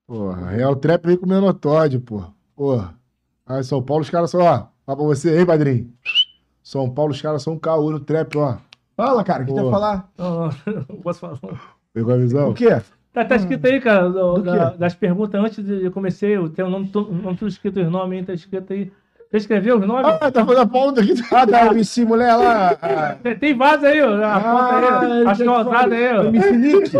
Porra, Real Trap vem com o Menotod, porra. Porra. Aí, São Paulo, os caras são, ó. Ó pra você aí, padrinho. São Paulo, os caras são um caô no trap, ó. Fala, cara, o que Pô. tem a falar? Não, não, não posso falar. Pegou a visão? O quê? Tá, tá escrito aí, cara, do- Do da- das perguntas antes de eu comecei, eu tenho o nome, não tudo escrito os nomes aí, tá escrito aí. Você escreveu os nomes? Ah, tá fazendo a ponta aqui. Ah, *laughs* da MC mulher lá. Tem- vaso aí, ó. A ponta aí. As calçadas aí, ó. MC Nick.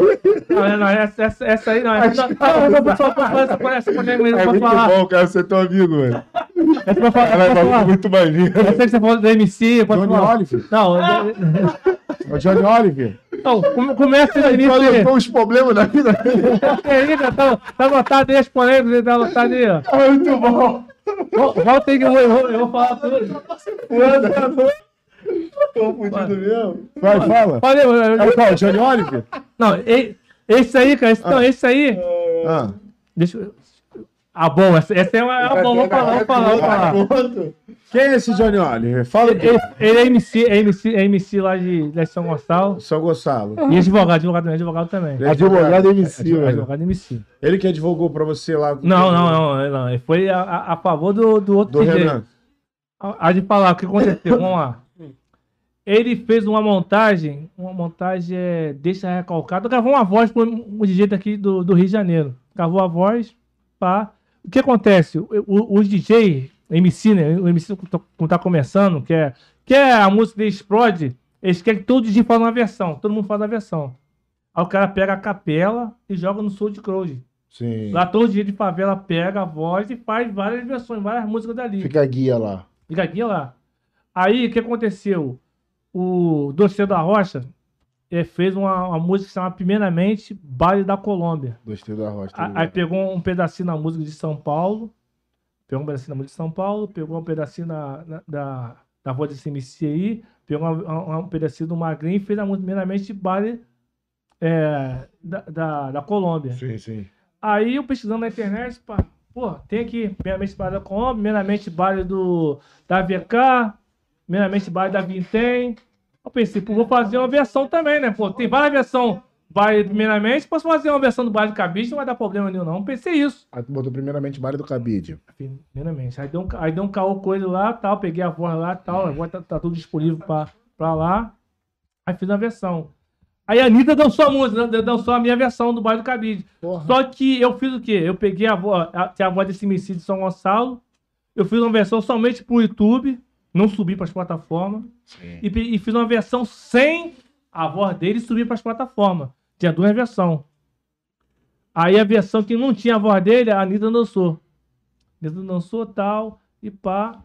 Não, não, essa, essa, essa aí não. Essa, não, não, não, só pra essa essa polêmica, não É muito falar. bom, cara, ser teu amigo, velho. Essa pra falar. Ela é muito maneiro. Eu sei que você falou do MC, pode Johnny falar. Oliver. Não, O Johnny Oliver. não, come- começa no início. Qual os problemas da vida dele? Tá, tá anotado aí as polêmicas, tá anotado aí, ó. É muito bom. Vol- Volta aí que eu vou, eu vou, eu vou falar tudo. Tô fudido mesmo. Vai, fala. Falei, eu- É qual? Johnny Oliver? Não, e- esse aí, cara, esse, não, esse aí. Ah. Deixa eu. Ah, bom, essa, essa é uma. Ah, bom, vou falar, vou falar, vou falar. Quem é esse Johnny Oliver? Fala Ele, ele é MC, é MC, é MC lá de, de São Gonçalo. São Gonçalo. E advogado, advogado também, advogado também. Ele é advogado MC, Advogado, velho. advogado MC. Ele que advogou pra você lá. Não, não, não, não. Ele foi a, a, a favor do, do outro Do DJ. Renan. A, a de falar o que aconteceu, vamos lá. Ele fez uma montagem, uma montagem é, deixa recalcado, gravou uma voz para um DJ daqui do, do Rio de Janeiro. Gravou a voz, pá. O que acontece? Os DJ, MC, né? O MC que tá- que tá começando, que é, que é a música dele explode, eles querem que todo DJ faça uma versão, todo mundo faz a versão. Aí o cara pega a capela e joga no SoundCloud. Sim. Lá todo dia de favela pega a voz e faz várias versões, várias músicas dali. Fica a guia lá. Fica aqui lá. Aí o que aconteceu? O Doce da Rocha eh, fez uma, uma música que se chama Primeiramente Baile da Colômbia. Gostei da rocha. A- Aí pegou um pedacinho na música de São Paulo. Pegou um pedacinho na música de São Paulo, pegou um pedacinho na, na- da, da voz desse MC aí, pegou uma- um pedacinho do Magrinho e fez a música primeiramente Baile eh, da, da, da Colômbia. Sim, sim. Aí eu pesquisando na internet, pá, pô, tem aqui, primeiramente baile da Colômbia, primeiramente baile do, da VK, primeiramente baile da Vintém. Eu pensei, pô, vou fazer uma versão também, né? Pô, tem várias versões baile primeiramente, posso fazer uma versão do baile do Cabide, não vai dar problema nenhum, não. Pensei isso. Aí tu botou primeiramente Baile do Cabide. Primeiramente. Aí deu um, aí deu um caô coisa lá, tal, peguei a voz lá, tal, a voz tá, tá tudo disponível pra, pra lá. Aí fiz a versão. Aí a Anitta dançou a música, dan- dançou a minha versão do baile do Cabide. Porra. Só que eu fiz o quê? Eu peguei a voz, a, a voz desse MC de São Gonçalo, eu fiz uma versão somente pro YouTube, não subi para as plataformas, Sim. e, e fiz uma versão sem a voz dele subir para as plataformas. Tinha duas versões. Aí a versão que não tinha a voz dele, a Anitta dançou. A Anitta dançou tal, e pá.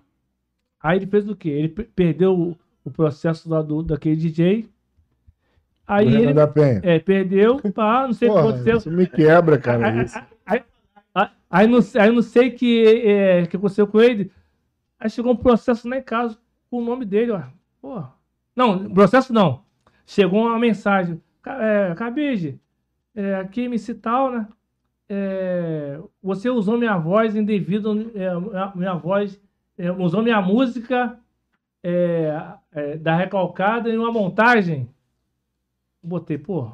Aí ele fez o quê? Ele pe- perdeu o, o processo lá do, daquele DJ. Aí Renan ele da Penha. é, perdeu, pá, não sei o que aconteceu. isso me quebra, cara. Isso. Aí, aí, aí não, sei- aí não sei o que, é, que aconteceu com ele. Aí chegou um processo lá em casa com o nome dele, ó. Pô. Não, processo não. Chegou uma mensagem. É, Cabide, é, aqui MC tal, né? É, você usou minha voz indevido, é, minha, voz, é, usou minha música é, é, da recalcada em uma montagem. Botei, pô,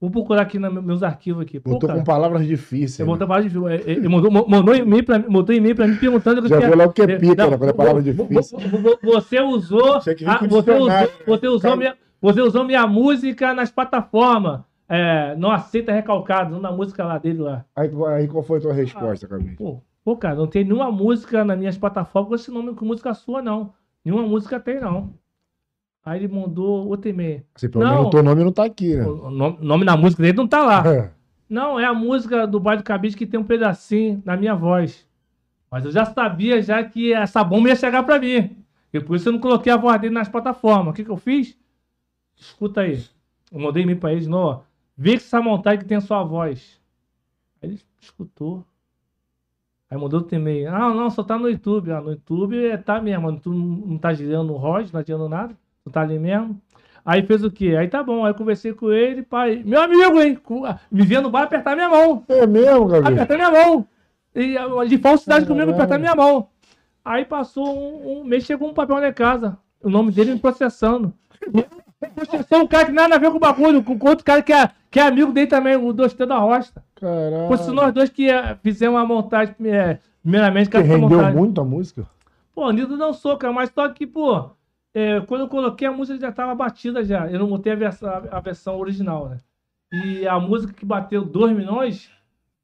vou procurar aqui nos meus arquivos aqui. Pô, Botou cara, com palavras difíceis. né? botou palavra difícil. É, é, Ele mandou, mandou e-mail pra mim, mandou e-mail pra mim perguntando o que Já que viu lá o que é é- né? Quando é palavra difícil. vo- vo- Você usou. Ah, com você, usou né? você, usou minha, você usou minha música nas plataformas. É, não aceita recalcado, na música lá dele lá. Aí, aí qual foi a tua resposta, Cabide? Pô, pô, cara, não tem nenhuma música nas minhas plataformas com esse nome com música sua, não. Nenhuma música tem, não. Aí ele mandou outro e-mail. Assim, pelo Não. menos o teu nome não tá aqui, né? O nome, nome da música dele não tá lá. É. Não, é a música do Baile do Cabide que tem um pedacinho na minha voz. Mas eu já sabia já que essa bomba ia chegar pra mim. E por isso eu não coloquei a voz dele nas plataformas. O que, que eu fiz? Escuta aí. Eu mandei e-mail pra ele de novo. Vê que essa montagem que tem a sua voz. Aí ele escutou. Aí mandou outro e-mail. Ah, não, só tá no YouTube. Ah, no YouTube é, tá mesmo. Tu não, não tá girando o ROS, não tá girando nada. Tu tá ali mesmo. Aí fez o quê? Aí tá bom. Aí eu conversei com ele, pai. Meu amigo, hein? Com- Me via no bar apertar minha mão. É mesmo, Cabide? Apertar minha mão. E, ah, de falsidade comigo, apertar minha mão. Aí passou um, um mês, chegou um papel lá em casa. O nome dele me processando. *laughs* Processou um cara que nada a ver com o bagulho, com outro cara que é, que é amigo dele também, o Dostê da Rocha. Caralho. Fosse nós dois que eh, fizemos a montagem, eh, primeiramente, essa rendeu montagem. muito a música? Pô, o Nildo dançou, cara, mas só que, pô, é, quando eu coloquei a música já tava batida já. Eu não botei a versão, a versão original, né? E a música que bateu 2 milhões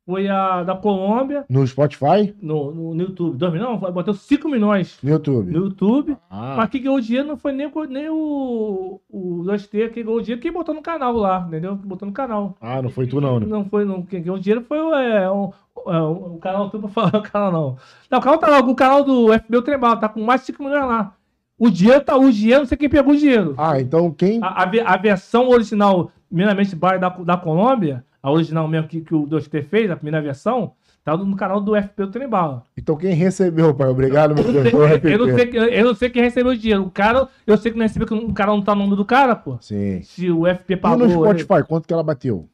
foi a da Colômbia No Spotify? no, no, no YouTube. 2 milhões? Não, bateu 5 milhões No YouTube. no YouTube. Ah, Mas quem ganhou dinheiro não foi nem, o- nem o, o 2T, quem ganhou dinheiro, quem botou no canal lá, entendeu? Quem botou no canal. ah, não foi tu não, né? Não foi, não. Quem ganhou dinheiro foi é, um, é, um, o canal, tu pra *laughs* falar o canal não. Não, o canal tá lá, o canal do FB o Trembal, tá com mais de 5 milhões lá. O dinheiro tá, o dinheiro, não sei quem pegou o dinheiro. Ah, então quem... A, a, a versão original, primeiramente, Bar da, da Colômbia, a original mesmo que, que o 2T fez, a primeira versão, tá no canal do FB o Trembal. Então quem recebeu, pai? Obrigado, meu Eu Deus. sei, eu, não sei, eu não sei quem recebeu o dinheiro. O cara, eu sei que não recebeu, que o cara não tá no nome do cara, pô. Sim. Se o FP E pagou. no Spotify, quanto que ela bateu?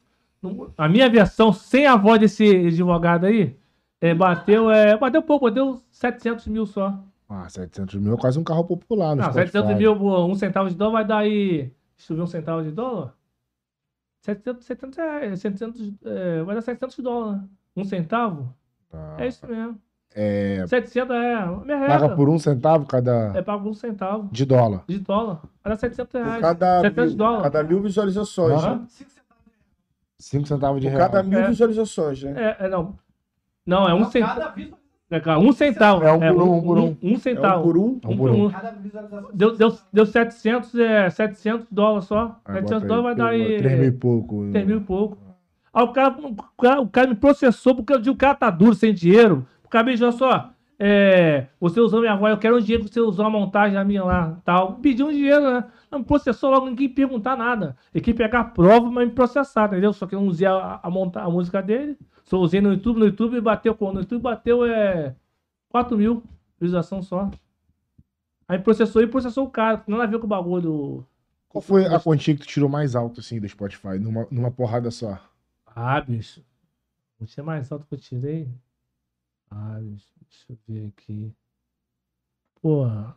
A minha versão, sem a voz desse advogado aí, é, bateu, é, bateu pouco, bateu 700 mil só. Ah, 700 mil é quase um carro popular no Não, Spotify. 700 mil, pô, um centavo de dólar vai dar aí. Deixa eu ver um centavo de dólar. 700, 700 reais, 700, é, vai dar 700 dólares. Um centavo? Tá. É isso mesmo. É, 700 é. Minha paga por um centavo cada... É pago um centavo De dólar. de dólar. Vai dar 700 Por reais. cada, 700 mil, dólares. cada mil visualizações. Aham. né? 5 centavos de Por real. cada mil É. visualizações, né? É, é, não. Não, é um centavo. Cada visualização. É, um centavo. É um por um, um por um. Um É centavo. um por um. Um por um. Cada visualização. Deu, deu, deu 700, é, 700 dólares só. Aí 700 bota dólares vai dar aí 3 mil e pouco. 3 mil e pouco. Aí o cara, o, cara, o cara me processou porque eu disse, o cara tá duro, sem dinheiro. O cara me só, é, você usou minha voz, eu quero um dinheiro que você usou a montagem da minha lá, tal. Pediu um dinheiro, né? Não, me processou logo, ninguém perguntar nada. Ele quis pegar prova, mas me processar, entendeu? Só que eu não usei a, a, monta- a música dele. Só usei no YouTube, no YouTube bateu, no YouTube bateu é, 4 mil visualização só. Aí processou e processou o cara, não nada a ver com o bagulho do... Qual foi a quantia que tu tirou mais alto, assim, do Spotify? Numa, numa porrada só? Ah, bicho. Não tinha mais alto que eu tirei. Ah, bicho. Deixa eu ver aqui. Porra.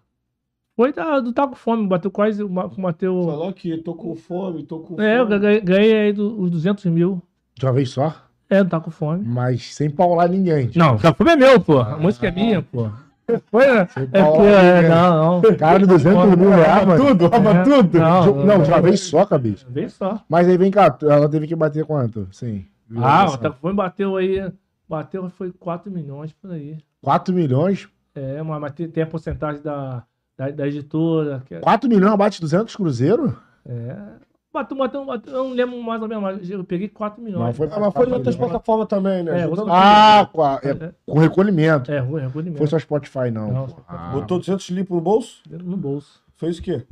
Foi da, do Tá com Fome. Bateu quase. Bateu. Falou aqui, tô com fome, tô com É, eu fome. ganhei, ganhei aí do- os 200 mil. De uma vez só? É, do Tá com Fome. Mas sem paular ninguém. tipo, Não, Tá com Fome é meu, pô. A música é minha, pô. Foi, né? Sem É porque, é, não, não. Cara, 200 mil reais, mano. Tudo, rouba É. tudo. Não, De- Não, de uma não. vez só, cabeça. Vez só. Mas aí vem cá, ela teve que bater quanto? Sim. Ah, o Tá com Fome bateu aí. Bateu, foi 4 milhões por aí. 4 milhões? É, mas tem, tem a porcentagem da, da, da editora. Que é, 4 milhões bate 200 cruzeiro? É. Bateu, bateu, bateu, eu não lembro mais ou menos, mas eu peguei 4 milhões. Não, foi Ah, mas foi em outras plataformas também, né? É, Ah, com, a- é, É, com recolhimento. é, ruim, é ruim mesmo. Foi só Spotify, não. Não, Ah, Botou 200 limpo no bolso? No bolso. Fez o quê?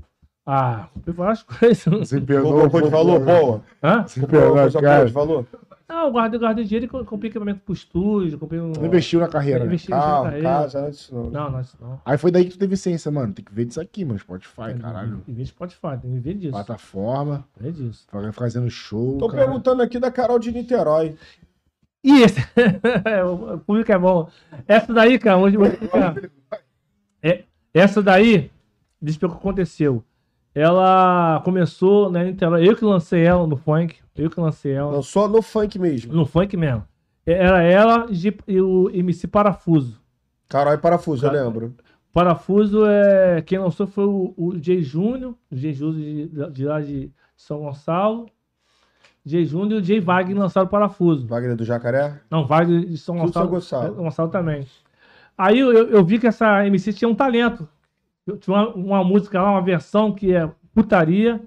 Ah, eu várias *laughs* coisas. Você Comprou pegou uma coisa de valor boa? Hã? Você Comprou boa cara. de valor? Não, eu guardei, guardei dinheiro e co- comprei equipamento pro estúdio, comprei um. Não investiu na carreira, né? investi no Carro, carreira. casa, não é isso não. Não, não, isso não. Aí foi daí que tu teve ciência, mano. Tem que ver disso aqui, mano. Spotify, É, caralho. E ver Spotify, tem que ver disso. Plataforma, Ver disso. vai fazendo show. Tô cara. perguntando aqui da Carol de Niterói. E esse. É, *laughs* o público é bom. Essa daí, cara, explicar. *laughs* É, essa daí, deixa eu ver o que aconteceu. Ela começou na Niterói. Eu que lancei ela no funk. Eu que lancei ela. Não, só no funk mesmo. No funk mesmo. Era ela e o MC Parafuso. Carol e parafuso, eu Cara- lembro. Parafuso é. Quem lançou foi o, o Jay Júnior, o Jay Júnior de, de lá de São Gonçalo. Jay Júnior e o Jay Wagner lançaram o Parafuso. Wagner do Jacaré? Não, Wagner de São Tudo São Gonçalo. Gonçalo. Gonçalo também. Aí eu, eu, eu vi que essa MC tinha um talento. Tinha uma, uma música lá, uma versão que é putaria,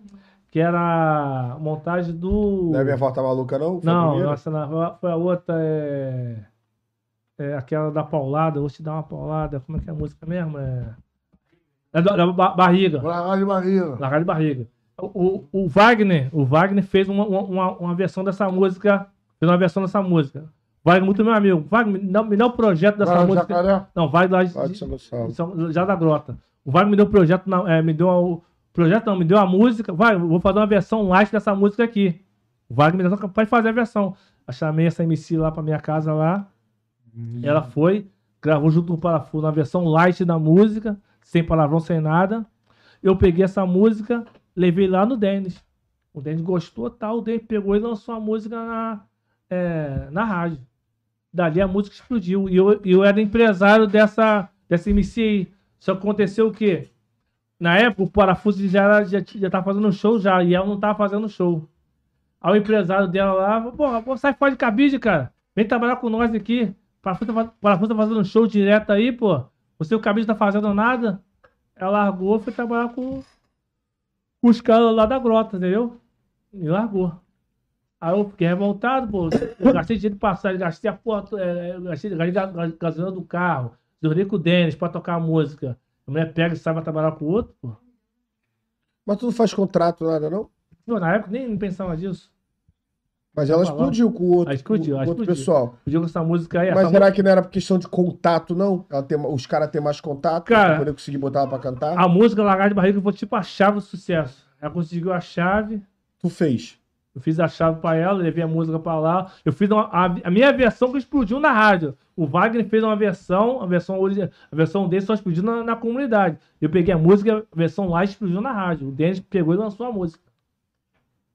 que era a montagem do. Não é minha avó tá maluca, não? Foi Não, nossa, não, foi a outra, é... é aquela da paulada, vou te dar uma paulada, como é que é a música mesmo? É, é da, da ba- barriga, Largar de barriga. largar de barriga. O, o, o Wagner, o Wagner fez uma, uma- uma, versão dessa música, fez uma versão dessa música. Wagner, muito meu amigo. Wagner, me dá, me dá o projeto dessa Vai, música. jacaré. Não, Wagner lá de- de Gonçalo. são- já da grota. O Wagner me deu o projeto, na- é, me deu o projeto não, me deu a música. Vai, vou fazer uma versão light dessa música aqui. O Wagner me deu capaz de fazer a versão. Eu chamei essa MC lá pra minha casa lá. Ela foi, gravou junto com o Parafuso na versão light da música, sem palavrão, sem nada. Eu peguei essa música, levei lá no Denis. O Denis gostou, tal. O Denis pegou e lançou a música na, é, na rádio. Dali a música explodiu. E eu, eu era empresário dessa, dessa MC aí. Só aconteceu o quê? Na época, o Parafuso já, já, já tava fazendo show já, e ela não tava fazendo show. Aí o empresário dela lá, pô, sai fora de cabide, cara. Vem trabalhar com nós aqui. Parafuso tá, Parafuso tá fazendo show direto aí, pô. Você o cabelo tá fazendo nada. Ela largou, foi trabalhar com, com os caras lá da grota, entendeu? E largou. Aí eu fiquei revoltado, pô. Eu gastei dinheiro de passagem, gastei a porra, to- é, eu gastei, gastei ga- ga- gasolina do carro. Dormi com o Denis pra tocar a música. A mulher pega e sai pra trabalhar com o outro, pô. Mas tu não faz contrato, nada, não? Pô, na época nem pensava disso. Mas ela Tá falando. explodiu com o outro, explodiu, com outro explodiu. pessoal. Podia com essa música aí. Mas será que não era por questão de contato, não? Ela tem, os caras têm mais contato Cara, pra poder conseguir botar ela pra cantar? A música Lagar de Barriga foi tipo a chave do sucesso. Ela conseguiu a chave, Tu fez. Eu fiz a chave pra ela, levei a música pra lá. Eu fiz uma- a, a minha versão que explodiu na rádio. O Wagner fez uma versão, a versão, a versão dele só explodiu na, na comunidade. Eu peguei a música, a versão lá explodiu na rádio. O Denis pegou e lançou a música.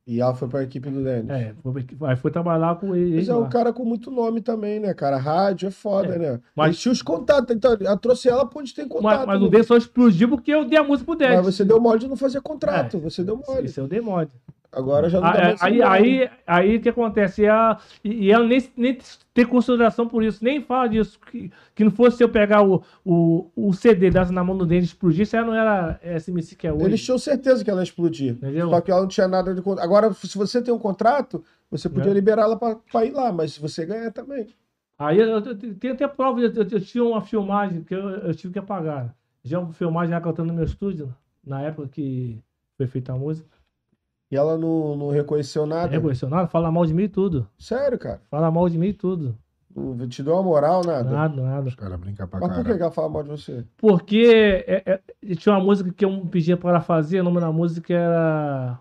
E ela foi pra equipe do Denis. É, aí foi trabalhar com ele. Mas é lá. um cara com muito nome também, né, cara? Rádio é foda, É, né? mas- tinha os contatos. Então, ela trouxe ela pra onde tem contato. mas, mas né? o Denis só explodiu porque eu dei a música pro Denis. Mas você deu mole de não fazer contrato. É. Você deu mole. Isso eu dei mole. Agora já não dá Aí, mais aí, aí, aí o que acontece? E ela, e ela nem, nem tem consideração por isso, nem fala disso. Que, que não fosse eu pegar o, o, o CD dessa na mão do dele e explodir, isso ela não era essa MC que é hoje. Eles tinham certeza que ela ia explodir. Entendeu? Só que ela não tinha nada de contrato. Agora, se você tem um contrato, você podia É. pra, pra ir lá, mas se você ganhar também. Aí eu, eu, eu tenho até prova, eu, eu, eu tinha uma filmagem que eu, eu tive que apagar. Já uma filmagem já cantando no meu estúdio, na época que foi feita a música. E ela não, não reconheceu nada. Revolucionário, fala mal de mim e tudo. Sério, cara. Fala mal de mim e tudo. Não te deu uma moral, nada. Nada, nada. Os caras brincam pra Mas por que ela fala mal de você? Porque é, é, tinha uma música que eu pedia pra ela fazer, o nome da música era.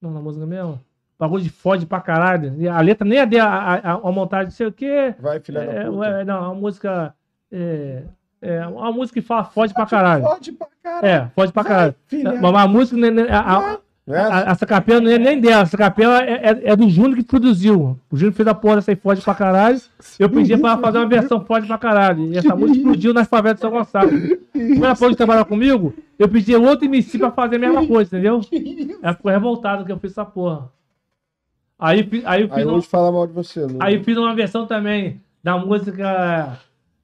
Não, na música mesmo? Bagulho de fode pra caralho. E a letra nem é de a, a, a montagem, não sei o quê. Vai, filha É, da puta. é, não, uma música. É, é uma música que fala fode pra caralho. Fode pra caralho. É, fode pra caralho. filha. Mas a música. né, a- a- Não é a- essa? essa capela não é nem dela, essa capela é, é, é do Júnior que produziu. O Júnior fez a porra dessa aí fode pra caralho. Eu pedi pra ela fazer uma versão fode pra caralho. E essa música explodiu nas favelas de São Gonçalo. Quando ela pôde trabalhar comigo, eu pedi outro MC pra fazer a mesma coisa, entendeu? Ela ficou revoltada que eu fiz essa porra. Aí, aí eu fiz Aí uma- hoje fala mal de você. Aí fiz uma versão também da música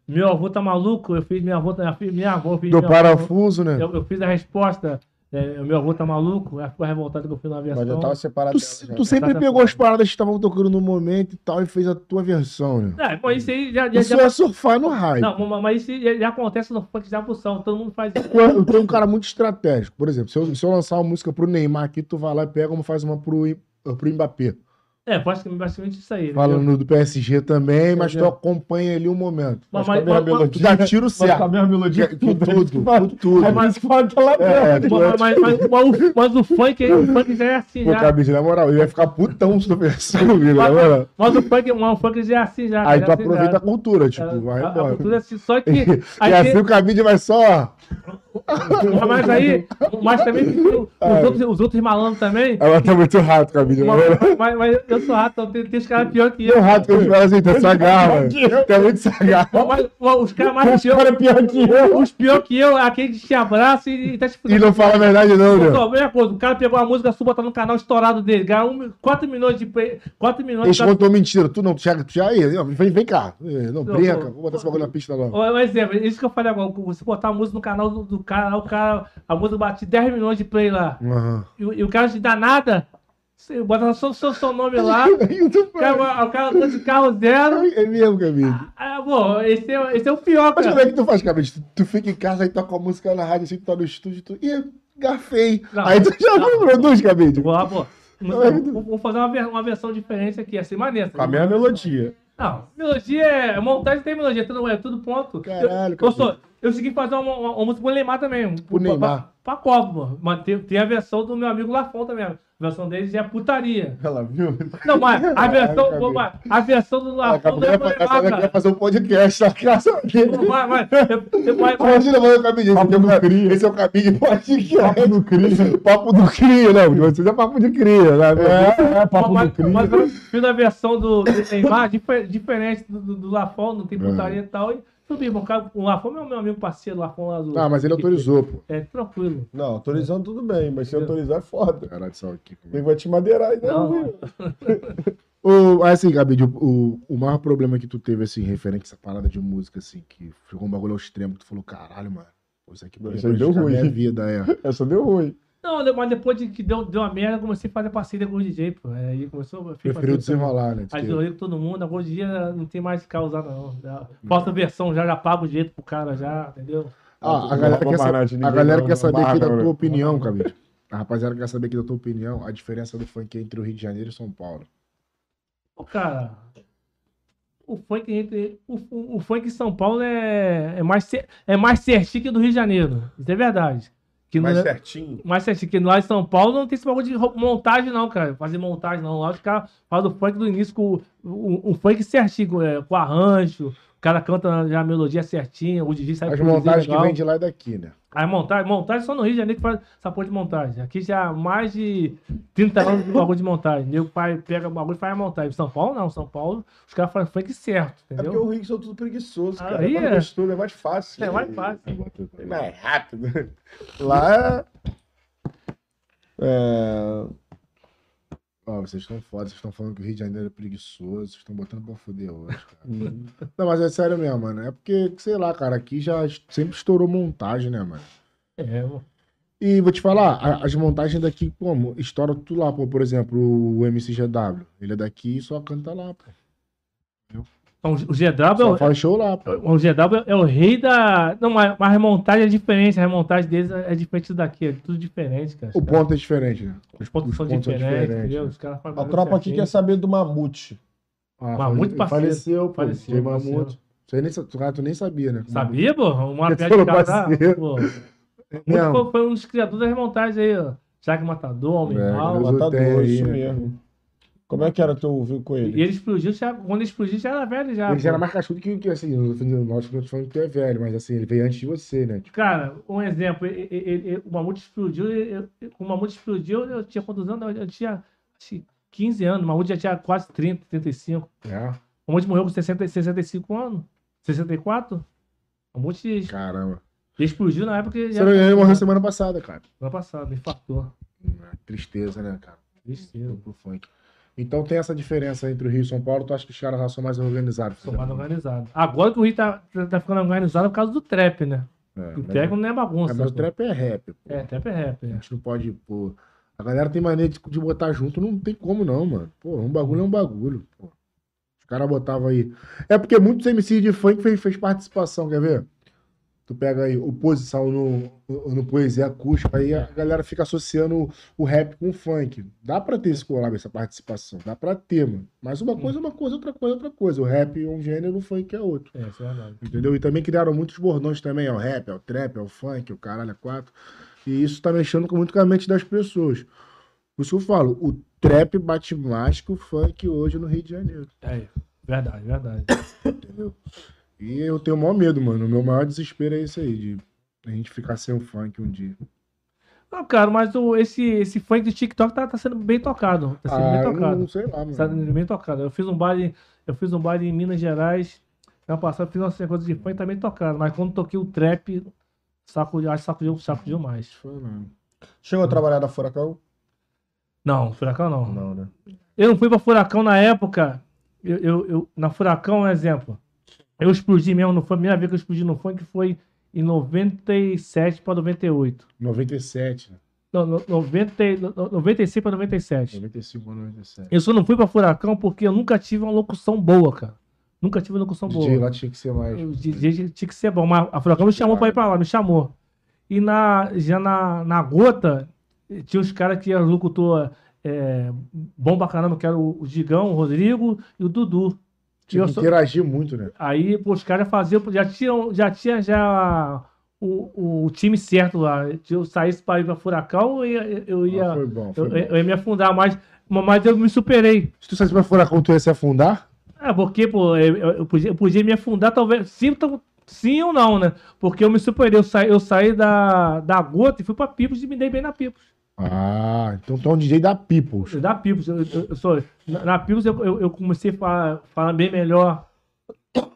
Meu Avô Tá Maluco. Eu fiz minha avó, minha, filha- minha avó. eu Fiz Do meu avô- parafuso, né? eu, eu fiz a resposta. É, meu avô tá maluco. Ela ficou revoltada que eu fiz uma versão. Mas já tava separado Tu, dela, já. tu sempre pegou as paradas que estavam tocando no momento e tal e fez a tua versão, né? É, mas isso aí já, já, Isso já- é surfar no hype. Não, mas- isso já, já acontece no funk de abusão. Todo mundo faz isso. Eu tenho um cara muito estratégico. Por exemplo, se eu, se eu lançar uma música pro Neymar aqui, tu vai lá e pega uma, faz uma pro, pro Mbappé. É, basicamente, isso aí. entendeu? Falando do PSG também, mas tu Entendeu? acompanha ali o momento. Mas, Mas mas, com a mesma mas- Tu dá tiro Mas com a certo. mesma melodia Que- Com tudo, com tudo. É mais que fala ela É, tu- mas, o, funk, o funk já é assim, Pô, já. Cabide, na moral, eu ia ficar putão se tu versão, na moral. Mas o funk, o funk já é assim, já. Aí tu é assim, aproveita a cultura, tipo, A- vai a- a embora. cultura é assim, só que. *laughs* E assim o Cabide vai só. Mas aí, mas também *laughs* os, É. outros, os outros malandros também. Ela tá muito rato, Cabide. na moral. Mas, mas- mas eu sou rato, então tem, tem os caras pior que eu. Tem um rato que eu falo assim, tá sagarra, é muito sagarra. Mas, mas os caras mais pior, cara pior que eu. os pior que eu, é aquele que te abraça e, e tá te E não fala a verdade não, né? Só, mesma coisa, o cara pegou a música sua, botou no canal estourado dele, ganhou um, 4 milhões de play, 4 milhões Eles de contou mentira. Tu não, tu já, tu já aí, vem, vem cá. Não, brinca. Vou botar esse bagulho na pista logo. Um exemplo, isso que eu falei agora, você botar a música no canal do, do cara, o cara, a música bate 10 milhões de play lá, Aham. e, o- e o cara te dá nada, você bota só o seu, seu nome lá, *laughs* o cara, o cara tá de carro zero, É mesmo, Cabide. ah, pô, esse é, esse é o pior, Mas como cara. é que tu faz, Cabide? Tu, tu fica em casa, aí toca a música na rádio, assim, tu tá no estúdio, tu... Ih, gafei. Não, aí tu já não, não. produz. Vou lá, pô. Não é- Vou vou fazer uma, uma versão diferente aqui, assim, maneira. Com a mesma melodia. Não, melodia é. Montagem tem melodia, tudo, é tudo ponto. Caralho, eu, eu, sou, eu segui fazer uma, uma, uma música pro Neymar também. Pro Neymar. Pra, pra Copa, pô. Mas tem, tem a versão do meu amigo Lafon também. A versão dele já é putaria. Ela viu? Não, mas *laughs* a versão, pô, mas a versão do Lafon Acabou não é pro Neymar, cara. fazer um podcast na casa dele. Mas, mas, eu- eu- mas- mas- Imagina, mano, o Cabide. Esse, é o- cria. esse é o Cabide podcast. Papo do cria. Papo do cria, não. Vocês é papo de cria, né? É, é, papo mas, do cria. mas eu fiz a versão do, do Neymar difer- diferente do, do, do Lafon, não tem É. putaria e tal. E subir, o cara, o Lafon é o meu amigo parceiro, o Lafon do. Ah, mas ele autorizou, pô. É tranquilo. Não, autorizando tudo bem, mas sem autorizar é foda. Caralho, só aqui. Ele vai te madeirar ainda, Não. não. *laughs* O, assim, Gabi, o, o, o maior problema que tu teve, assim, referente a essa parada de música, assim, que ficou um bagulho ao extremo, que tu falou, caralho, mano, isso aqui Isso deu ruim. minha vida, é. *laughs* Essa deu ruim. Não, mas depois de que deu, deu uma merda, eu comecei a fazer parceria com o DJ, pô. É, Aí começou. fiz Preferiu desenrolar, né? Aí eu com todo mundo, agora hoje em dia não tem mais causada, não. Já- Falta versão, já, já pago o jeito pro cara, já, entendeu? Ah, a galera, quer, barrar sa- de a galera não, quer saber barra, aqui da não, tua né? opinião, Gabi. A rapaziada quer saber aqui da tua opinião, a diferença do funk entre o Rio de Janeiro e São Paulo. Pô, cara, o funk, entre- o, o, o funk em São Paulo é, é, mais, é mais certinho que do Rio de Janeiro. Isso é verdade. Que Mais não é- certinho. mais certinho, que lá em São Paulo não tem esse bagulho de montagem, não, cara. Fazer montagem, não. Lá os caras falam do funk do início com o, o, o funk certinho, é, com arranjo. O cara canta já a melodia certinha, o DJ sabe As montagens que legal. vem de lá e daqui, né? As montagens, montagem só no Rio de Janeiro que faz essa porra de montagem. Aqui já há mais de 30 anos de bagulho de montagem. Nego pai pega o bagulho e faz a montagem. São Paulo não, São Paulo os caras fazem funk certo, É porque entendeu? o Rio são tudo preguiçoso, cara. Aí é é. mais gostoso, é mais fácil. É mais fácil. É mais rápido. *laughs* Lá é. Ó, vocês estão foda, vocês estão falando que o Rio de Janeiro é preguiçoso, vocês estão botando pra foder hoje, cara. Não, mas é sério mesmo, mano. É porque, sei lá, cara, aqui já sempre estourou montagem, né, mano? É, mano. E vou te falar, a- as montagens daqui, como? Estoura tudo lá, pô. Por exemplo, o MCGW. Ele é daqui e só canta lá, pô. Então, o GW é faz show lá, pô. o GW é o rei da. Não, mas mas a remontagem é diferente. A remontagem deles é diferente daqui. É tudo diferente, cara. O ponto é diferente, né? Os pontos os são pontos são diferentes, diferentes, entendeu? né? Os caras fazem A tropa aqui quer saber do Mamute. Ah, fale- parceiro. Faleceu, pô. Faleceu. Isso aí nem, tu, cara, tu nem sabia, né? Sabia, pô? Uma piada de cara parceiro. pô. É Muito foi, um dos criadores das remontagens aí, ó. Jaque Matador, Homem É, Mal. O Matador, isso né? mesmo. Como é que era teu ouvido com E ele? ele explodiu, já, quando ele explodiu, já era velho já. Ele já era mais cascudo que, que assim, no nosso que eu tô falando que tu é velho, mas assim, ele veio antes de você, né? Tipo, Cara, um exemplo, ele- ele- ele- o Mamute explodiu, eu- o Mamute explodiu, eu tinha quantos anos? Eu, eu tinha que 15 anos, o Mamute já tinha quase 30, 35. é. O Mamute morreu com 60, 65 anos, 64. O Mamute Caramba. explodiu na época que Você já... ele morreu semana passada, cara. Ano passado, infartou. É, Tristeza, né, cara? Tristeza. Pro funk. Então tem essa diferença entre o Rio e São Paulo. Tu acha que os caras lá são mais organizados? Sou mais organizado. Agora que o Rio tá, tá ficando organizado por causa do trap, né? É, O mas- trap não é é, bagunça. mas o pô. trap é rap, pô. É, trap é rap. A É. gente não pode, pô. A galera tem maneira de, de botar junto, não tem como não, mano. Pô, um bagulho é um bagulho, pô. Os caras botavam aí. É porque muitos MCs de funk fez, fez participação, quer ver? Tu pega aí o posição no, no, poesia acústica, aí a galera fica associando o, rap com o funk. Dá pra ter esse collab, essa participação. Dá pra ter, mano. Mas uma coisa é uma coisa, outra coisa é outra coisa. O rap é um gênero, o funk é outro. É, isso é verdade. Entendeu? E também criaram muitos bordões também, é o rap, é o trap, é o funk, é o caralho, é quatro. E isso tá mexendo muito com a mente das pessoas. Por isso que eu falo, o trap bate mais que o funk hoje no Rio de Janeiro. É, verdade, verdade. Entendeu? E eu tenho o maior medo, mano. O meu maior desespero é isso aí, de a gente ficar sem o funk um dia. Não, cara, mas o, esse, esse funk do TikTok tá, tá sendo bem tocado. Tá sendo Ah, bem tocado. não sei lá, mano. Tá sendo bem tocado. Eu fiz um baile, eu fiz um baile em Minas Gerais. Ano passado fiz uma coisa de funk também tocado. Mas quando toquei o trap, saco, acho que sacudiu, sacudiu mais. Foi mesmo. Chegou a trabalhar da Furacão? Não, Furacão não. Não, né? Eu não fui pra Furacão na época. Eu, eu, eu- na Furacão, um exemplo. Eu explodi mesmo, não foi a primeira vez que eu explodi no funk, foi em 97 para 98. 97, né? Não, no- 90, e- no- 96 para 97. 95 ou 97. Eu só não fui pra Furacão porque eu nunca tive uma locução boa, cara. Nunca tive uma locução O boa. DJ lá tinha que ser mais. O DJ tinha que ser bom, mas a Furacão me chamou pra ir pra lá, me chamou. E na, já na, na gota, tinha os caras que eram locutor é, bom pra caramba, que era o Digão, o Rodrigo e o Dudu. Tinha que só- interagir muito, né? Aí, pô, os caras faziam, já tinham, já tinha já o, o time certo lá. Se eu saísse para ir pra Furacão, eu ia, eu ia, Ah, foi bom, foi eu, bom. eu ia me afundar mais, mas eu me superei. Se tu saísse pra furacão, tu ia se afundar? É, porque, pô, eu, eu- podia, eu podia me afundar, talvez, sim, tal- sim ou não, né? Porque eu me superei, eu saí, eu saí da, da gota e fui pra Pipos e me dei bem na Pipos. Ah, então tu é um DJ da Peoples. Da Pipos, eu, eu, eu sou, na, na Pipos eu, eu, eu comecei a falar, falar bem melhor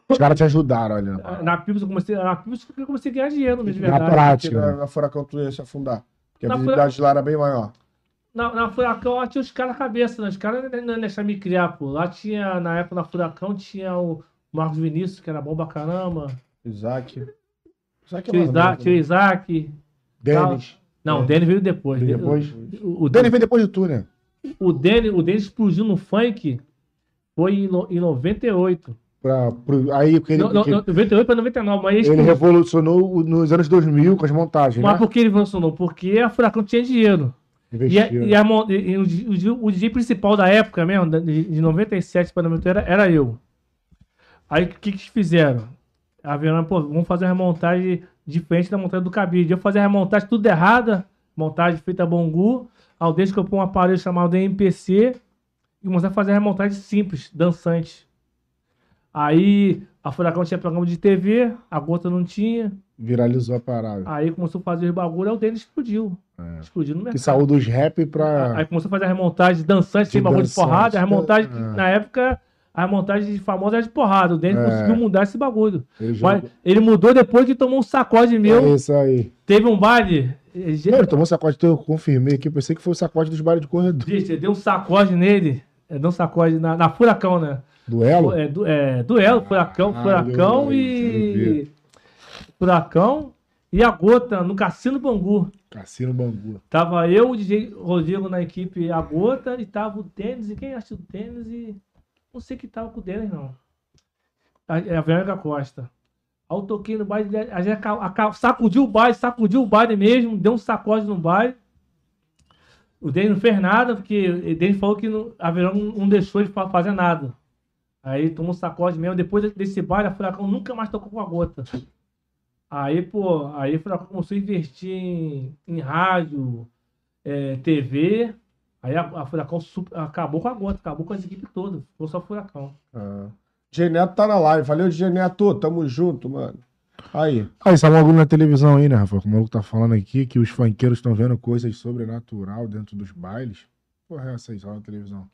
Os caras te ajudaram ali. né? Na Pibs eu comecei, na Pibs eu comecei a ganhar dinheiro mesmo, Na verdade. prática. Na, na Furacão tu ia se afundar. Porque a Na visibilidade lá era bem maior. Na, na Furacão lá tinha os caras cabeça, né? Os caras não, não deixaram me criar, pô. Lá tinha, na época, na Furacão, tinha o Marcos Vinícius, que era bom pra caramba. Isaac. Isaac é Tinha Isaac, tinha o né? Isaac. Denis. Não, É. o Denis veio depois. Depois? O, o, O Denis veio depois de tu, né? o, Denis, o Denis explodiu no funk foi em, no- em 98. Pra, pro, aí, porque ele, porque não, 98 para 99, mas ele ele revolucionou o- nos anos 2000 com as montagens, Mas né? por que ele funcionou? Porque a Furacão tinha dinheiro. E, a- e a mon- e- o, di- o, DJ principal da época mesmo, de, de 97 para 98, era, era eu. Aí o que, que eles fizeram? A Verona, pô, vamos fazer uma remontagem diferente da montagem do Cabide. Eu fazia a remontagem tudo errada, montagem feita a Bongu. Ao desde que eu pôr um aparelho chamado MPC e comecei a fazer a remontagem simples, dançante. Aí a Furacão tinha programa de TV, a Gota não tinha. Viralizou a parada. Aí começou a fazer os bagulho, aí o deles explodiu. É. Explodiu no mercado. Que saiu dos rap pra. Aí começou a fazer a remontagem dançante, sem bagulho de porrada. A remontagem, é. na época, a remontagem de famosa era de porrada. O Denis É. conseguiu mudar esse bagulho. Ele Mas ele mudou depois que tomou um sacode meu. É isso aí. Teve um baile. Não, ele tomou sacode, então eu confirmei aqui. Pensei que foi o sacode dos bares de corredor. Gente, ele deu um sacode nele. Ele deu um sacode na, na Furacão, né? Duelo? É, du- é, duelo, Furacão, Ah, Furacão e. Furacão e a Gota no Cassino Bangu. Cassino Bangu. Tava eu, o DJ Rodrigo na equipe A Gota, e tava o Denis, e quem acha o Denis e. Não sei que tava com o Denis, não. É a Verônica Costa. Aí eu toquei no baile, a gente sacudiu o baile, sacudiu o baile mesmo, deu um sacode no baile. O Denis não fez nada, porque o Denis falou que não- a Verônica não, deixou ele fa- fazer nada. Aí tomou um sacode mesmo. Depois desse baile, a Furacão nunca mais tocou com a gota. Aí, pô, aí a Furacão começou a investir em, em rádio, é, TV. Aí a, a Furacão super- acabou com a gota, acabou com as equipes todas. Ficou só Furacão. Ah. DJ Neto tá na live. Valeu, DJ Neto. Tamo junto, mano. Aí. Aí, saiu um bagulho na televisão aí, né, Rafa? O maluco tá falando aqui que os funkeiros estão vendo coisas sobrenatural dentro dos bailes. Porra, é essa aí, saiu na televisão.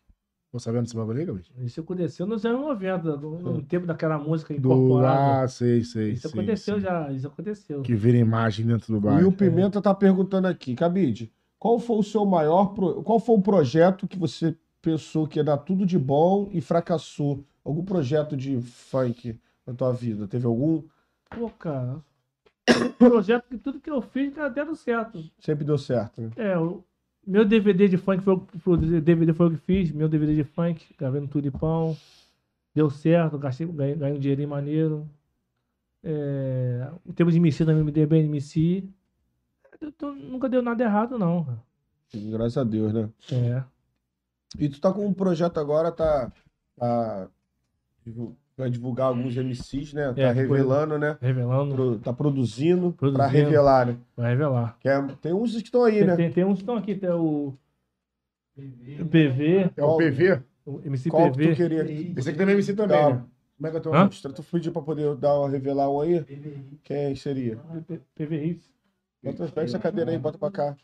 Tô sabendo desse bagulho aí, Gabriel? Isso aconteceu nos anos 90, no, no tempo daquela música Do... incorporada. Ah, sei, sei, isso sei, aconteceu sei. já, isso aconteceu. Que vira imagem dentro do O baile. Will Pimenta tá perguntando aqui, Cabide, qual foi o seu maior. pro- Qual foi o projeto que você pensou que ia dar tudo de bom e fracassou? Algum projeto de funk na tua vida? Teve algum? Pô, cara. *coughs* Projeto que tudo que eu fiz, cara, deram certo. Sempre deu certo, né? É, o meu DVD de funk foi, o- DVD foi o que fiz, meu DVD de funk, gravei no Tulipão. Deu certo, gastei, ganhei, ganhei um dinheirinho maneiro. É, em termos de MC também me dei bem MC. Nunca deu nada errado, não. cara. Graças a Deus, né? É. E tu tá com um projeto agora, tá. tá vai divulgar alguns MCs, né? Tá É, foi- revelando, né? Revelando, Pro- tá produzindo, pra Produzindo. revelar, né? vai revelar. Que é- tem uns que estão aí, Tem, né? tem, tem uns que estão aqui, tem o o PV, É o PV? o MC Qual que PV. tu queria? Esse aqui também é MC também, Tá. né? Como é que eu tô? Tu pedir pra poder dar uma revelar um aí? Quem seria? PV Hits. Bota, pega essa cadeira aí, bota pra cá.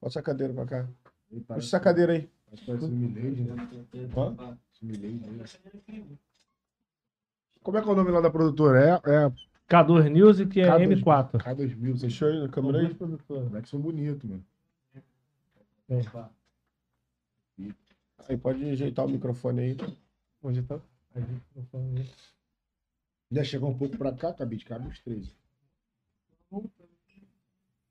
Bota essa cadeira pra cá. Puxa essa cadeira aí. Hã? Como é que é o nome lá da produtora? É, é K2 News que é K2. M4. K2000. Vocês Deixa eu ir na câmera aí. Como são bonitos, mano. É. Aí pode ajeitar o microfone aí. Onde tá? Aí, microfone. Já chegou um pouco pra cá, Cabide, cabe os três.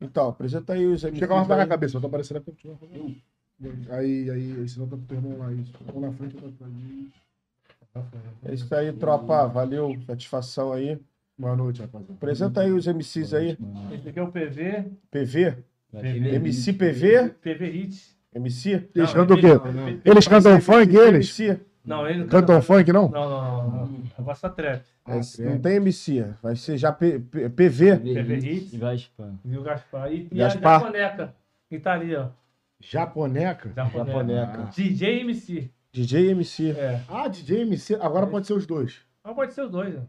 Então, apresenta aí os MCs Chega mais aí. cabeça, eu tô aparecendo aqui. Aí, aí, aí, senão tá com teu irmão lá. Isso. Um na frente, outro atrás. É isso aí, tropa. Valeu. Satisfação aí. Boa noite, rapaziada. Apresenta aí os MCs aí. Esse aqui é o PV. PV? PV. MC PV? PV Hits. MC? Eles cantam o quê? Eles cantam funk, eles? MC? Não, ele não Cantam funk, não? Não, não, não. não. Agora só trap. Ah, Esse não tem MC. Vai ser já P- P- PV. PV Hits. E Gaspar. E o Gaspar. E, e Gaspar. a Japoneca. Que tá ali, ó. Japoneca? Japoneca. Japoneca. DJ MC. DJ MC. É. Ah, DJ MC. Agora pode ser os dois. Mas pode ser os dois, né?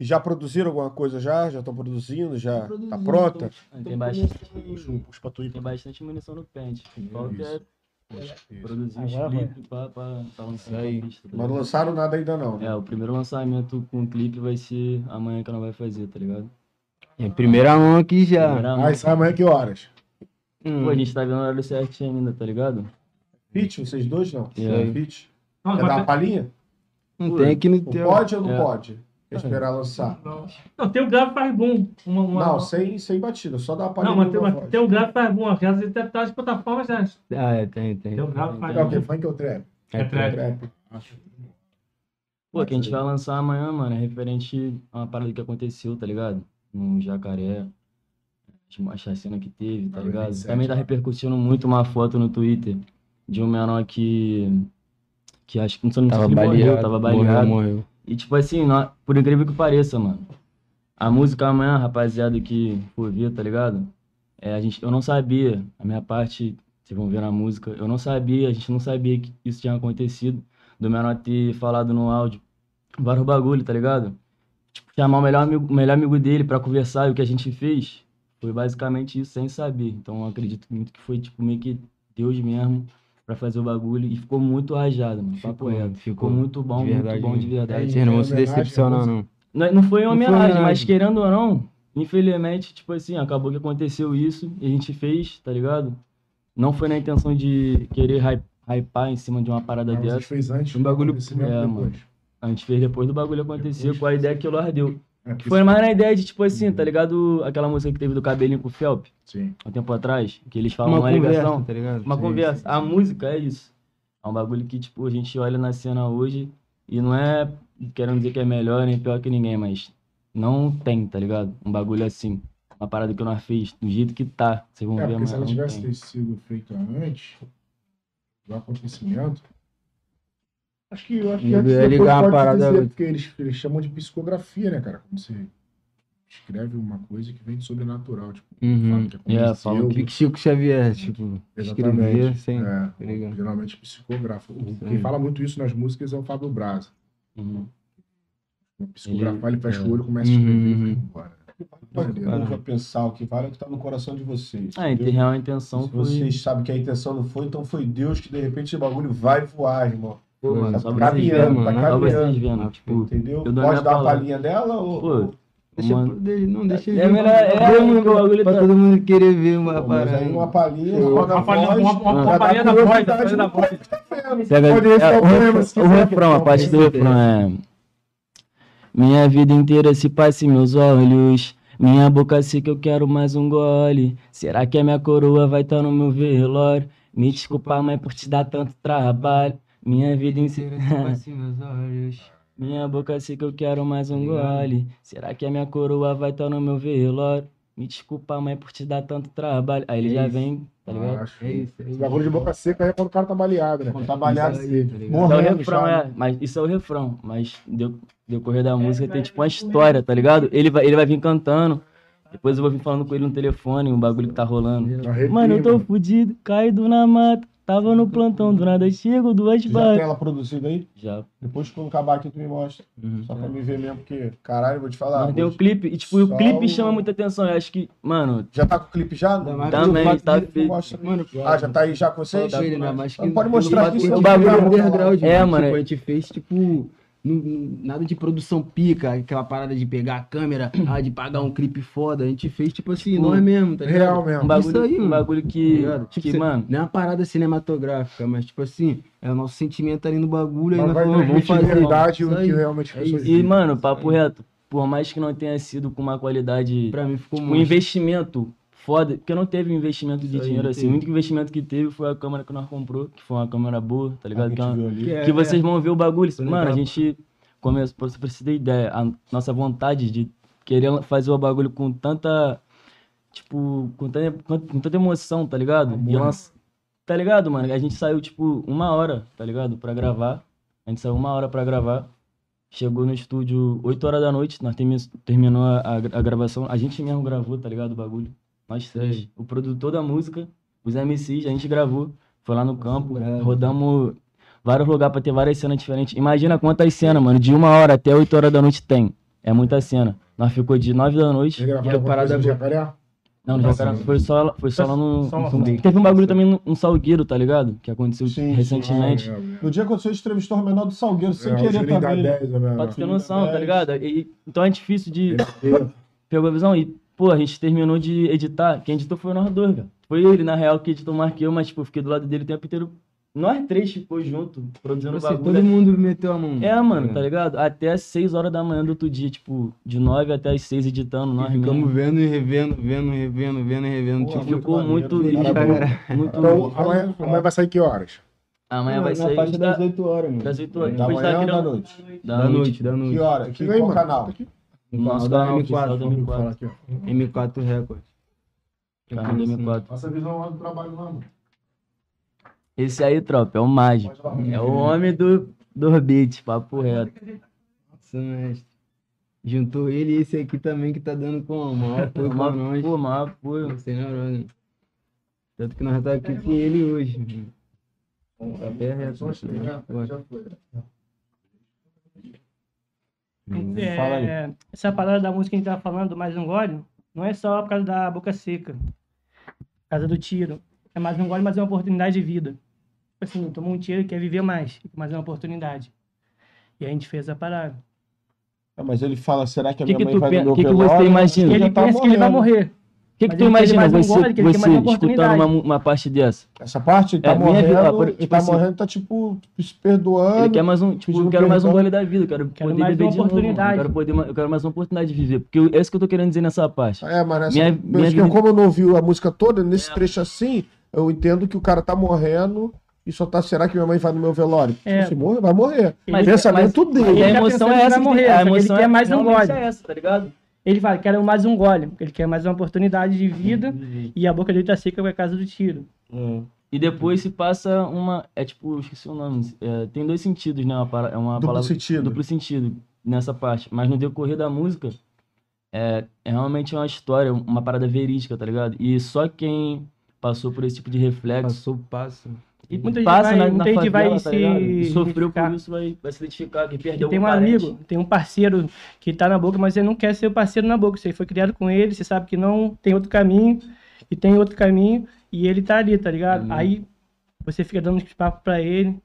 E já produziram alguma coisa já? Já estão produzindo? Já tá Produzindo, pronta? Tem bastante, Os, os patuí. tem bastante munição no pente. Falta é Produzir os Agora clipes pra, pra, pra lançar aí. a tá Mas não lançaram nada ainda não. né? É, o primeiro lançamento com clipe vai ser amanhã que não vai fazer, tá ligado? É primeira mão aqui já. Primeira mão. Aí sai amanhã que horas? Hum. Pô, a gente tá vendo o horário certinho ainda, tá ligado? Fit, vocês dois não? É. Fit. Não, Quer dar uma palhinha? Não tem aqui no Não teu. pode ou não É. pode? Esperar lançar? não, não, tem o grave faz boom. Uma, uma, Não, sem, sem batida, só dar uma palhinha não, mas de tem, uma tem o grave faz boom. Às vezes ele deve estar nas plataformas já. Ah, é, tem, tem. Tem o grave faz É o que? Funk ou trap? É trap. Trap. Pô, que a gente vai lançar amanhã, mano, é referente a uma parada que aconteceu, tá ligado? No Jacaré. A chacina que teve, tá ligado? 27, Também tá repercutindo muito uma foto no Twitter de um menor que. Que acho que não sei se ele baleado. morreu, tava morreu, baleado. morreu. E tipo assim, por incrível que pareça, mano. A música amanhã, rapaziada que for tá ligado? É, a gente, eu não sabia, a minha parte, vocês vão ver na música, eu não sabia, a gente não sabia que isso tinha acontecido, do menor ter falado no áudio vários bagulho, tá ligado? Tipo, chamar o melhor amigo, o melhor amigo dele pra conversar e o que a gente fez foi basicamente isso, sem saber. Então eu acredito muito que foi, tipo, meio que Deus mesmo pra fazer o bagulho e ficou muito rajado, mano. Papo Ficou, reto. ficou. Ficou muito bom, verdade muito bom de verdade. Vocês não vão se homenagem à decepcionar, não. Não, não foi uma Não foi homenagem, mas homenagem. querendo ou não, infelizmente, tipo assim, acabou que aconteceu isso e a gente fez, tá ligado? Não foi na intenção de querer hy- hypar em cima de uma parada Ah, dessa. fez antes Um bagulho- É, depois. A gente fez depois do bagulho acontecer, Depois com a ideia que o Lord deu. É, foi mais na ideia de, tipo assim, tá ligado? Aquela música que teve do cabelinho com o Felp, Sim. há um tempo atrás, que eles falam Uma uma, conversa, ligação. tá ligado? Uma Sim, conversa. sim, A música é isso. É um bagulho que, tipo, a gente olha na cena hoje e não é querendo dizer que é melhor nem pior que ninguém, mas não tem, tá ligado? Um bagulho assim. Uma parada que nós fez, do jeito que tá. Vocês vão É, ver, mas se ela não tivesse tem. sido feita antes do acontecimento, acho que eu acho que antes depois ligar a pode parada dizer, porque eles, eles chamam de psicografia, né, cara? Como você escreve uma coisa que vem de sobrenatural, tipo, Uhum. fala que É, aconteceu. falam Pique Chico Xavier, tipo, Exatamente. sem. É, tá geralmente psicografa. O- Isso Quem fala muito isso nas músicas é o Fábio Braza. Uhum. Psicografar, ele, fecha é. o olho, começa a escrever e vai Uhum. embora. Vou pensar o que vale é o que tá no coração de vocês. Ah, a entendeu? real intenção Se foi. vocês sabem que a intenção não foi, então foi Deus que de repente esse bagulho vai voar, irmão. Pô, mano, Tá só vocês caminhando, vendo, tá Só caminhando. vocês vendo. Tipo, Entendeu? eu Pode dar a palhinha dela ou. pô, Deixa Mano. dele, não, deixa ele É melhor- pra- é, pra todo mundo- tá- todo mundo querer ver uma parada. uma palhinha, Uma palhinha- voz, uma- dá palhinha da voz, da palhinha da do voz. tá vendo. Pega, é, é o refrão- a parte do refrão é. Minha vida inteira se passa em meus olhos. Minha boca que eu quero mais um gole. Será que a minha coroa vai estar no meu velório? Me desculpa, mãe, por te dar tanto trabalho. Minha vida inteira. *laughs* Assim, meus olhos. Minha boca sei que eu quero mais um gole. Será que a minha coroa vai estar no meu velório? Me desculpa, mãe, por te dar tanto trabalho. Aí ele É já isso. vem, tá ligado? Acho. É isso, é Esse bagulho de boca seca aí é quando o cara tá baleado, né? Quando tá baleado, aí. tá? Isso é o Morrendo refrão, já, é. né? Mas isso é o refrão. Mas deu, decorrer da É, música tem tipo uma história, tá ligado? Ele vai, ele vai vir cantando. Depois eu vou vir falando com ele no telefone, um bagulho que tá rolando. Mano, eu tô fudido, caído na mata. Tava no plantão, do nada chego, duas Já tem balas. ela produzida aí? Já. Depois quando acabar aqui tu me mostra. Uhum. Só pra me ver mesmo, porque, caralho, vou te falar. Mas tem o clipe, e tipo, o clipe o- chama muita atenção. Eu acho que, mano, Já tá com o clipe já? Mais Também, tá feito. Mano, Ah, já tá aí já com vocês? Tá que Não pode mostrar aqui, que um bagulho vou underground, É, mano. Tipo, é- a gente fez, tipo, nada de produção pica, aquela parada de pegar a câmera, *clears throat* ah, de pagar um clipe foda. A gente fez, tipo assim, Tipo, nós mesmo, tá ligado? Real um mesmo. bagulho, Isso aí, um bagulho Tá que, ligado? Tipo, que mano, Não é uma parada cinematográfica, mas tipo assim, é o nosso sentimento ali no bagulho, aí Mas nós vai falamos, vamos fazer. verdade o que aí. realmente É pessoas. E, mano, papo reto, por mais que não tenha sido com uma qualidade, Pra mim ficou um muito. investimento foda, porque não teve investimento de Isso aí, dinheiro não assim. teve. O único investimento que teve foi a câmera que nós comprou, que foi uma câmera boa, tá ligado? Que Que, é a uma-. Que é- que vocês vão ver o bagulho. Tô Mano, a ligado. gente começou, pra você ter ideia, a nossa vontade de querer fazer o bagulho com tanta, tipo, com tanta, com tanta emoção, tá ligado? E lança, tá ligado, mano? A gente saiu, tipo, uma hora, tá ligado? Pra gravar. A gente saiu uma hora pra gravar. Chegou no estúdio 8 horas da noite, nós termi- terminou a, a, a gravação. A gente mesmo gravou, tá ligado? O bagulho. Nós três. O produtor da música, os MCs, a gente gravou. Foi lá no campo, bravo. rodamos vários lugares pra ter várias cenas diferentes. Imagina quantas cenas, mano. De uma hora até 8 horas da noite tem. É muita cena. Nós ficou de 9 da noite. E parada. Jacaré? Não, no Jacaré foi só, foi só lá no. Teve um bagulho também no, no Salgueiro, tá ligado? Que aconteceu Sim, sim. recentemente. No dia que você entrevistou o menor do Salgueiro, sem É, querer também. 10, né? Pra tu ter noção, tá ligado? E- então é difícil de. *coughs* Pegou a visão? E, pô, a gente terminou de editar. Quem editou foi nós dois, cara. Foi ele, na real, que editou mais que eu, mas, tipo, eu fiquei do lado dele o tempo inteiro. Nós três ficou junto, produzindo Tipo assim, bagulho. todo mundo meteu a mão. É, mano, tá ligado? Até as 6 horas da manhã do outro dia, tipo, de 9 até as 6 editando, nós Ficamos mesmo. vendo e revendo, vendo, revendo, vendo e revendo. Pô, tipo, muito Ficou maneiro, muito. muito maneiro. muito Então, amanhã, amanhã vai sair que horas? amanhã vai na sair. faixa das da- 8 horas, mano. Das 8 horas. Da Depois tá manhã ou da noite? Da Da noite. noite, da noite. Que hora? Que, aí, qual canal? Tá Nosso da canal oficial M4. da Vamos falar M4. aqui, ó. M4 Record. Canal da M4. Nossa visão lá do trabalho lá, mano. Esse aí, tropa, é o mágico. É o homem do, do beat, papo reto. Nossa, mestre. Juntou ele e esse aqui também que tá dando com o maior *laughs* apoio pra nós. pô, maior apoio. Você não é Tanto que nós tá aqui com ele hoje. Tá bem reto. É, Fala aí. Essa parada da música que a gente tá falando, do Mais Um Gole, não é só por causa da boca seca, por causa do tiro. É mais um gole, mas é uma oportunidade de vida. Tipo assim, tomou um tiro e quer viver mais, mas é uma oportunidade. E a gente fez a parada. Ah, mas ele fala, será que a Que minha que mãe vai pen- no meu que que velório? você imagina? Ele tá pensa que ele vai morrer. O que, que tu imagina mais um você, gole, você uma escutando uma, uma parte dessa? Essa parte, ele tá É, morrendo, vida, por- ele tipo tá assim, morrendo, tá tipo, se perdoando. Ele quer mais um, tipo, eu quero mais um perdão. gole da vida, eu quero, Quero poder mais beber uma de novo. oportunidade. Eu quero, poder, eu quero mais uma oportunidade de viver. Porque eu- é isso que eu tô querendo dizer nessa parte. É, mas nessa, Minha- minha vida- como eu não ouvi a música toda, nesse trecho assim, eu entendo que o cara tá morrendo e só tá, será que minha mãe vai no meu velório? É. Se morrer, vai morrer. Mas- pensamento mas- dele. E a emoção é essa. morrer, a que ele emoção quer é- mais um gole. é essa, tá ligado? Ele fala, quero mais um gole, ele quer mais uma oportunidade de vida e a boca dele tá seca por causa do tiro. É. E depois se passa uma. É tipo, eu esqueci o nome. é, tem dois sentidos, né? Uma, para- é uma Duplo palavra. sentido. Duplo sentido nessa parte. Mas no decorrer da música, é, é realmente uma história, uma parada verídica, tá ligado? E só quem passou por esse tipo de reflexo. Passou, passa. E Muita gente passa vai- na, na muita gente favela, vai tá? E se sofreu por isso, vai, vai se identificar, que E perdeu tem um parente. amigo, tem um parceiro que tá na boca, mas ele não quer ser o parceiro na boca. Você foi criado com ele, você sabe que não tem outro caminho, e tem outro caminho, e ele tá ali, tá ligado? Uhum. Aí você fica dando uns papos pra ele.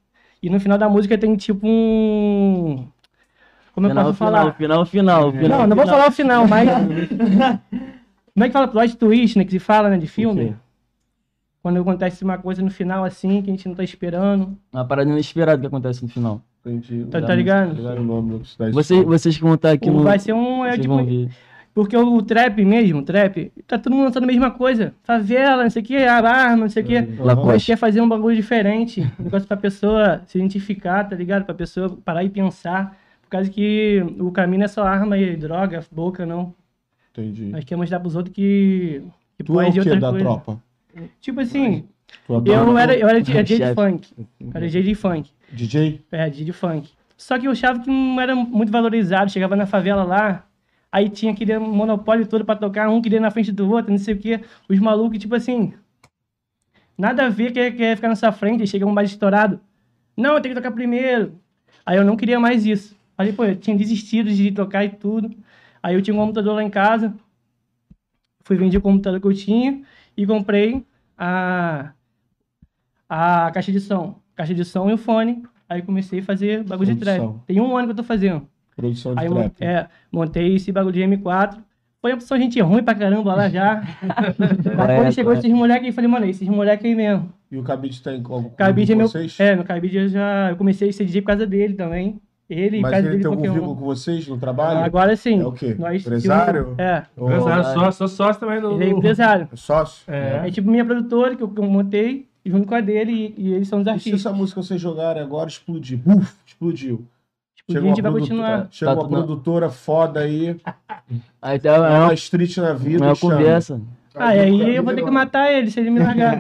E no final da música tem tipo um. Como eu Final, posso final, falar? final, final, final. Não, não vou final. falar o final, mas. *laughs* Como é que fala plot twist, né? Que se fala, né? De filme. Quando acontece uma coisa no final assim, que a gente não tá esperando. Uma parada inesperada que acontece no final. Entendi. Tá, tá ligado? cidade. Vocês, vocês que vão estar aqui no. Vai ser um. É, tipo. Porque o, o trap mesmo, o trap, tá todo mundo lançando a mesma coisa. Favela, não sei o que, arma, não sei o que. Mas Lacoste. quer fazer um bagulho diferente. Um negócio pra pessoa se identificar, tá ligado? Pra pessoa parar e pensar. Por causa que o caminho não é só arma e droga, boca, não. Entendi. Nós queremos dar pros outros que. que Tu é o pode que outra da coisa. tropa? Tipo assim, é eu era, eu era DJ de Chefe. funk. Eu era DJ de funk. DJ? É, DJ de funk. Só que eu achava que não era muito valorizado. Chegava na favela lá, aí tinha aquele monopólio todo pra tocar, um queria na frente do outro, não sei o quê. Os malucos, tipo assim, nada a ver, quer, quer ficar na sua frente, chega um mais estourado. Não, tem que tocar primeiro. Aí eu não queria mais isso. Aí, pô, eu tinha desistido de tocar e tudo. Aí eu tinha um computador lá em casa, fui vender o computador que eu tinha e comprei a, a caixa de som. Caixa de som e o fone. Aí comecei a fazer bagulho de trap. Produção. Tem um ano que eu tô fazendo. Produção de Aí trap. é, montei esse bagulho de M4. Foi uma opção gente ruim pra caramba lá já. *laughs* Mas É, quando chegou é. esses moleques aí, falei, mano, esses moleques aí mesmo. E o Cabide tem algum Cabide é meu. É, no Cabide eu já. Eu comecei a ser DJ por causa dele também. Ele e Mas ele dele tem algum qualquer vínculo um. com vocês no trabalho? Agora sim. É o quê? Nós, Empresário? É. Ou Empresário, só, sou sócio também do. Ele é empresário. sócio? É. É tipo minha produtora, que eu, que eu montei, junto com a dele, e, e eles são os E se artistas. essa música vocês jogarem agora explodir? Buf, explodiu. Tipo, a gente vai continuar. Chega Tá uma produtora foda aí, Aí tá, é é uma uma, street na vida. é uma e chama. Ah, e aí eu vou ter que matar ele se ele me largar.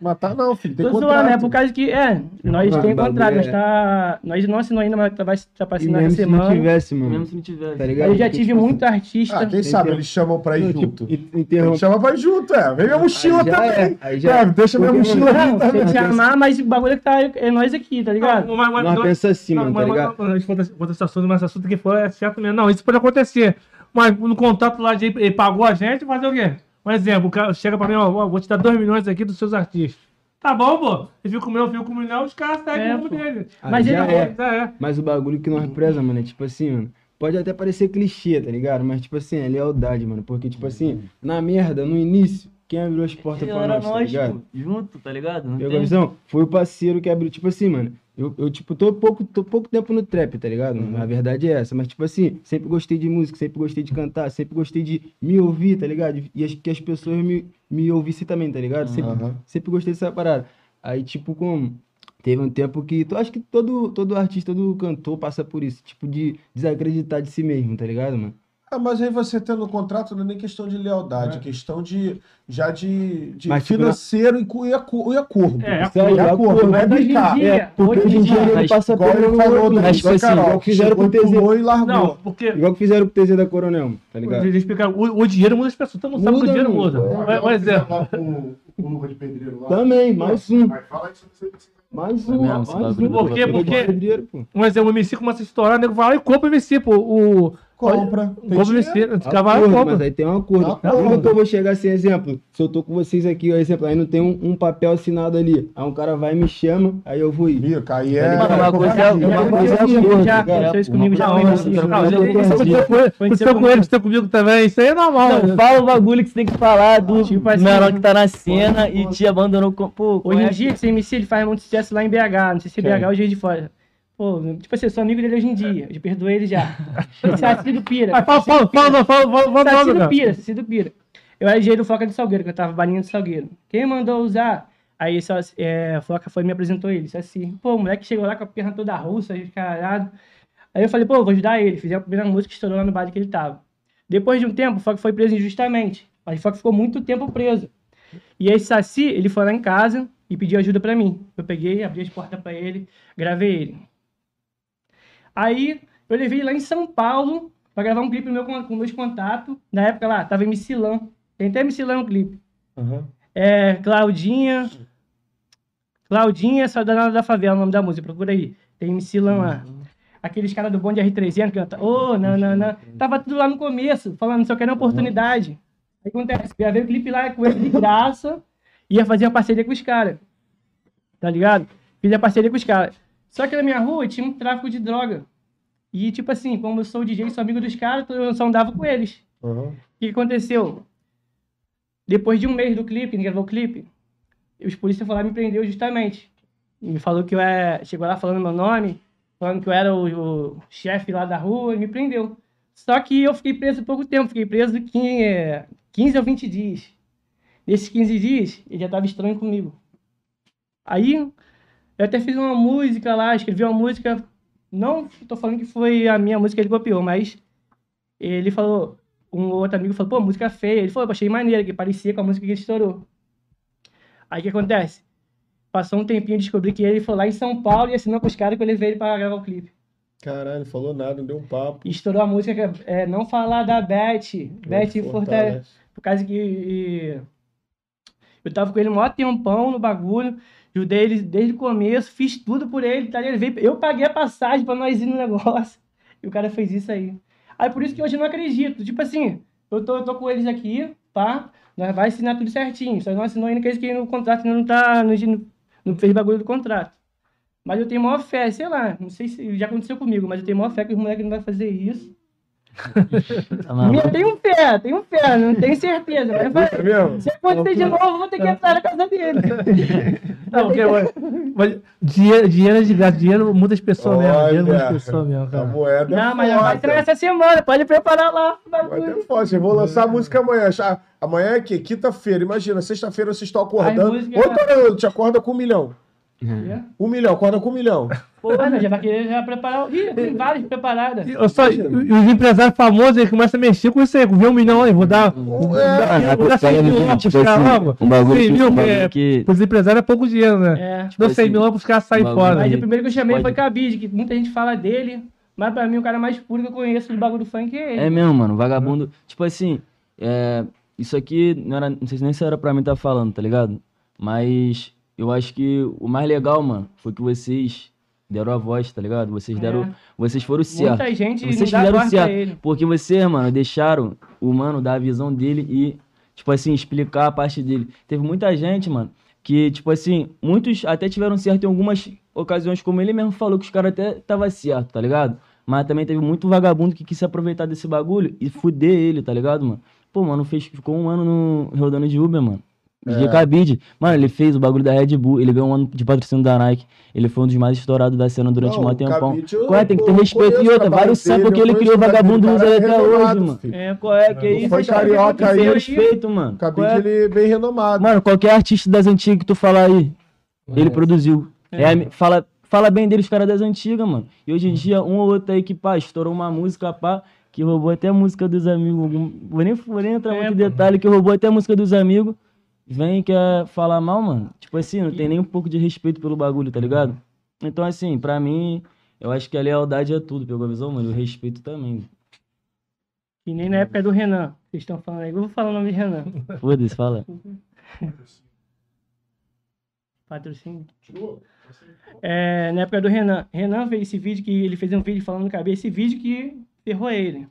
Matar não, filho. Tem Tô contrato. zoando, é por causa que, é, nós Ah, tem contrato, nós é- tá, nós não assinou ainda, mas vai estar pra E assinar mesmo essa se não semana. tivesse, mano. Mesmo se não tivesse. Tá ligado? Eu já tive tipo, muito artista. Ah, quem sabe eles chamam pra ir não, junto. tipo, Eles interrompe. chamam pra ir junto, é. Vem minha mochila Aí já também. é, aí já É, deixa minha mochila Não, aqui também. você chamar, mas o bagulho é que tá é nós aqui, tá ligado? Não, mas- mas- Nós não- pensa assim, não, mano, tá mas- ligado? conta conta esse assunto, mas esse assunto que foi é certo mesmo. Não, isso pode acontecer. Mas no contrato lá de ele pagou a gente, fazer o quê? Um exemplo, o cara chega pra mim, ó, ó, vou te dar 2 milhões aqui dos seus artistas. Tá bom, pô. Eu fico com o meu, eu fico com o milhão, os caras seguem É, o rumo dele. Mas ele- é. É. Mas o bagulho que nós preza, mano, é tipo assim, mano. Pode até parecer clichê, tá ligado? Mas, tipo assim, é lealdade, mano. Porque, tipo assim, na merda, no início, quem abriu as portas pra Era nós, tá nós, ligado? pô, junto, tá ligado? Não Pegou a tem... visão? Foi o parceiro que abriu, tipo assim, mano. Eu, eu, tipo, tô pouco, tô pouco tempo no trap, tá ligado? A verdade é essa. Mas, tipo assim, sempre gostei de música, sempre gostei de cantar, sempre gostei de me ouvir, tá ligado? E as, que as pessoas me, me ouvissem também, tá ligado? Sempre, Aham. sempre gostei dessa parada. Aí, tipo, como. Teve um tempo que. Tu acho que todo, todo artista, todo cantor passa por isso. Tipo, de desacreditar de si mesmo, tá ligado, mano? Ah, mas aí você tendo um contrato não é nem questão de lealdade, é questão de já de, de Mas, tipo, financeiro e, cu- e, acordo. E acordo. É, E acordo, não é brincar. É, porque hoje em dia ele passa Igual pelo ele falou outro, do mas, tipo assim, Carol, igual que fizeram com o TZ. e largou. Não, porque. Igual que fizeram com o TZ da Coronel, tá ligado? Eles explicaram, o, o dinheiro muda as pessoas. Todo mundo sabe que o dinheiro muda. muda. Um- Um exemplo. Com luva de pedreiro lá. Também, mais um. Mas fala isso. Mais É um, mais um. Por quê? Porque- de pedreiro, pô. Um exemplo, o MC começa a estourar, o nego vai lá e compra o MC, pô. O. Compra. Tem Compra o dinheiro. MC. Esse cara vai lá e Acordo, compra. mas aí tem um acordo. Acordo. Como que eu vou chegar assim, exemplo? Se eu tô com vocês aqui, ó, exemplo, aí não tem um, um papel assinado ali. Aí um cara vai e me chama, aí eu vou ir. Mica, aí é. Uma coisa é- covardia. uma coisa é Aconteceu acordo, já, aconteceu Uma comigo já coisa é assim, é isso outra. aconteceu com ele, aconteceu Aconteceu aconteceu comigo também. Isso aí é normal. Não, né? fala o bagulho que você tem que falar do Tipo assim, menor que tá na cena e te abandonou. Pô, Hoje em dia, esse MC ele faz muito sucesso lá em BH. Não sei se é BH ou Juiz de Fora. Pô, tipo assim, eu sou amigo dele hoje em dia. Eu perdoei ele já. *laughs* Saci do Pira. Mas fala, fala, fala, fala, fala. Pira, Saci do Pira. Eu era DJ do Foca de Salgueiro, que eu tava balinha do Salgueiro. Quem mandou usar? Aí só, é, a Foca foi e me apresentou ele. Saci. Pô, o moleque chegou lá com a perna toda russa, caralho. Aí eu falei, pô, vou ajudar ele. Fiz a primeira música que estourou lá no baile que ele tava. Depois de um tempo, o Foca foi preso injustamente. Mas o Foca ficou muito tempo preso. E esse Saci, ele foi lá em casa e pediu ajuda pra mim. Eu peguei, abri as portas pra ele, gravei ele. Aí eu levei ele lá em São Paulo pra gravar um clipe meu com, com meus contatos. Na época lá, tava MC Lan. Tem até MC Lan no clipe. Aham. É, Claudinha. Claudinha, só da favela, o nome da música, procura aí. Tem MC Lan lá. Aqueles caras do bonde R300 que canta, ô, não, não. Tava tudo lá no começo, falando, só querendo oportunidade. Aí acontece, gravei o clipe lá com ele de graça, ia fazer uma parceria com os caras. Tá ligado? Fiz a parceria com os caras. Só que na minha rua tinha um tráfico de droga. E, tipo assim, como eu sou DJ, sou amigo dos caras, eu só andava com eles. Aham. O que aconteceu? Depois de um mês do clipe, ele gravou o clipe, os polícias foram lá me prendeu justamente. Me falou que eu era. Chegou lá falando meu nome, falando que eu era o, o chefe lá da rua e me prendeu. Só que eu fiquei preso pouco tempo, fiquei preso 15, é, 15 ou 20 dias. Nesses 15 dias, ele já estava estranho comigo. Aí, eu até fiz uma música lá, escrevi uma música. Não tô falando que foi a minha música que ele copiou, mas ele falou, um outro amigo falou, pô, música feia. Ele falou, achei maneira, que parecia com a música que ele estourou. Aí o que acontece? Passou um tempinho, descobri que ele foi lá em São Paulo e assinou com os caras que eu levei ele pra gravar o clipe. Caralho, falou nada, não deu um papo. E estourou a música que é Não Falar da Beth. Beth Fortalece. Fortalece. Por causa que e, eu tava com ele um maior tempão no bagulho. Ajudei ele desde o começo, fiz tudo por ele, tá? Ele veio, eu paguei a passagem pra nós ir no negócio. *laughs* E o cara fez isso aí. Aí por isso que hoje eu não acredito. Tipo assim, eu tô, eu tô com eles aqui, pá. Nós vai assinar tudo certinho. Só não assinou ainda que eles que no contrato ainda não tá. Não, não fez bagulho do contrato. Mas eu tenho maior fé, sei lá, não sei se já aconteceu comigo, mas eu tenho maior fé que os moleques não vai fazer isso. Tá? Minha, tenho fé, tenho fé, não tenho certeza. Mas vai, É mesmo? se acontecer de novo, vou ter que entrar na casa dele. *laughs* Não, porque, mas- mas dinheiro, dinheiro é de graça, dinheiro muda as pessoas mesmo. Dinheiro muda as pessoas mesmo, a cara. moeda Não, é mas vai entrar essa semana, pode preparar lá. Vai ter foda. Eu vou lançar a música amanhã. Já- Amanhã é que? Quinta-feira. Imagina, sexta-feira vocês estão acordando. música- Outra não, te acorda com um milhão. É. Um milhão, acorda com um milhão. Pô, mas já vai querer já preparar. Ih, tem várias preparadas. E, só, e os empresários famosos aí começam a mexer com isso aí, vê um milhão aí, vou dar. Vou dar, vou dar 100 mil lá pros Tipo caras logo. um bagulho 100 que- mil, é, que- pros empresários é pouco dinheiro, né? É. Dou 100 assim, mil lá pros caras saírem fora. Mas aí. o primeiro que eu chamei Pode- foi Cabide, que muita gente fala dele. Mas pra mim, o cara mais puro que eu conheço do bagulho do funk é ele. É mesmo, mano. Vagabundo. Tipo assim, é, isso aqui não, era, não sei nem se era pra mim estar falando, tá ligado? Mas eu acho que o mais legal, mano, foi que vocês deram a voz, tá ligado? Vocês É. deram. Vocês foram certo. Muita gente Vocês não fizeram certo. ele. Porque vocês, mano, deixaram o mano dar a visão dele e, tipo assim, explicar a parte dele. Teve muita gente, mano, que, tipo assim, muitos até tiveram certo em algumas ocasiões, como ele mesmo falou, que os caras até tava certo, tá ligado? Mas também teve muito vagabundo que quis se aproveitar desse bagulho e fuder ele, tá ligado, mano? Pô, mano, fez, ficou um ano no, rodando de Uber, mano. DJ Cabide. Mano, ele fez o bagulho da Red Bull, ele ganhou um ano de patrocínio da Nike. Ele foi um dos mais estourados da cena durante Não, um tempão. Cabide, eu- é? Tem que ter respeito. E outra, vários sapos que ele criou, vagabundo usa cara é até renomado, hoje, mano. filho. É, Qual é? Que Não isso? foi cara? carioca Tem aí. respeito, mano. Cabide, é? ele é bem renomado. Mano, qualquer artista das antigas que tu falar aí, ele produziu. É, fala, fala bem dele os caras das antigas, mano. E hoje em dia, um ou outro aí que, pá, estourou uma música, pá, que roubou até a música dos amigos. Vou nem, vou nem entrar É, muito em detalhe, que roubou até a música dos amigos. Vem e quer falar mal, mano. Tipo assim, não tem nem um pouco de respeito pelo bagulho, tá ligado? Então, assim, pra mim, eu acho que a lealdade é tudo, pegou a visão, mano? E o respeito também. Que nem na época do Renan. Vocês estão falando aí. Eu vou falar o nome de Renan. Foda-se, fala. *laughs* Patrocínio. É, na época do Renan. Renan fez esse vídeo que ele fez um vídeo falando no cabelo. Esse vídeo que ferrou ele.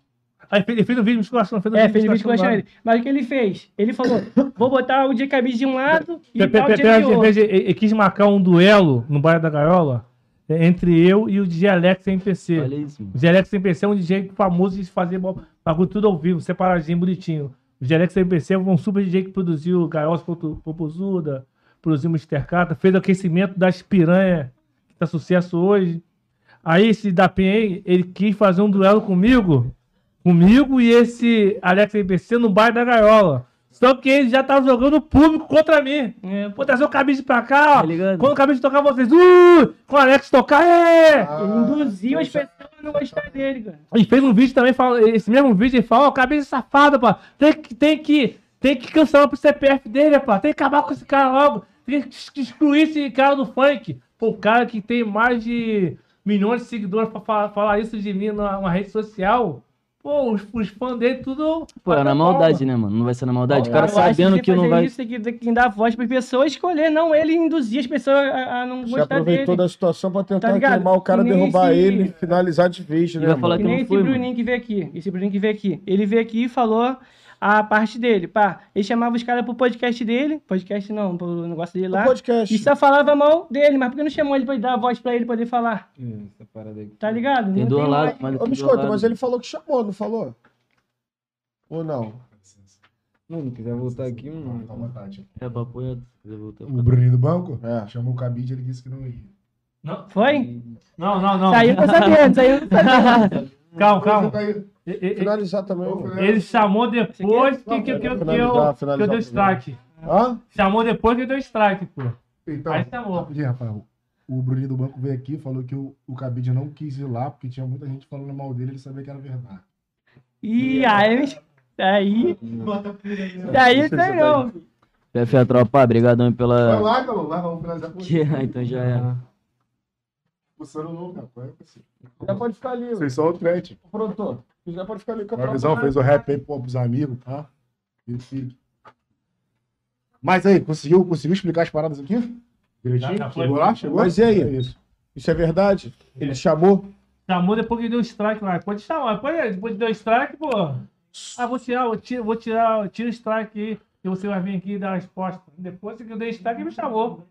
Aí ele fez um vídeo de musculação, fez um É, vídeo fez um vídeo com ele. Mas o que ele fez? Ele falou: *laughs* vou botar o dia cabide de um lado e Pe- pe- botar o dia de outro. Ele quis marcar um duelo no bairro da Gaiola é, entre eu e o DJ Alex MPC. Olha isso, mano. O DJ Alex MPC é um DJ famoso de fazer bagulho tudo ao vivo, separadinho, bonitinho. O DJ Alex MPC é um super DJ que produziu Gaiola Popozuda, produziu Mr. Cata, fez o aquecimento das piranha, que tá sucesso hoje. Aí esse da aí, ele quis fazer um duelo comigo, comigo e esse Alex MPC no bairro da Gaiola. Só que ele já tava jogando público contra mim. É, Vou trazer o cabide pra cá, ó. Tá? Quando o cabide tocar, vocês. Uh! Com o Alex tocar, é! Ele induziu as pessoas a não gostar dele, cara. E fez um vídeo também, fala, esse mesmo vídeo, ele fala, ó, cabeça safada, pá. Tem que, tem que, tem que cancelar pro CPF dele, pá. Tem que acabar com esse cara logo. Tem que excluir esse cara do funk. Pô, o cara que tem mais de milhões de seguidores pra falar, falar isso de mim numa, numa rede social. Pô, os, os fãs dele tudo... Pô, é na maldade, né, mano? Não vai ser na maldade. O cara sabendo você que não vai. Isso, tem que, tem que dar voz para pessoas escolher, não ele induzir as pessoas a, a não Você gostar aproveitou dele. da situação pra tentar Tá queimar o cara, Que derrubar esse- ele, finalizar de vez, né? vai falar? Que que nem não esse. Bruninho que veio aqui. Esse Bruninho que veio aqui. Ele veio aqui e falou a parte dele. Pá, ele chamava os caras pro podcast dele. Podcast não, pro negócio dele lá. No podcast. E só falava mal dele, mas por que não chamou ele pra dar a voz pra ele poder falar? Essa parada aqui. Tá ligado? Tem Não lados, mais- mas Ô, biscoito, mas ele falou que chamou, não falou? Ou não? Não, não quiser voltar aqui, mano. É, papo quiser voltar. O Bruninho do banco É. chamou o cabide ele disse que não ia. Não, Foi? não, não. não. Saiu pra sabendo, saiu pra sabendo. *laughs* Calma, calma. Finalizar também. Ele chamou depois que, que, que, que, eu, que eu dei o strike. Hã? Chamou depois que eu dei strike, pô. Então, Aí chamou. rapidinho, Rafael. O Bruninho do banco veio aqui e falou que o, o cabide não quis ir lá porque tinha muita gente falando mal dele ele sabia que era verdade. E aí, aí, daí tem não. PF a tropa, brigadão Vai pela. lá, calma, vai, vamos finalizar Que, isso. então já é. É, parceiro? Já pode ficar ali. Vocês são o trend. Produtor. Já pode ficar ali com a visão fez o rap aí pros amigos, tá? Mas aí, conseguiu, conseguiu explicar as paradas aqui? Direitinho? Já, já foi. Chegou lá? Chegou? Mas e aí? É isso. Isso é verdade? Ele chamou? Chamou depois que deu strike lá. Pode chamar. Depois, depois que deu strike, pô. Ah, vou tirar, vou tirar, vou tirar, tira o strike aí. E você vai vir aqui e dar a resposta. Depois que eu dei strike, ele me chamou.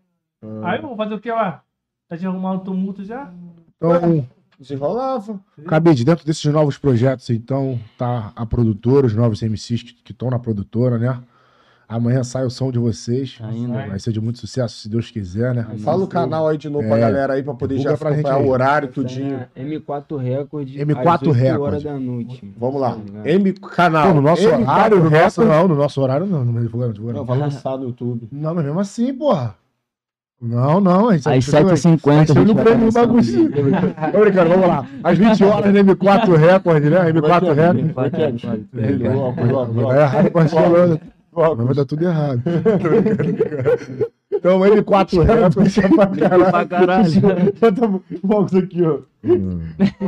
Aí eu vou fazer o que lá? Tá de arrumar um tumulto já? Então, Desenrolava. Cabide, dentro desses novos projetos, então, tá a produtora, os novos MCs que estão na produtora, né? Amanhã sai o som de vocês. Ainda. Vai ser de muito sucesso, se Deus quiser, né? Fala o canal aí de novo pra É. galera aí pra poder já pra gente acompanhar o horário, tudinho. M4 Record. M4 às 8 Record. horas da noite. Vamos lá. Tá? M canal. Pô, no nosso M4 horário, no nosso, não, no nosso horário não, não divulga, não divulga, Não, não. vai lançar no YouTube. Não, mas mesmo assim, porra. Não, não, a gente Às a gente- 7h50 a gente a gente não vai prende o começar. bagulho. Tô brincando, vamos lá. Às 20 horas, né, M4 Record, né? M4 Record. É, pra falando. óculos. Vai dar tudo errado. *laughs* Então, M4 Record, isso é pra caralho. Pra caralho. Bota o óculos aqui, ó. *laughs*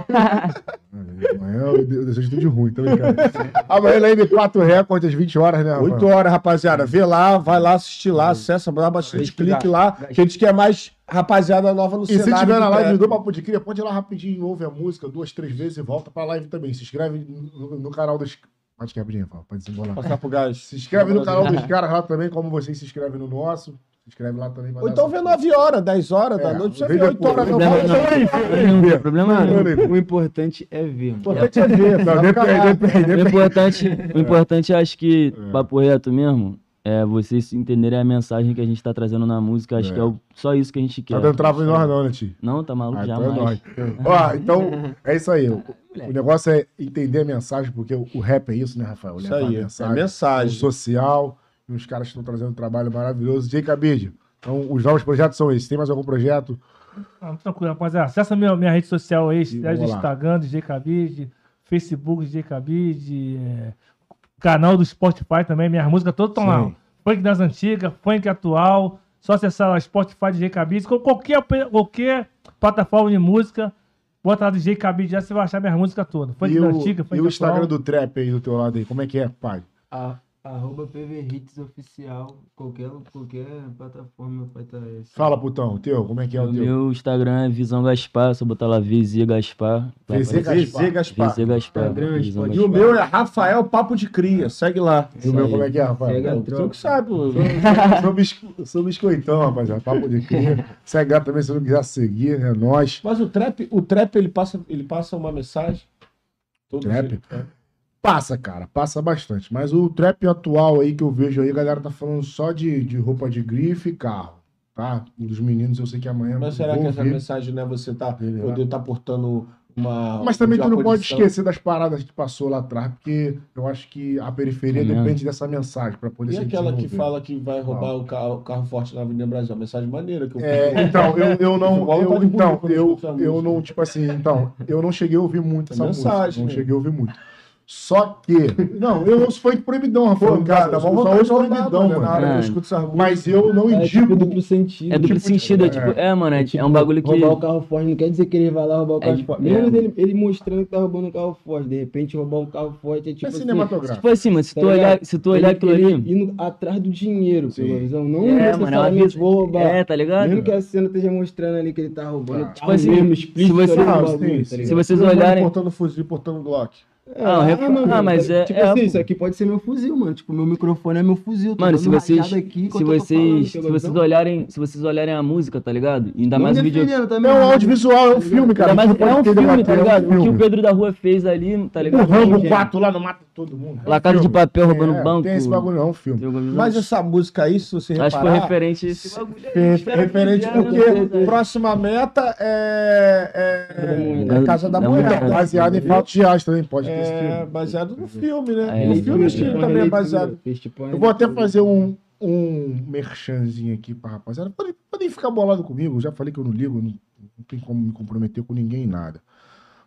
Amanhã eu de- eu desejo tudo de ruim, tá brincando? *laughs* Amanhã na M4 Record, às 20 horas, né? Rafael? 8 horas, rapaziada. Vê lá, vai lá assistir lá, acessa, dá bastante clique lá, que a gente quer mais rapaziada nova no E se cenário. tiver na live do Papo de Cria, pode ir lá rapidinho, ouve a música duas, três vezes e volta pra live também. Se inscreve no, no canal dos. Pode que rapidinho, pode desembolar. Passar pro gás. Se inscreve no canal dos caras lá também, como vocês se inscrevem no nosso. Se inscreve lá também. Ou então vê essa- 9 horas, 10 horas da É, noite. Você vê vê 8 depois. horas. Não, Não, vai, não, não. Não tem problema não. o importante é ver. O importante é ver. Não, Não, depende, depende, O importante, o importante acho que, papo reto mesmo, é vocês entenderem a mensagem que a gente tá trazendo na música. Acho É. que é o- só isso que a gente quer. Tá dando trava em nós, não, né, tio? Não, tá maluco? Ah, então é Jamais. nóis. Ó, então, é isso aí. O, o negócio é entender a mensagem, porque o, o rap é isso, né, Rafael? Isso aí. É mensagem, o mensagem. social, e os caras estão trazendo um trabalho maravilhoso. Jay Cabide, então os novos projetos são esses. Tem mais algum projeto? Ah, tranquilo, rapaziada. Acessa minha, minha rede social aí, E é. Instagram, DJ Cabide, Facebook, DJ Cabide, é, canal do Spotify também, minhas músicas todas estão lá. Funk das antigas, funk atual, só acessar lá Spotify DJ Cabide, qualquer, qualquer plataforma de música, bota lá DJ Cabide, já você vai achar minhas músicas todas. Funk E da o, antiga, funk e o atual. Instagram do Trap aí do teu lado aí, como é que é, pai? A- arroba PV Hits Oficial. Qualquer, qualquer plataforma vai estar esse. Fala, putão, o teu, como é que é o, O teu? meu Instagram é Visão Gaspar, só botar lá VZ Gaspar. VZ. Gaspar. VZ Gaspar. VZ Gaspar. Instagram, Visão E o meu é Rafael Papo de Cria. Segue lá. E o meu, como é que é, Rafael? Segue Tu que sabe, pô. *laughs* Sou, bisco- sou biscoitão, rapaziada. Papo de cria. Segue lá também se não quiser seguir, é nóis. Mas o trap, o trap ele passa, ele passa uma mensagem. Todo Trap? dia. É. Passa, cara, passa bastante. Mas o trap atual aí que eu vejo aí, a galera tá falando só de, de roupa de grife e carro, tá? Um dos meninos eu sei que amanhã. Mas será vou que essa mensagem não é você tá, poder tá portando uma. Mas também tu não pode esquecer das paradas que passou lá atrás, porque eu acho que a periferia É mesmo? depende dessa mensagem pra poder E aquela que fala que vai roubar o carro, o carro forte na Avenida Brasil? Uma mensagem maneira que eu É, então, eu, eu não. *laughs* Eu, então, eu, eu não, tipo assim, então, eu não cheguei a ouvir muito É essa mensagem, música. Não né? cheguei a ouvir muito. Só que. Não, eu ouço funk proibidão, Rafael. Pô, cara, eu uma só ouço proibidão, mano, mano. que eu É. escuto essas músicas. Mas eu não É indico. tipo duplo sentido. É duplo Tipo, sentido, é é. tipo, é, mano, é, é um bagulho que. Roubar o carro forte não quer dizer que ele vai lá roubar o carro É, forte. é. Mesmo ele, ele mostrando que tá roubando um carro forte, de repente roubar um carro forte é tipo É assim, cinematográfico. Tipo assim, mano, se Tá tu olhar, se tu olhar ele- aquilo ele ali. Indo atrás do dinheiro, Sim. pela visão. Não É, mano, é necessariamente visão. vou roubar. É, tá ligado? Mesmo que a cena esteja mostrando ali que ele tá roubando. Ah, tá tipo assim, mesmo, explícito se no Ah, tá? Se vocês olharem. Portando fuzil, portando Glock. Ah, um ref- ah, mas é- Tipo é assim, a- isso aqui pode ser meu fuzil, mano. Tipo, meu microfone é meu fuzil. Mano, se vocês, aqui se vocês, se vocês olharem, se vocês olharem a música, tá ligado? E ainda Não mais o vídeo, também, É um audiovisual, é um filme, cara. ainda mais, é um filme, tá é um ligado? O que o. Pedro da Rua fez ali, tá O ligado? Rambo Tem- 4 lá não mata todo mundo. É um La Casa de. Papel roubando É, banco. Tem esse bagulho, não, é um filme. Mas essa música aí, se você Acho que foi reparar... referente a esse bagulho. referente porque né? próxima meta é, é, é Casa da Da. Moeda. Baseado em fatos de reais também, pode ter esse É baseado no filme, né? É, o ele filme tipo, também é baseado. tipo Eu vou até fazer um, um merchanzinho aqui pra rapaziada. Podem, podem ficar bolado comigo, eu já falei que eu não ligo, não, não tem como me comprometer com ninguém nada.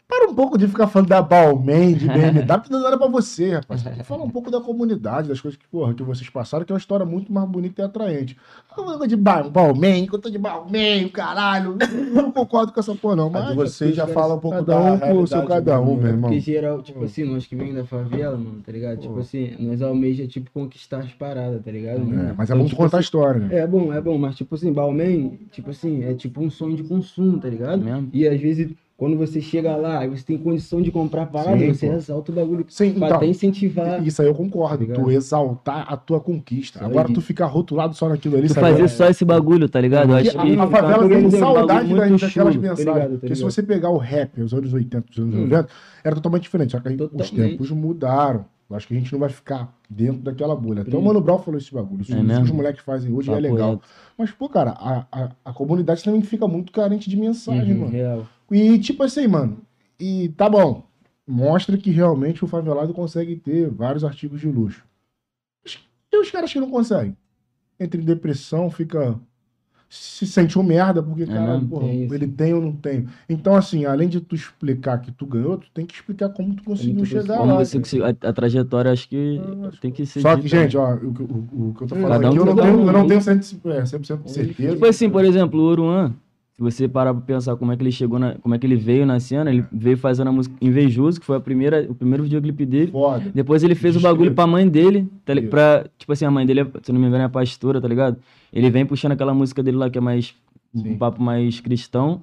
Para um pouco de ficar falando da Balmain, de BMW, dando nada pra você, rapaz. *laughs* Fala um pouco da comunidade, das coisas que, porra, que vocês passaram, que é uma história muito mais bonita e atraente. Falando de Ba- Balmain, que eu tô de Balmain, caralho. Eu não concordo com essa porra, não. Mas de vocês já fala um pouco cada da um com o seu cada um, né? meu irmão. Porque geral, tipo assim, nós que vem da favela, mano, tá ligado? Tipo assim, nós almeja, tipo, conquistar as paradas, tá ligado? É, mas é Então, bom tu tipo contar a assim, história, né? É bom, é bom, mas tipo assim, Balmain, tipo assim, é tipo um sonho de consumo, tá ligado? Mesmo? E às vezes, quando você chega lá e você tem condição de comprar parada, Sim, você pô. exalta o bagulho Sim, pra então. até incentivar. Isso aí eu concordo. Tá tu exaltar a tua conquista. Isso Agora aí. tu ficar rotulado só naquilo ali, Tu sabe? fazer só esse bagulho, tá ligado? Porque acho a, que. a favela tem saudade muito daquelas chulo, tá mensagens. ligado, tá Porque se você pegar o rap, os anos 80, os anos Hum. 90, era totalmente diferente. Só que aí os tempos mudaram. Eu acho que a gente não vai ficar dentro daquela bolha. Até o. Mano Brown falou esse bagulho. Isso, É isso que os moleques fazem hoje é legal. Mas, pô, cara, a, a, a comunidade também fica muito carente de mensagem, Uhum, mano. real. E tipo assim, mano, e tá bom. Mostra que realmente o favelado consegue ter vários artigos de luxo. E os caras que não conseguem? Entra em depressão, fica. Se sente um merda, porque, É cara, porra, É ele tem ou não tem. Então, assim, além de tu explicar que tu ganhou, tu tem que explicar como tu conseguiu tu chegar Como lá. você conseguiu- a, a trajetória, acho que tem que ser. Só que, dita. gente, ó, o, que- o- o que eu tô falando Cada um aqui, eu não tenho, um- eu não tenho 100%, é, 100% de certeza. Tipo assim, por exemplo, o Oruan, se você parar pra pensar como é que ele chegou, na, como é que ele veio na cena, ele veio fazendo a música Invejoso, que foi a primeira, o primeiro videoclipe dele. Foda. Depois ele fez o bagulho pra mãe dele, tá, li- pra, tipo assim, a mãe dele, é- se não me engano, é pastora, tá ligado? Ele vem puxando aquela música dele lá que é mais Sim. um papo mais cristão.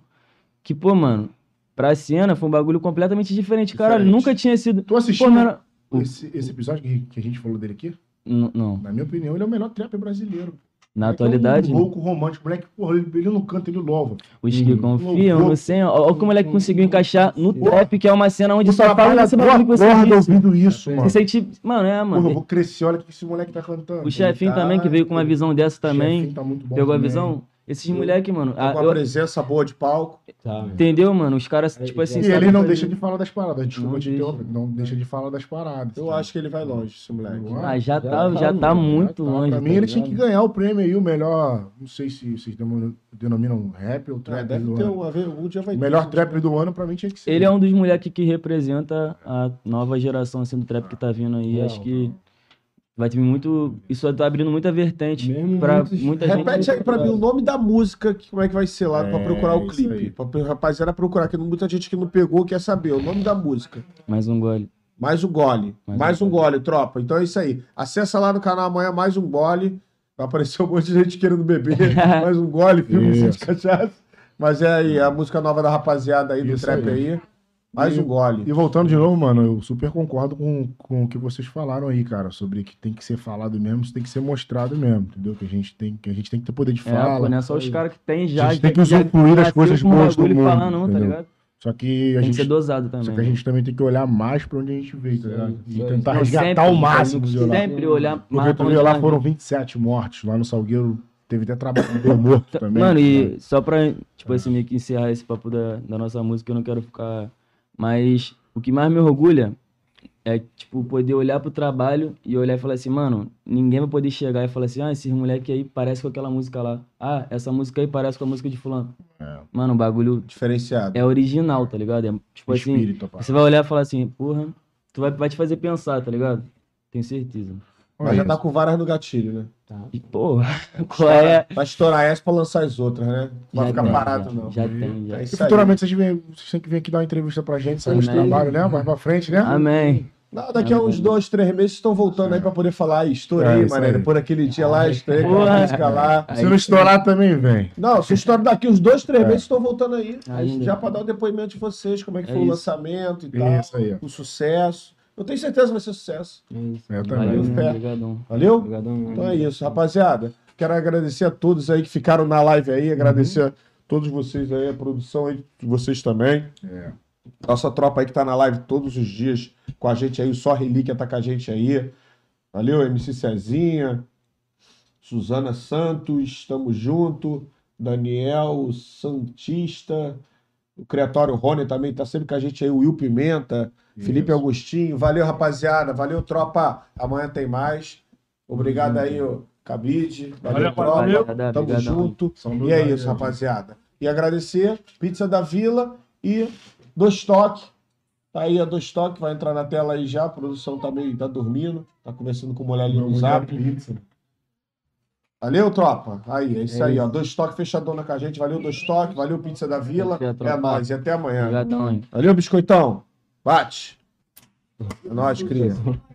Que, pô, mano, pra cena foi um bagulho completamente diferente. Diferente. nunca tinha sido. Tu assistiu Pô, era- esse, esse episódio que, que a gente falou dele aqui? N- Não, Na minha opinião, ele é o melhor trapper brasileiro. Na Moleque é um atualidade, louco romântico. Moleque, porra, ele, ele não canta, ele louva. os que Hum, confiam no Senhor. Olha o moleque conseguiu encaixar no trap, que é uma cena onde só fala da bagulho que você porra disse. ouvindo isso, mano. Você sente. Mano, é, Porra, eu mano. vou crescer, olha o que esse moleque tá cantando. O chefinho tá- também, que veio com uma visão dessa também. Chefinho tá muito bom Pegou a também. visão? Esses moleque, mano. Tá com a eu- presença boa de palco. Tá. entendeu, mano? Os caras, tipo assim. E ele não fazer- deixa de falar das paradas. Desculpa Não te deixa. Não deixa de falar das paradas. Eu acho que ele vai longe, esse moleque. Ah, já tá, Já já tá, tá mano, muito Tá, longe. Pra mim, tá ele tinha que ganhar o prêmio aí, o melhor. Não sei se vocês denominam, rap ou É, trap deve do ter ano. algum dia vai O ter. melhor trap do ano, pra mim, tinha que ser. Ele é um dos moleques que representa a nova geração assim, do trap que tá vindo aí. Real, Acho que vai ter muito. Isso tá abrindo muita vertente Mesmo pra muitos- muita gente. Repete aí pra mim o nome da música, que- como é que vai ser lá, pra É, procurar o isso clipe. aí. Pra pra rapaziada procurar, que muita gente que não pegou quer saber o nome da música. Mais um gole. Mais um gole. Mais Mais, um um gole, tropa. Então é isso aí. Acessa lá no canal amanhã, mais um gole. Vai aparecer um monte de gente querendo beber. *laughs* mais um gole, filme de cachaça. Mas é aí, a música nova da rapaziada aí, do Isso trap aí. aí. Mais E- um gole. E voltando de novo, mano, eu super concordo com, com o que vocês falaram aí, cara, sobre que tem que ser falado mesmo, isso tem que ser mostrado mesmo, entendeu? Que a gente tem que, a gente tem que ter poder de É, fala. pô, não é só os caras que tem já. A gente tem que usufruir das coisas um boas do mundo, falar, não, tá ligado? Só que a Tem que ser gente, dosado só também. que a gente também tem que olhar mais pra onde a gente veio, tá ligado? E tentar resgatar sempre, o máximo de lá. Sempre olhar Porque mais tu pra viu lá foram vamos. 27 mortos, lá no Salgueiro teve até trabalhador morto também. Mano, né? e só pra, tipo assim, meio que encerrar esse papo da, da nossa música, eu não quero ficar. Mas o que mais me orgulha é, tipo, poder olhar pro trabalho e olhar e falar assim, mano, ninguém vai poder chegar e falar assim, ah, esses moleque aí parece com aquela música lá. Ah, essa música aí parece com a música de fulano. É. Mano, o bagulho Diferenciado. é original, tá ligado? É, tipo assim, Espírito, pá. você vai olhar e falar assim, porra, tu vai, vai te fazer pensar, tá ligado? Tenho certeza. Mas já tá com varas no gatilho, né? E, porra, *laughs* qual é? Vai estourar essa pra lançar as outras, né? Não vai Já ficar tem, parado, já, não. Já tem, já. É E futuramente vocês, vêm, vocês têm que vir aqui dar uma entrevista pra gente, sair dos Amém. trabalhos, né? Mais pra frente, né? Amém. Não, daqui a uns dois, três meses vocês estão voltando aí pra poder falar. "Ai, É, Estourei, isso mané. Por aquele dia lá, estourei com a Porra. música lá. Se não estourar também, vem. Não, se estoura daqui uns dois, três É. meses estão voltando aí. Ainda. Já pra dar o depoimento de vocês, como é que É foi o isso. lançamento e tal. Isso aí. O sucesso. Eu tenho certeza que vai ser sucesso. É isso. Eu também. Valeu, fé. obrigadão. Valeu? Obrigadão. Então é isso, rapaziada. Quero agradecer a todos aí que ficaram na live aí, agradecer a todos vocês aí, a produção aí, de vocês também. É. Nossa tropa aí que tá na live todos os dias com a gente aí, o Só Relíquia tá com a gente aí. Valeu, MC Cezinha, Suzana Santos, tamo junto. Daniel Santista, o Criatório Rony também tá sempre com a gente aí, o Will Pimenta, Felipe Isso. Agostinho. Valeu, rapaziada. Valeu, tropa. Amanhã tem mais. Obrigado aí, ô Cabide. Valeu, Valeu, tropa. valeu. Tamo obrigadão. junto. São E é isso, rapaziada. E agradecer, Pizza da Vila e Dois Toque. Tá aí a Dois Toque, vai entrar na tela aí já. A produção também tá dormindo. Tá conversando com o mulher ali no zap. pizza. Valeu, tropa. Aí, é isso É aí, isso. ó. Dois Toque fechadona com a gente. Valeu, Dois Toque. Valeu, Pizza da Vila. É nóis. E até amanhã. Obrigadão, hein. Valeu, Biscoitão. Bate. É nóis, cria. *laughs*